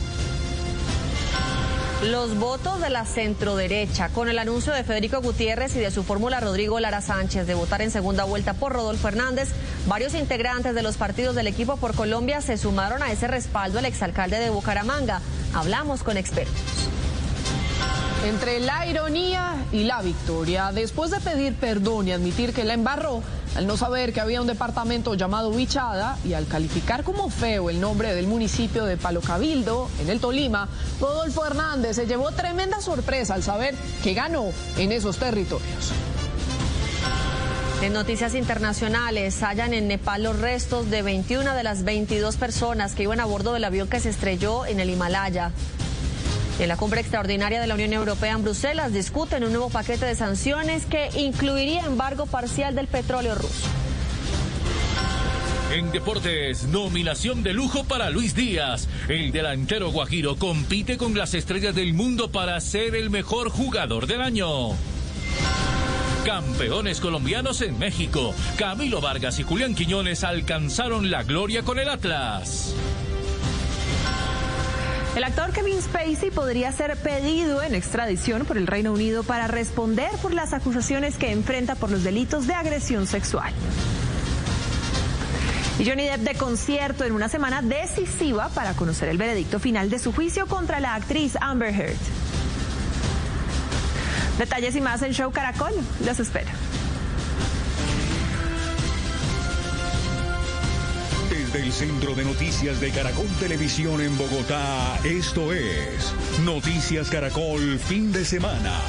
Los votos de la centroderecha, con el anuncio de Federico Gutiérrez y de su fórmula Rodrigo Lara Sánchez de votar en segunda vuelta por Rodolfo Hernández, varios integrantes de los partidos del equipo por Colombia se sumaron a ese respaldo al exalcalde de Bucaramanga. Hablamos con expertos. Entre la ironía y la victoria, después de pedir perdón y admitir que la embarró, al no saber que había un departamento llamado Bichada y al calificar como feo el nombre del municipio de Palo Cabildo, en el Tolima, Rodolfo Hernández se llevó tremenda sorpresa al saber que ganó en esos territorios. En noticias internacionales, hallan en Nepal los restos de 21 de las 22 personas que iban a bordo del avión que se estrelló en el Himalaya. En la cumbre extraordinaria de la Unión Europea en Bruselas discuten un nuevo paquete de sanciones que incluiría embargo parcial del petróleo ruso. En deportes, nominación de lujo para Luis Díaz. El delantero guajiro compite con las estrellas del mundo para ser el mejor jugador del año. Campeones colombianos en México. Camilo Vargas y Julián Quiñones alcanzaron la gloria con el Atlas. El actor Kevin Spacey podría ser pedido en extradición por el Reino Unido para responder por las acusaciones que enfrenta por los delitos de agresión sexual. Y Johnny Depp de concierto en una semana decisiva para conocer el veredicto final de su juicio contra la actriz Amber Heard. Detalles y más en Show Caracol. Los espero. Desde el Centro de Noticias de Caracol Televisión en Bogotá, esto es Noticias Caracol Fin de Semana.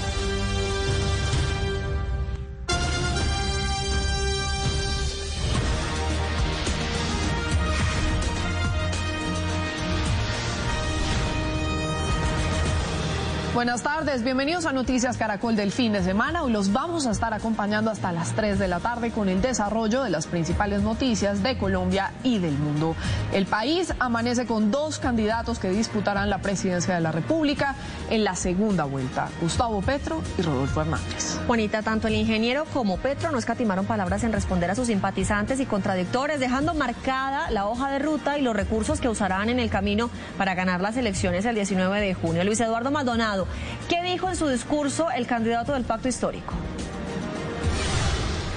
Buenas tardes, bienvenidos a Noticias Caracol del fin de semana. Hoy los vamos a estar acompañando hasta las 3 de la tarde con el desarrollo de las principales noticias de Colombia y del mundo. El país amanece con dos candidatos que disputarán la presidencia de la República en la segunda vuelta, Gustavo Petro y Rodolfo Hernández. Juanita, tanto el ingeniero como Petro no escatimaron palabras en responder a sus simpatizantes y contradictores, dejando marcada la hoja de ruta y los recursos que usarán en el camino para ganar las elecciones el 19 de junio. Luis Eduardo Maldonado ¿Qué dijo en su discurso el candidato del pacto histórico?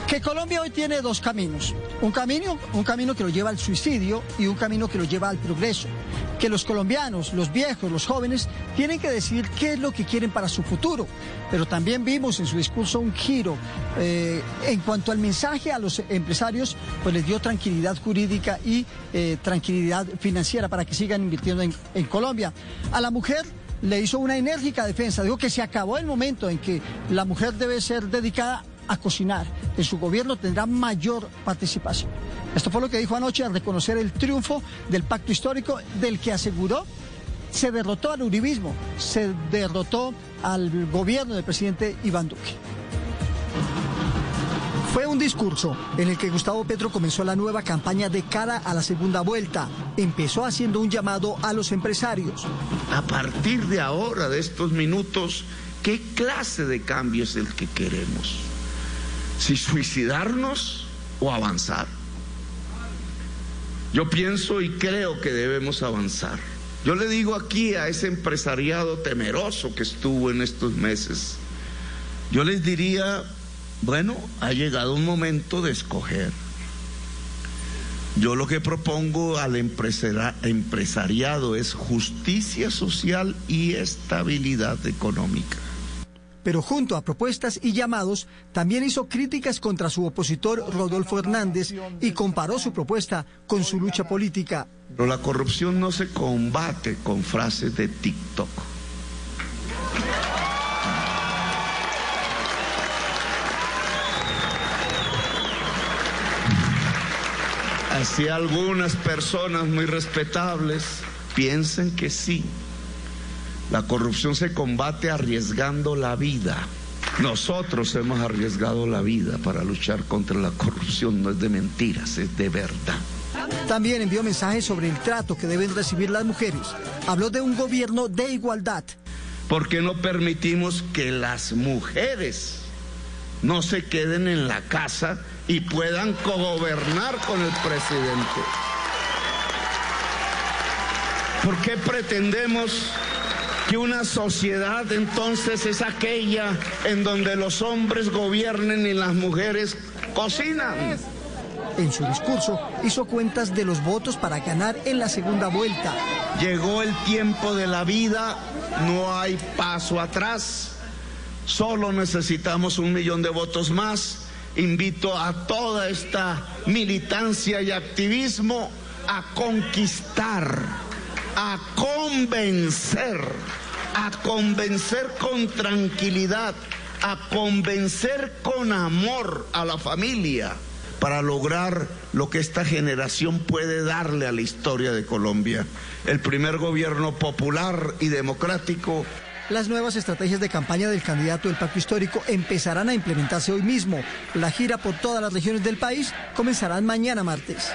Que Colombia hoy tiene dos caminos, un camino, un camino que lo lleva al suicidio y un camino que lo lleva al progreso. Que los colombianos, los viejos, los jóvenes, tienen que decidir qué es lo que quieren para su futuro. Pero también vimos en su discurso un giro eh, en cuanto al mensaje a los empresarios, pues les dio tranquilidad jurídica y eh, tranquilidad financiera para que sigan invirtiendo en, en Colombia. A la mujer le hizo una enérgica defensa, dijo que se acabó el momento en que la mujer debe ser dedicada a cocinar. En su gobierno tendrá mayor participación. Esto fue lo que dijo anoche al reconocer el triunfo del pacto histórico del que aseguró se derrotó al uribismo, se derrotó al gobierno del presidente Iván Duque. Fue un discurso en el que Gustavo Petro comenzó la nueva campaña de cara a la segunda vuelta. Empezó haciendo un llamado a los empresarios. A partir de ahora, de estos minutos, ¿qué clase de cambio es el que queremos? ¿Si suicidarnos o avanzar? Yo pienso y creo que debemos avanzar. Yo le digo aquí a ese empresariado temeroso que estuvo en estos meses, yo les diría, bueno, ha llegado un momento de escoger. Yo lo que propongo al empresariado es justicia social y estabilidad económica. Pero junto a propuestas y llamados, también hizo críticas contra su opositor Rodolfo Hernández y comparó su propuesta con su lucha política. Pero la corrupción no se combate con frases de TikTok. Así algunas personas muy respetables piensen que sí. La corrupción se combate arriesgando la vida. Nosotros hemos arriesgado la vida para luchar contra la corrupción. No es de mentiras, es de verdad. También envió mensajes sobre el trato que deben recibir las mujeres. Habló de un gobierno de igualdad. ¿Por qué no permitimos que las mujeres no se queden en la casa y puedan cogobernar con el presidente. ¿Por qué pretendemos que una sociedad entonces es aquella en donde los hombres gobiernen y las mujeres cocinan? En su discurso hizo cuentas de los votos para ganar en la segunda vuelta. Llegó el tiempo de la vida, no hay paso atrás, solo necesitamos un millón de votos más invito a toda esta militancia y activismo a conquistar, a convencer, a convencer con tranquilidad, a convencer con amor a la familia, para lograr lo que esta generación puede darle a la historia de Colombia. El primer gobierno popular y democrático las nuevas estrategias de campaña del candidato del pacto histórico empezarán a implementarse hoy mismo. La gira por todas las regiones del país comenzará mañana martes.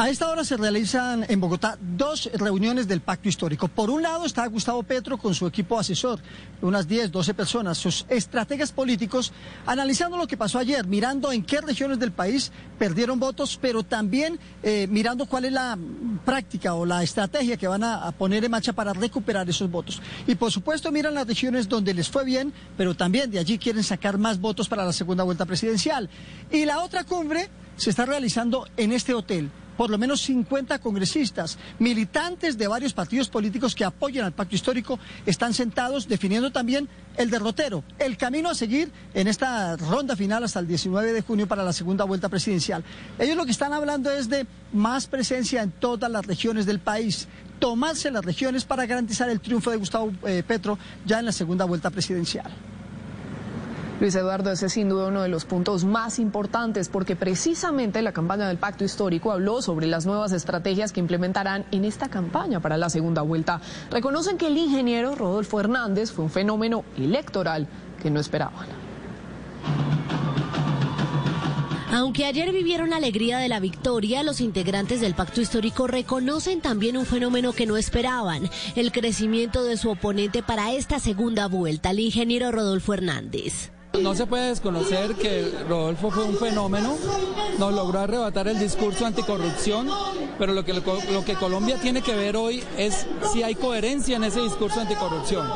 A esta hora se realizan en Bogotá dos reuniones del pacto histórico. Por un lado está Gustavo Petro con su equipo asesor, unas 10, 12 personas, sus estrategas políticos, analizando lo que pasó ayer, mirando en qué regiones del país perdieron votos, pero también eh, mirando cuál es la práctica o la estrategia que van a, a poner en marcha para recuperar esos votos. Y por supuesto miran las regiones donde les fue bien, pero también de allí quieren sacar más votos para la segunda vuelta presidencial. Y la otra cumbre se está realizando en este hotel por lo menos 50 congresistas, militantes de varios partidos políticos que apoyan al pacto histórico, están sentados definiendo también el derrotero, el camino a seguir en esta ronda final hasta el 19 de junio para la segunda vuelta presidencial. Ellos lo que están hablando es de más presencia en todas las regiones del país, tomarse las regiones para garantizar el triunfo de Gustavo eh, Petro ya en la segunda vuelta presidencial. Luis Eduardo, ese es sin duda uno de los puntos más importantes porque precisamente la campaña del pacto histórico habló sobre las nuevas estrategias que implementarán en esta campaña para la segunda vuelta. Reconocen que el ingeniero Rodolfo Hernández fue un fenómeno electoral que no esperaban. Aunque ayer vivieron la alegría de la victoria, los integrantes del pacto histórico reconocen también un fenómeno que no esperaban, el crecimiento de su oponente para esta segunda vuelta, el ingeniero Rodolfo Hernández. No se puede desconocer que Rodolfo fue un fenómeno, nos logró arrebatar el discurso anticorrupción, pero lo que, lo que Colombia tiene que ver hoy es si hay coherencia en ese discurso anticorrupción.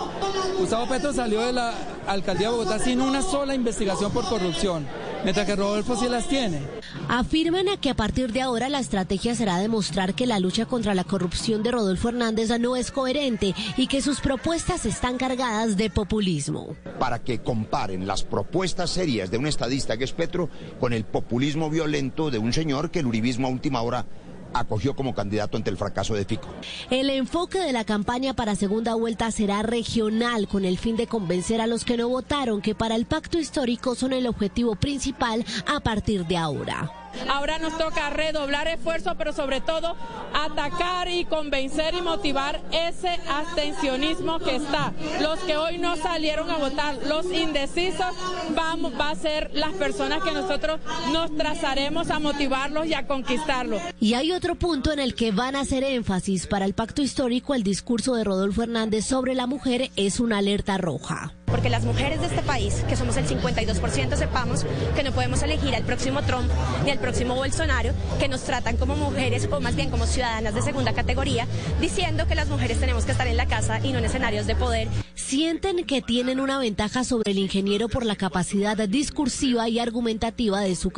Gustavo Petro salió de la alcaldía de Bogotá sin una sola investigación por corrupción mientras que Rodolfo sí las tiene. Afirman que a partir de ahora la estrategia será demostrar que la lucha contra la corrupción de Rodolfo Hernández no es coherente y que sus propuestas están cargadas de populismo. Para que comparen las propuestas serias de un estadista que es Petro con el populismo violento de un señor que el uribismo a última hora acogió como candidato ante el fracaso de Fico. El enfoque de la campaña para segunda vuelta será regional con el fin de convencer a los que no votaron que para el pacto histórico son el objetivo principal a partir de ahora. Ahora nos toca redoblar esfuerzo, pero sobre todo atacar y convencer y motivar ese abstencionismo que está. Los que hoy no salieron a votar, los indecisos, vamos, va a ser las personas que nosotros nos trazaremos a motivarlos y a conquistarlos. Y hay otro punto en el que van a hacer énfasis para el pacto histórico, el discurso de Rodolfo Hernández sobre la mujer es una alerta roja porque las mujeres de este país, que somos el 52%, sepamos que no podemos elegir al próximo Trump ni al próximo Bolsonaro, que nos tratan como mujeres o más bien como ciudadanas de segunda categoría, diciendo que las mujeres tenemos que estar en la casa y no en escenarios de poder. Sienten que tienen una ventaja sobre el ingeniero por la capacidad discursiva y argumentativa de su